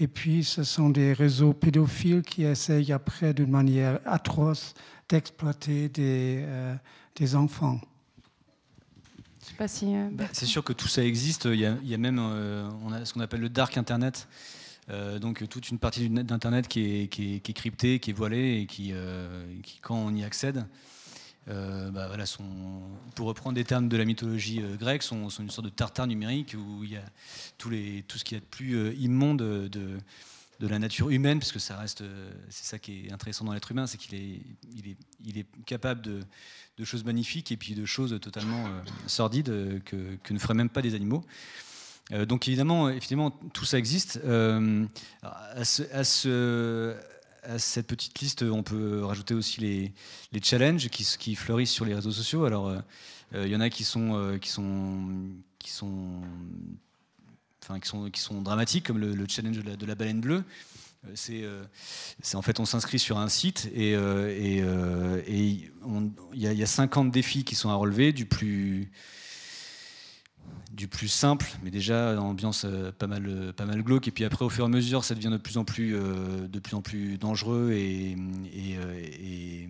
et puis, ce sont des réseaux pédophiles qui essayent après, d'une manière atroce, d'exploiter des, euh, des enfants. Euh, bah, c'est sûr que tout ça existe. Il y a, même euh, on a ce qu'on appelle le dark Internet. donc toute une partie d'Internet qui est, qui, est, qui est, cryptée, qui est voilée et qui, qui quand on y accède, euh, bah, pour reprendre des termes de la mythologie euh, grecque, sont, une sorte de tartare numérique où il y a tout, ce qui est de plus euh, immonde de, la nature humaine, parce que ça reste, c'est ça qui est intéressant dans l'être humain, c'est qu'il est, capable de, choses magnifiques et puis de choses totalement sordides que, ne feraient même pas des animaux. donc évidemment, tout ça existe. à ce à cette petite liste, on peut rajouter aussi les, challenges qui, fleurissent sur les réseaux sociaux. Alors, euh, euh, il y en a qui sont, euh, qui sont, qui sont, enfin, qui sont, qui sont dramatiques, comme le, challenge de la, baleine bleue. C'est, en fait, on s'inscrit sur un site et il y, y a 50 défis qui sont à relever, du plus du plus simple, mais déjà ambiance euh, pas mal, euh, pas mal glauque. Et puis après, au fur et à mesure, ça devient de plus en plus, euh, de plus, en plus dangereux et, et,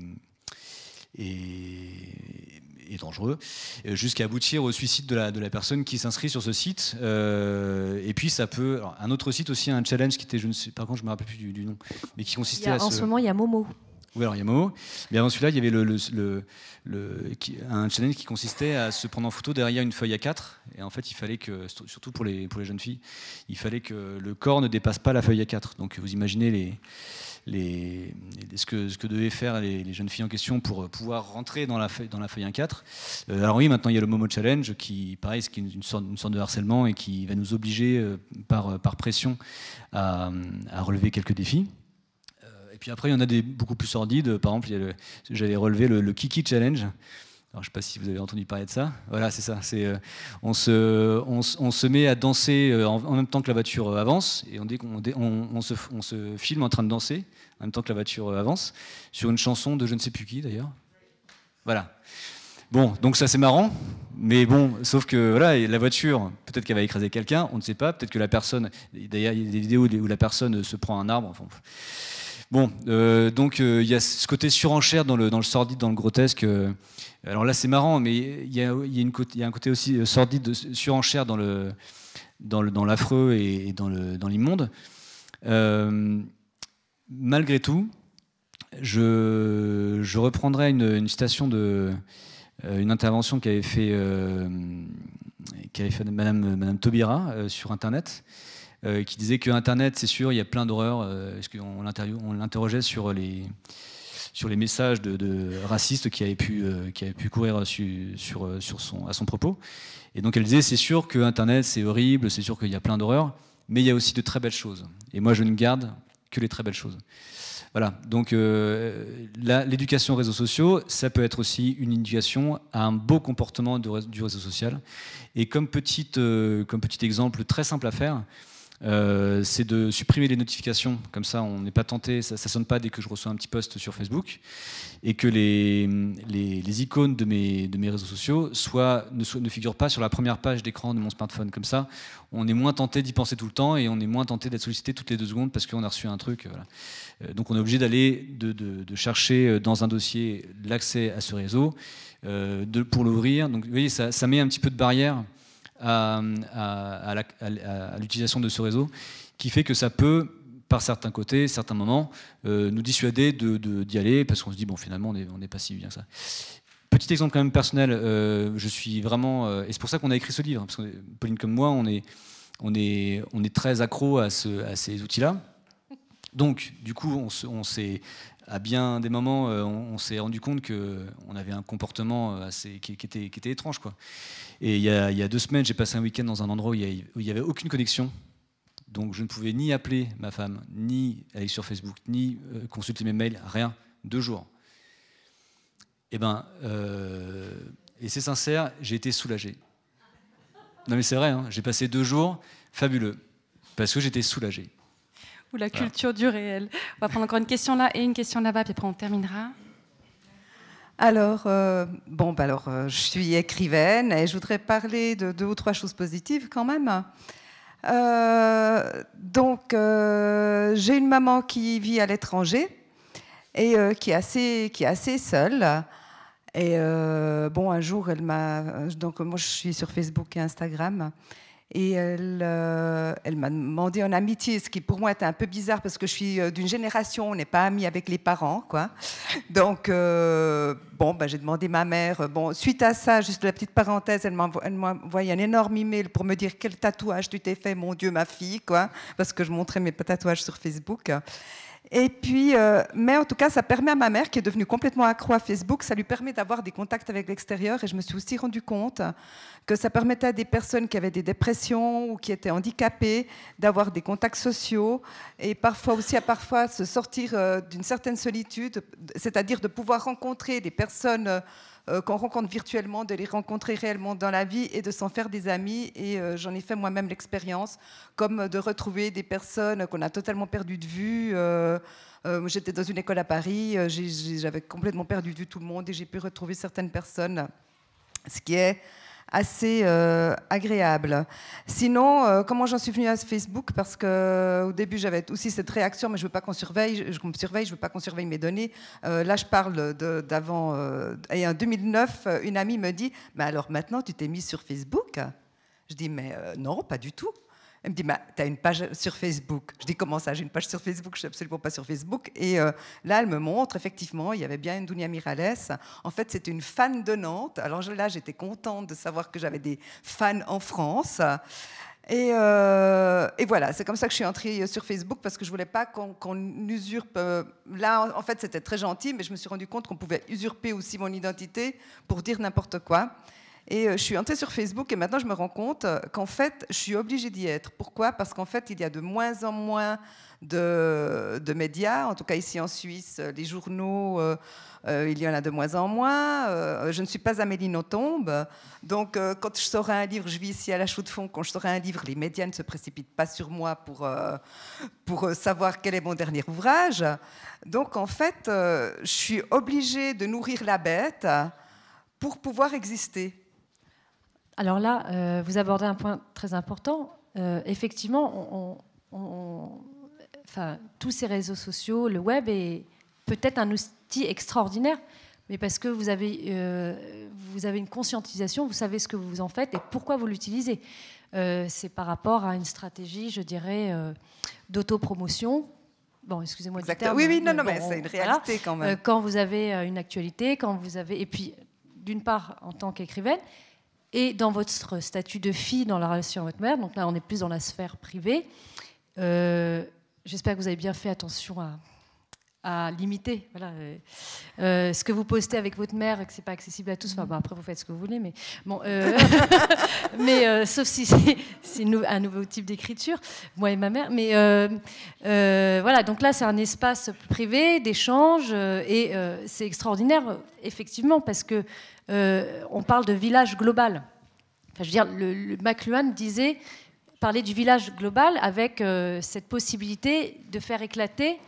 dangereux, jusqu'à aboutir au suicide de la, de la personne qui s'inscrit sur ce site. et puis ça peut, un autre site aussi, un challenge qui était, je ne sais, par contre, je me rappelle plus du, nom, mais qui consistait à en ce moment, il y a Momo. Oui, alors il y a Momo. Mais avant celui-là, il y avait un challenge qui consistait à se prendre en photo derrière une feuille A4. Et en fait, il fallait que, surtout pour les, jeunes filles, il fallait que le corps ne dépasse pas la feuille A4. Donc vous imaginez ce, que, ce devaient faire les, jeunes filles en question pour pouvoir rentrer dans la feuille, dans la feuille A4. Euh, alors oui, maintenant il y a le Momo Challenge qui, pareil, est une, sorte, de harcèlement et qui va nous obliger euh, par, pression à, à relever quelques défis. Et puis après, il y en a des beaucoup plus sordides. Par exemple, j'avais relevé le, Kiki Challenge. Je ne sais pas si vous avez entendu parler de ça. Voilà, c'est ça. Euh, on, se, met à danser euh, en, même temps que la voiture euh, avance, et on, se, filme en train de danser en même temps que la voiture avance, sur une chanson de je ne sais plus qui d'ailleurs. Voilà. Bon, donc ça c'est marrant, mais bon, sauf que voilà, la voiture, peut-être qu'elle va écraser quelqu'un, on ne sait pas, peut-être que la personne, d'ailleurs il y a des vidéos où la personne se prend un arbre, Bon, donc il y a ce côté surenchère dans le, dans sordide, dans le grotesque. alors là, c'est marrant, mais il y a, un côté aussi sordide, de surenchère dans l'affreux et, dans l'immonde. malgré tout, je, reprendrai une, citation de une intervention qu'avait fait fait Madame, Madame Taubira euh, sur Internet, euh, qui disait que Internet, c'est sûr, il y a plein d'horreurs. Euh, est-ce qu'on l'interrogeait sur les sur les messages de, racistes qui avaient pu, qui avaient pu courir sur, sur son, à son propos. Et donc elle disait, c'est sûr que Internet, c'est horrible, c'est sûr qu'il y a plein d'horreurs, mais il y a aussi de très belles choses. Et moi, je ne garde que les très belles choses. Voilà, donc euh, l'éducation aux réseaux sociaux, ça peut être aussi une éducation à un beau comportement du réseau social. Et comme, petite, euh, comme petit exemple très simple à faire, euh, c'est de supprimer les notifications. Comme ça, on n'est pas tenté, ça ne sonne pas dès que je reçois un petit post sur Facebook. Et que les, les, icônes de mes, de mes réseaux sociaux soit, ne, ne figurent pas sur la première page d'écran de mon smartphone. Comme ça, on est moins tenté d'y penser tout le temps et on est moins tenté d'être sollicité toutes les deux secondes parce qu'on a reçu un truc. Euh, donc on est obligé d'aller, de, de, chercher dans un dossier l'accès à ce réseau euh, pour l'ouvrir. Donc vous voyez, ça, ça met un petit peu de barrière à, l'utilisation de ce réseau, qui fait que ça peut, par certains côtés, certains moments, euh, nous dissuader d'y aller, parce qu'on se dit, bon, finalement, on n'est pas si bien que ça. Petit exemple quand même personnel, euh, je suis vraiment... Euh, et c'est pour ça qu'on a écrit ce livre, parce que Pauline comme moi, on est, on est, on est très accro à, ce, à ces outils-là. Donc, du coup, on, s'est à bien des moments, on, s'est rendu compte qu'on avait un comportement assez, qui, était, qui était étrange. Quoi. Et il y, a, deux semaines, j'ai passé un week-end dans un endroit où il n'y avait aucune connexion. Donc je ne pouvais ni appeler ma femme, ni aller sur Facebook, ni euh, consulter mes mails, rien. Deux jours. Et eh ben, euh, et c'est sincère, j'ai été soulagé. Non mais c'est vrai, hein, j'ai passé deux jours fabuleux parce que j'étais soulagé. Ou la culture du réel. On va prendre encore une question là et une question là-bas, puis après on terminera. Alors, euh, bon, bah alors, euh, je suis écrivaine et je voudrais parler de deux ou trois choses positives quand même. Euh, donc, j'ai une maman qui vit à l'étranger et qui, est assez, qui est assez seule. Et bon, un jour, elle m'a. Donc, moi, je suis sur Facebook et Instagram. Et elle, euh, elle m'a demandé en amitié, ce qui pour moi était un peu bizarre parce que je suis euh, d'une génération, on n'est pas amis avec les parents, quoi. Donc, euh, bon, ben, j'ai demandé ma mère. Bon, suite à ça, juste la petite parenthèse, elle m'a envoyé un énorme email pour me dire quel tatouage tu t'es fait, mon Dieu, ma fille, quoi, parce que je montrais mes tatouages sur Facebook. Et puis, euh, mais en tout cas, ça permet à ma mère, qui est devenue complètement accro à Facebook, ça lui permet d'avoir des contacts avec l'extérieur. Et je me suis aussi rendu compte que ça permettait à des personnes qui avaient des dépressions ou qui étaient handicapées d'avoir des contacts sociaux et parfois aussi à parfois se sortir euh, d'une certaine solitude, c'est-à-dire de pouvoir rencontrer des personnes euh, qu'on rencontre virtuellement, de les rencontrer réellement dans la vie et de s'en faire des amis. Et euh, j'en ai fait moi-même l'expérience, comme de retrouver des personnes qu'on a totalement perdues de vue. Euh, j'étais dans une école à Paris, j'avais complètement perdu de vue tout le monde et j'ai pu retrouver certaines personnes, ce qui est assez euh, agréable. Sinon, euh, comment j'en suis venue à Facebook? Parce qu'au début, j'avais aussi cette réaction, mais je veux pas qu'on surveille, je, surveille, je veux pas qu'on surveille mes données. Euh, là, je parle d'avant. et en 2009, une amie me dit, mais alors maintenant, tu t'es mise sur Facebook? Je dis, mais non, pas du tout. Elle me dit, bah, tu as une page sur Facebook. Je dis, comment ça J'ai une page sur Facebook, je ne suis absolument pas sur Facebook. Et euh, là, elle me montre, effectivement, il y avait bien une Dunia Mirales. En fait, c'était une fan de Nantes. Alors là, j'étais contente de savoir que j'avais des fans en France. Et, euh, voilà, c'est comme ça que je suis entrée sur Facebook parce que je voulais pas qu'on usurpe. Euh, là, en fait, c'était très gentil, mais je me suis rendu compte qu'on pouvait usurper aussi mon identité pour dire n'importe quoi. Et euh, je suis entrée sur Facebook et maintenant je me rends compte euh, qu'en fait, je suis obligée d'y être. Pourquoi? Parce qu'en fait, il y a de moins en moins de, médias, en tout cas ici en Suisse, euh, les journaux, il y en a de moins en moins. je ne suis pas Amélie Nothomb. Donc, quand je sors un livre, je vis ici à la chaux de fond, quand je sors un livre, les médias ne se précipitent pas sur moi pour, pour savoir quel est mon dernier ouvrage. Donc, en fait, je suis obligée de nourrir la bête pour pouvoir exister. Alors là, euh, vous abordez un point très important. Euh, effectivement, enfin, tous ces réseaux sociaux, le web est peut-être un outil extraordinaire, mais parce que vous avez, euh, vous avez une conscientisation, vous savez ce que vous en faites et pourquoi vous l'utilisez. C'est par rapport à une stratégie, je dirais, d'autopromotion. Bon, excusez-moi du terme. Oui, oui, non, mais non, mais bon, c'est une voilà. réalité quand même. Quand vous avez une actualité, quand vous avez, et puis d'une part en tant qu'écrivaine, et dans votre statut de fille dans la relation avec votre mère, donc là on est plus dans la sphère privée. Euh, J'espère que vous avez bien fait attention à, à limiter voilà, euh, euh, ce que vous postez avec votre mère que c'est pas accessible à tous. Enfin, bon, après vous faites ce que vous voulez, mais bon, euh, mais euh, sauf si c'est un nouveau type d'écriture, moi et ma mère. Mais voilà, donc là c'est un espace privé d'échange et c'est extraordinaire, effectivement, parce que on parle de village global. Enfin, je veux dire, le, le McLuhan disait parler du village global avec cette possibilité de faire éclater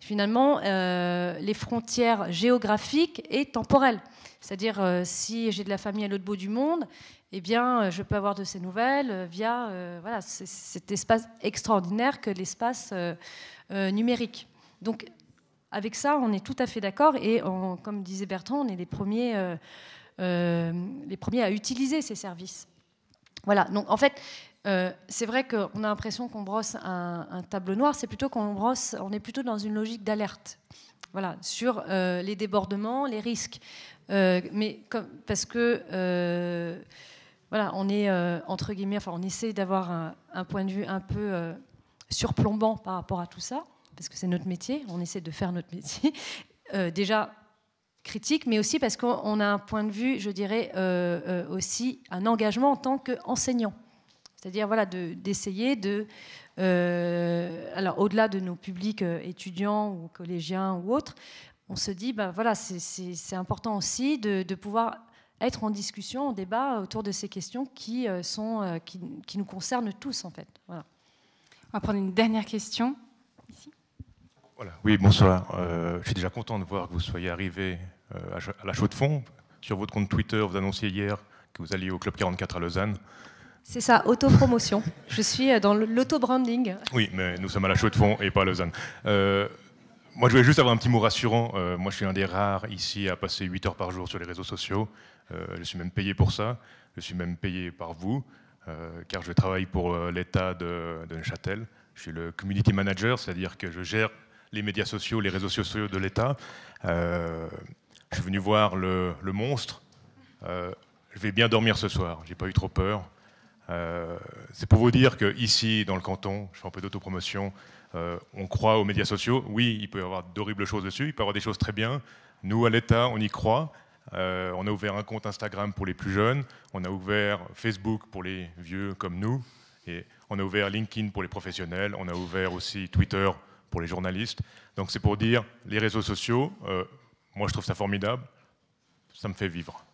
finalement euh, les frontières géographiques et temporelles. C'est-à-dire, euh, si j'ai de la famille à l'autre bout du monde, eh bien, euh, je peux avoir de ces nouvelles via voilà, cet espace extraordinaire que l'espace numérique. Donc, avec ça, on est tout à fait d'accord et, comme disait Bertrand, on est les premiers, les premiers à utiliser ces services. Voilà, donc en fait, euh, c'est vrai qu'on a l'impression qu'on brosse un, tableau noir, c'est plutôt qu'on est plutôt dans une logique d'alerte, voilà, sur euh, les débordements, les risques, Euh, mais parce que voilà, on est entre guillemets, enfin, on essaie d'avoir un, un point de vue un peu surplombant par rapport à tout ça, parce que c'est notre métier, on essaie de faire notre métier. Déjà critique, mais aussi parce qu'on on a un point de vue, je dirais, aussi un engagement en tant qu'enseignant. C'est-à-dire voilà, de- d'essayer de, euh, alors au-delà de nos publics euh, étudiants ou collégiens ou autres, on se dit, ben voilà, c'est- important aussi de, de pouvoir être en discussion, en débat autour de ces questions qui, euh, sont, euh, qui, qui nous concernent tous en fait. Voilà. On va prendre une dernière question. Voilà. Oui, bonsoir. Euh, je suis déjà content de voir que vous soyez arrivé euh, à la chaux de fond. Sur votre compte Twitter, vous annonciez hier que vous alliez au Club 44 à Lausanne. C'est ça, autopromotion. Je suis euh, dans l'auto-branding. Oui, mais nous sommes à la chaux de fond et pas à Lausanne. Euh, moi, je voulais juste avoir un petit mot rassurant. Euh, moi, je suis un des rares ici à passer 8 heures par jour sur les réseaux sociaux. Euh, je suis même payé pour ça. Je suis même payé par vous, car je travaille pour l'État de, Neuchâtel. Je suis le community manager, c'est-à-dire que je gère les médias sociaux, les réseaux sociaux de l'État. Je suis venu voir le, le monstre. Je vais bien dormir ce soir. J'ai pas eu trop peur. Euh, c'est pour vous dire que ici, dans le canton, je fais un peu d'autopromotion, euh, on croit aux médias sociaux. Oui, il peut y avoir d'horribles choses dessus, il peut y avoir des choses très bien. Nous, à l'État, on y croit. Euh, on a ouvert un compte Instagram pour les plus jeunes, on a ouvert Facebook pour les vieux comme nous, et on a ouvert LinkedIn pour les professionnels, on a ouvert aussi Twitter pour les journalistes. Donc c'est pour dire, les réseaux sociaux, moi je trouve ça formidable, ça me fait vivre.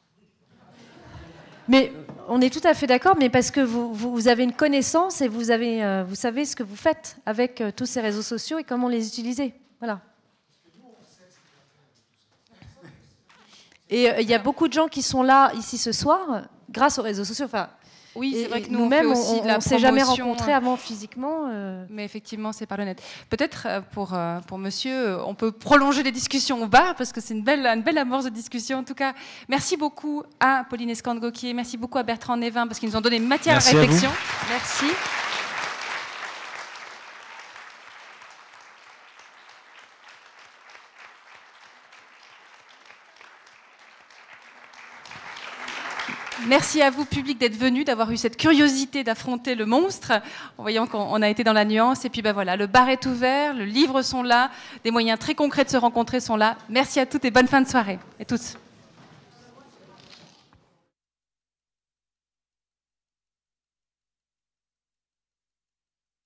Mais on est tout à fait d'accord, mais parce que vous, avez une connaissance et vous, avez, euh, vous savez ce que vous faites avec euh, tous ces réseaux sociaux et comment les utiliser. Voilà. Et euh, il y a beaucoup de gens qui sont là ici ce soir grâce aux réseaux sociaux. Enfin, Oui, c'est vrai que nous, nous-mêmes, aussi on ne s'est jamais rencontrés avant physiquement. euh. Mais effectivement, c'est par le net. Peut-être euh, pour, euh, pour monsieur, euh, on peut prolonger les discussions au bar parce que c'est une belle, une belle amorce de discussion. En tout cas, merci beaucoup à Pauline Escande-Gauquier, merci beaucoup à Bertrand Névin parce qu'ils nous ont donné matière Merci à à vous. réflexion. Merci. Merci à vous, public, d'être venu, d'avoir eu cette curiosité d'affronter le monstre, en voyant qu'on on a été dans la nuance. Et puis ben voilà, le bar est ouvert, le livre sont là, des moyens très concrets de se rencontrer sont là. Merci à toutes et bonne fin de soirée. Et tous.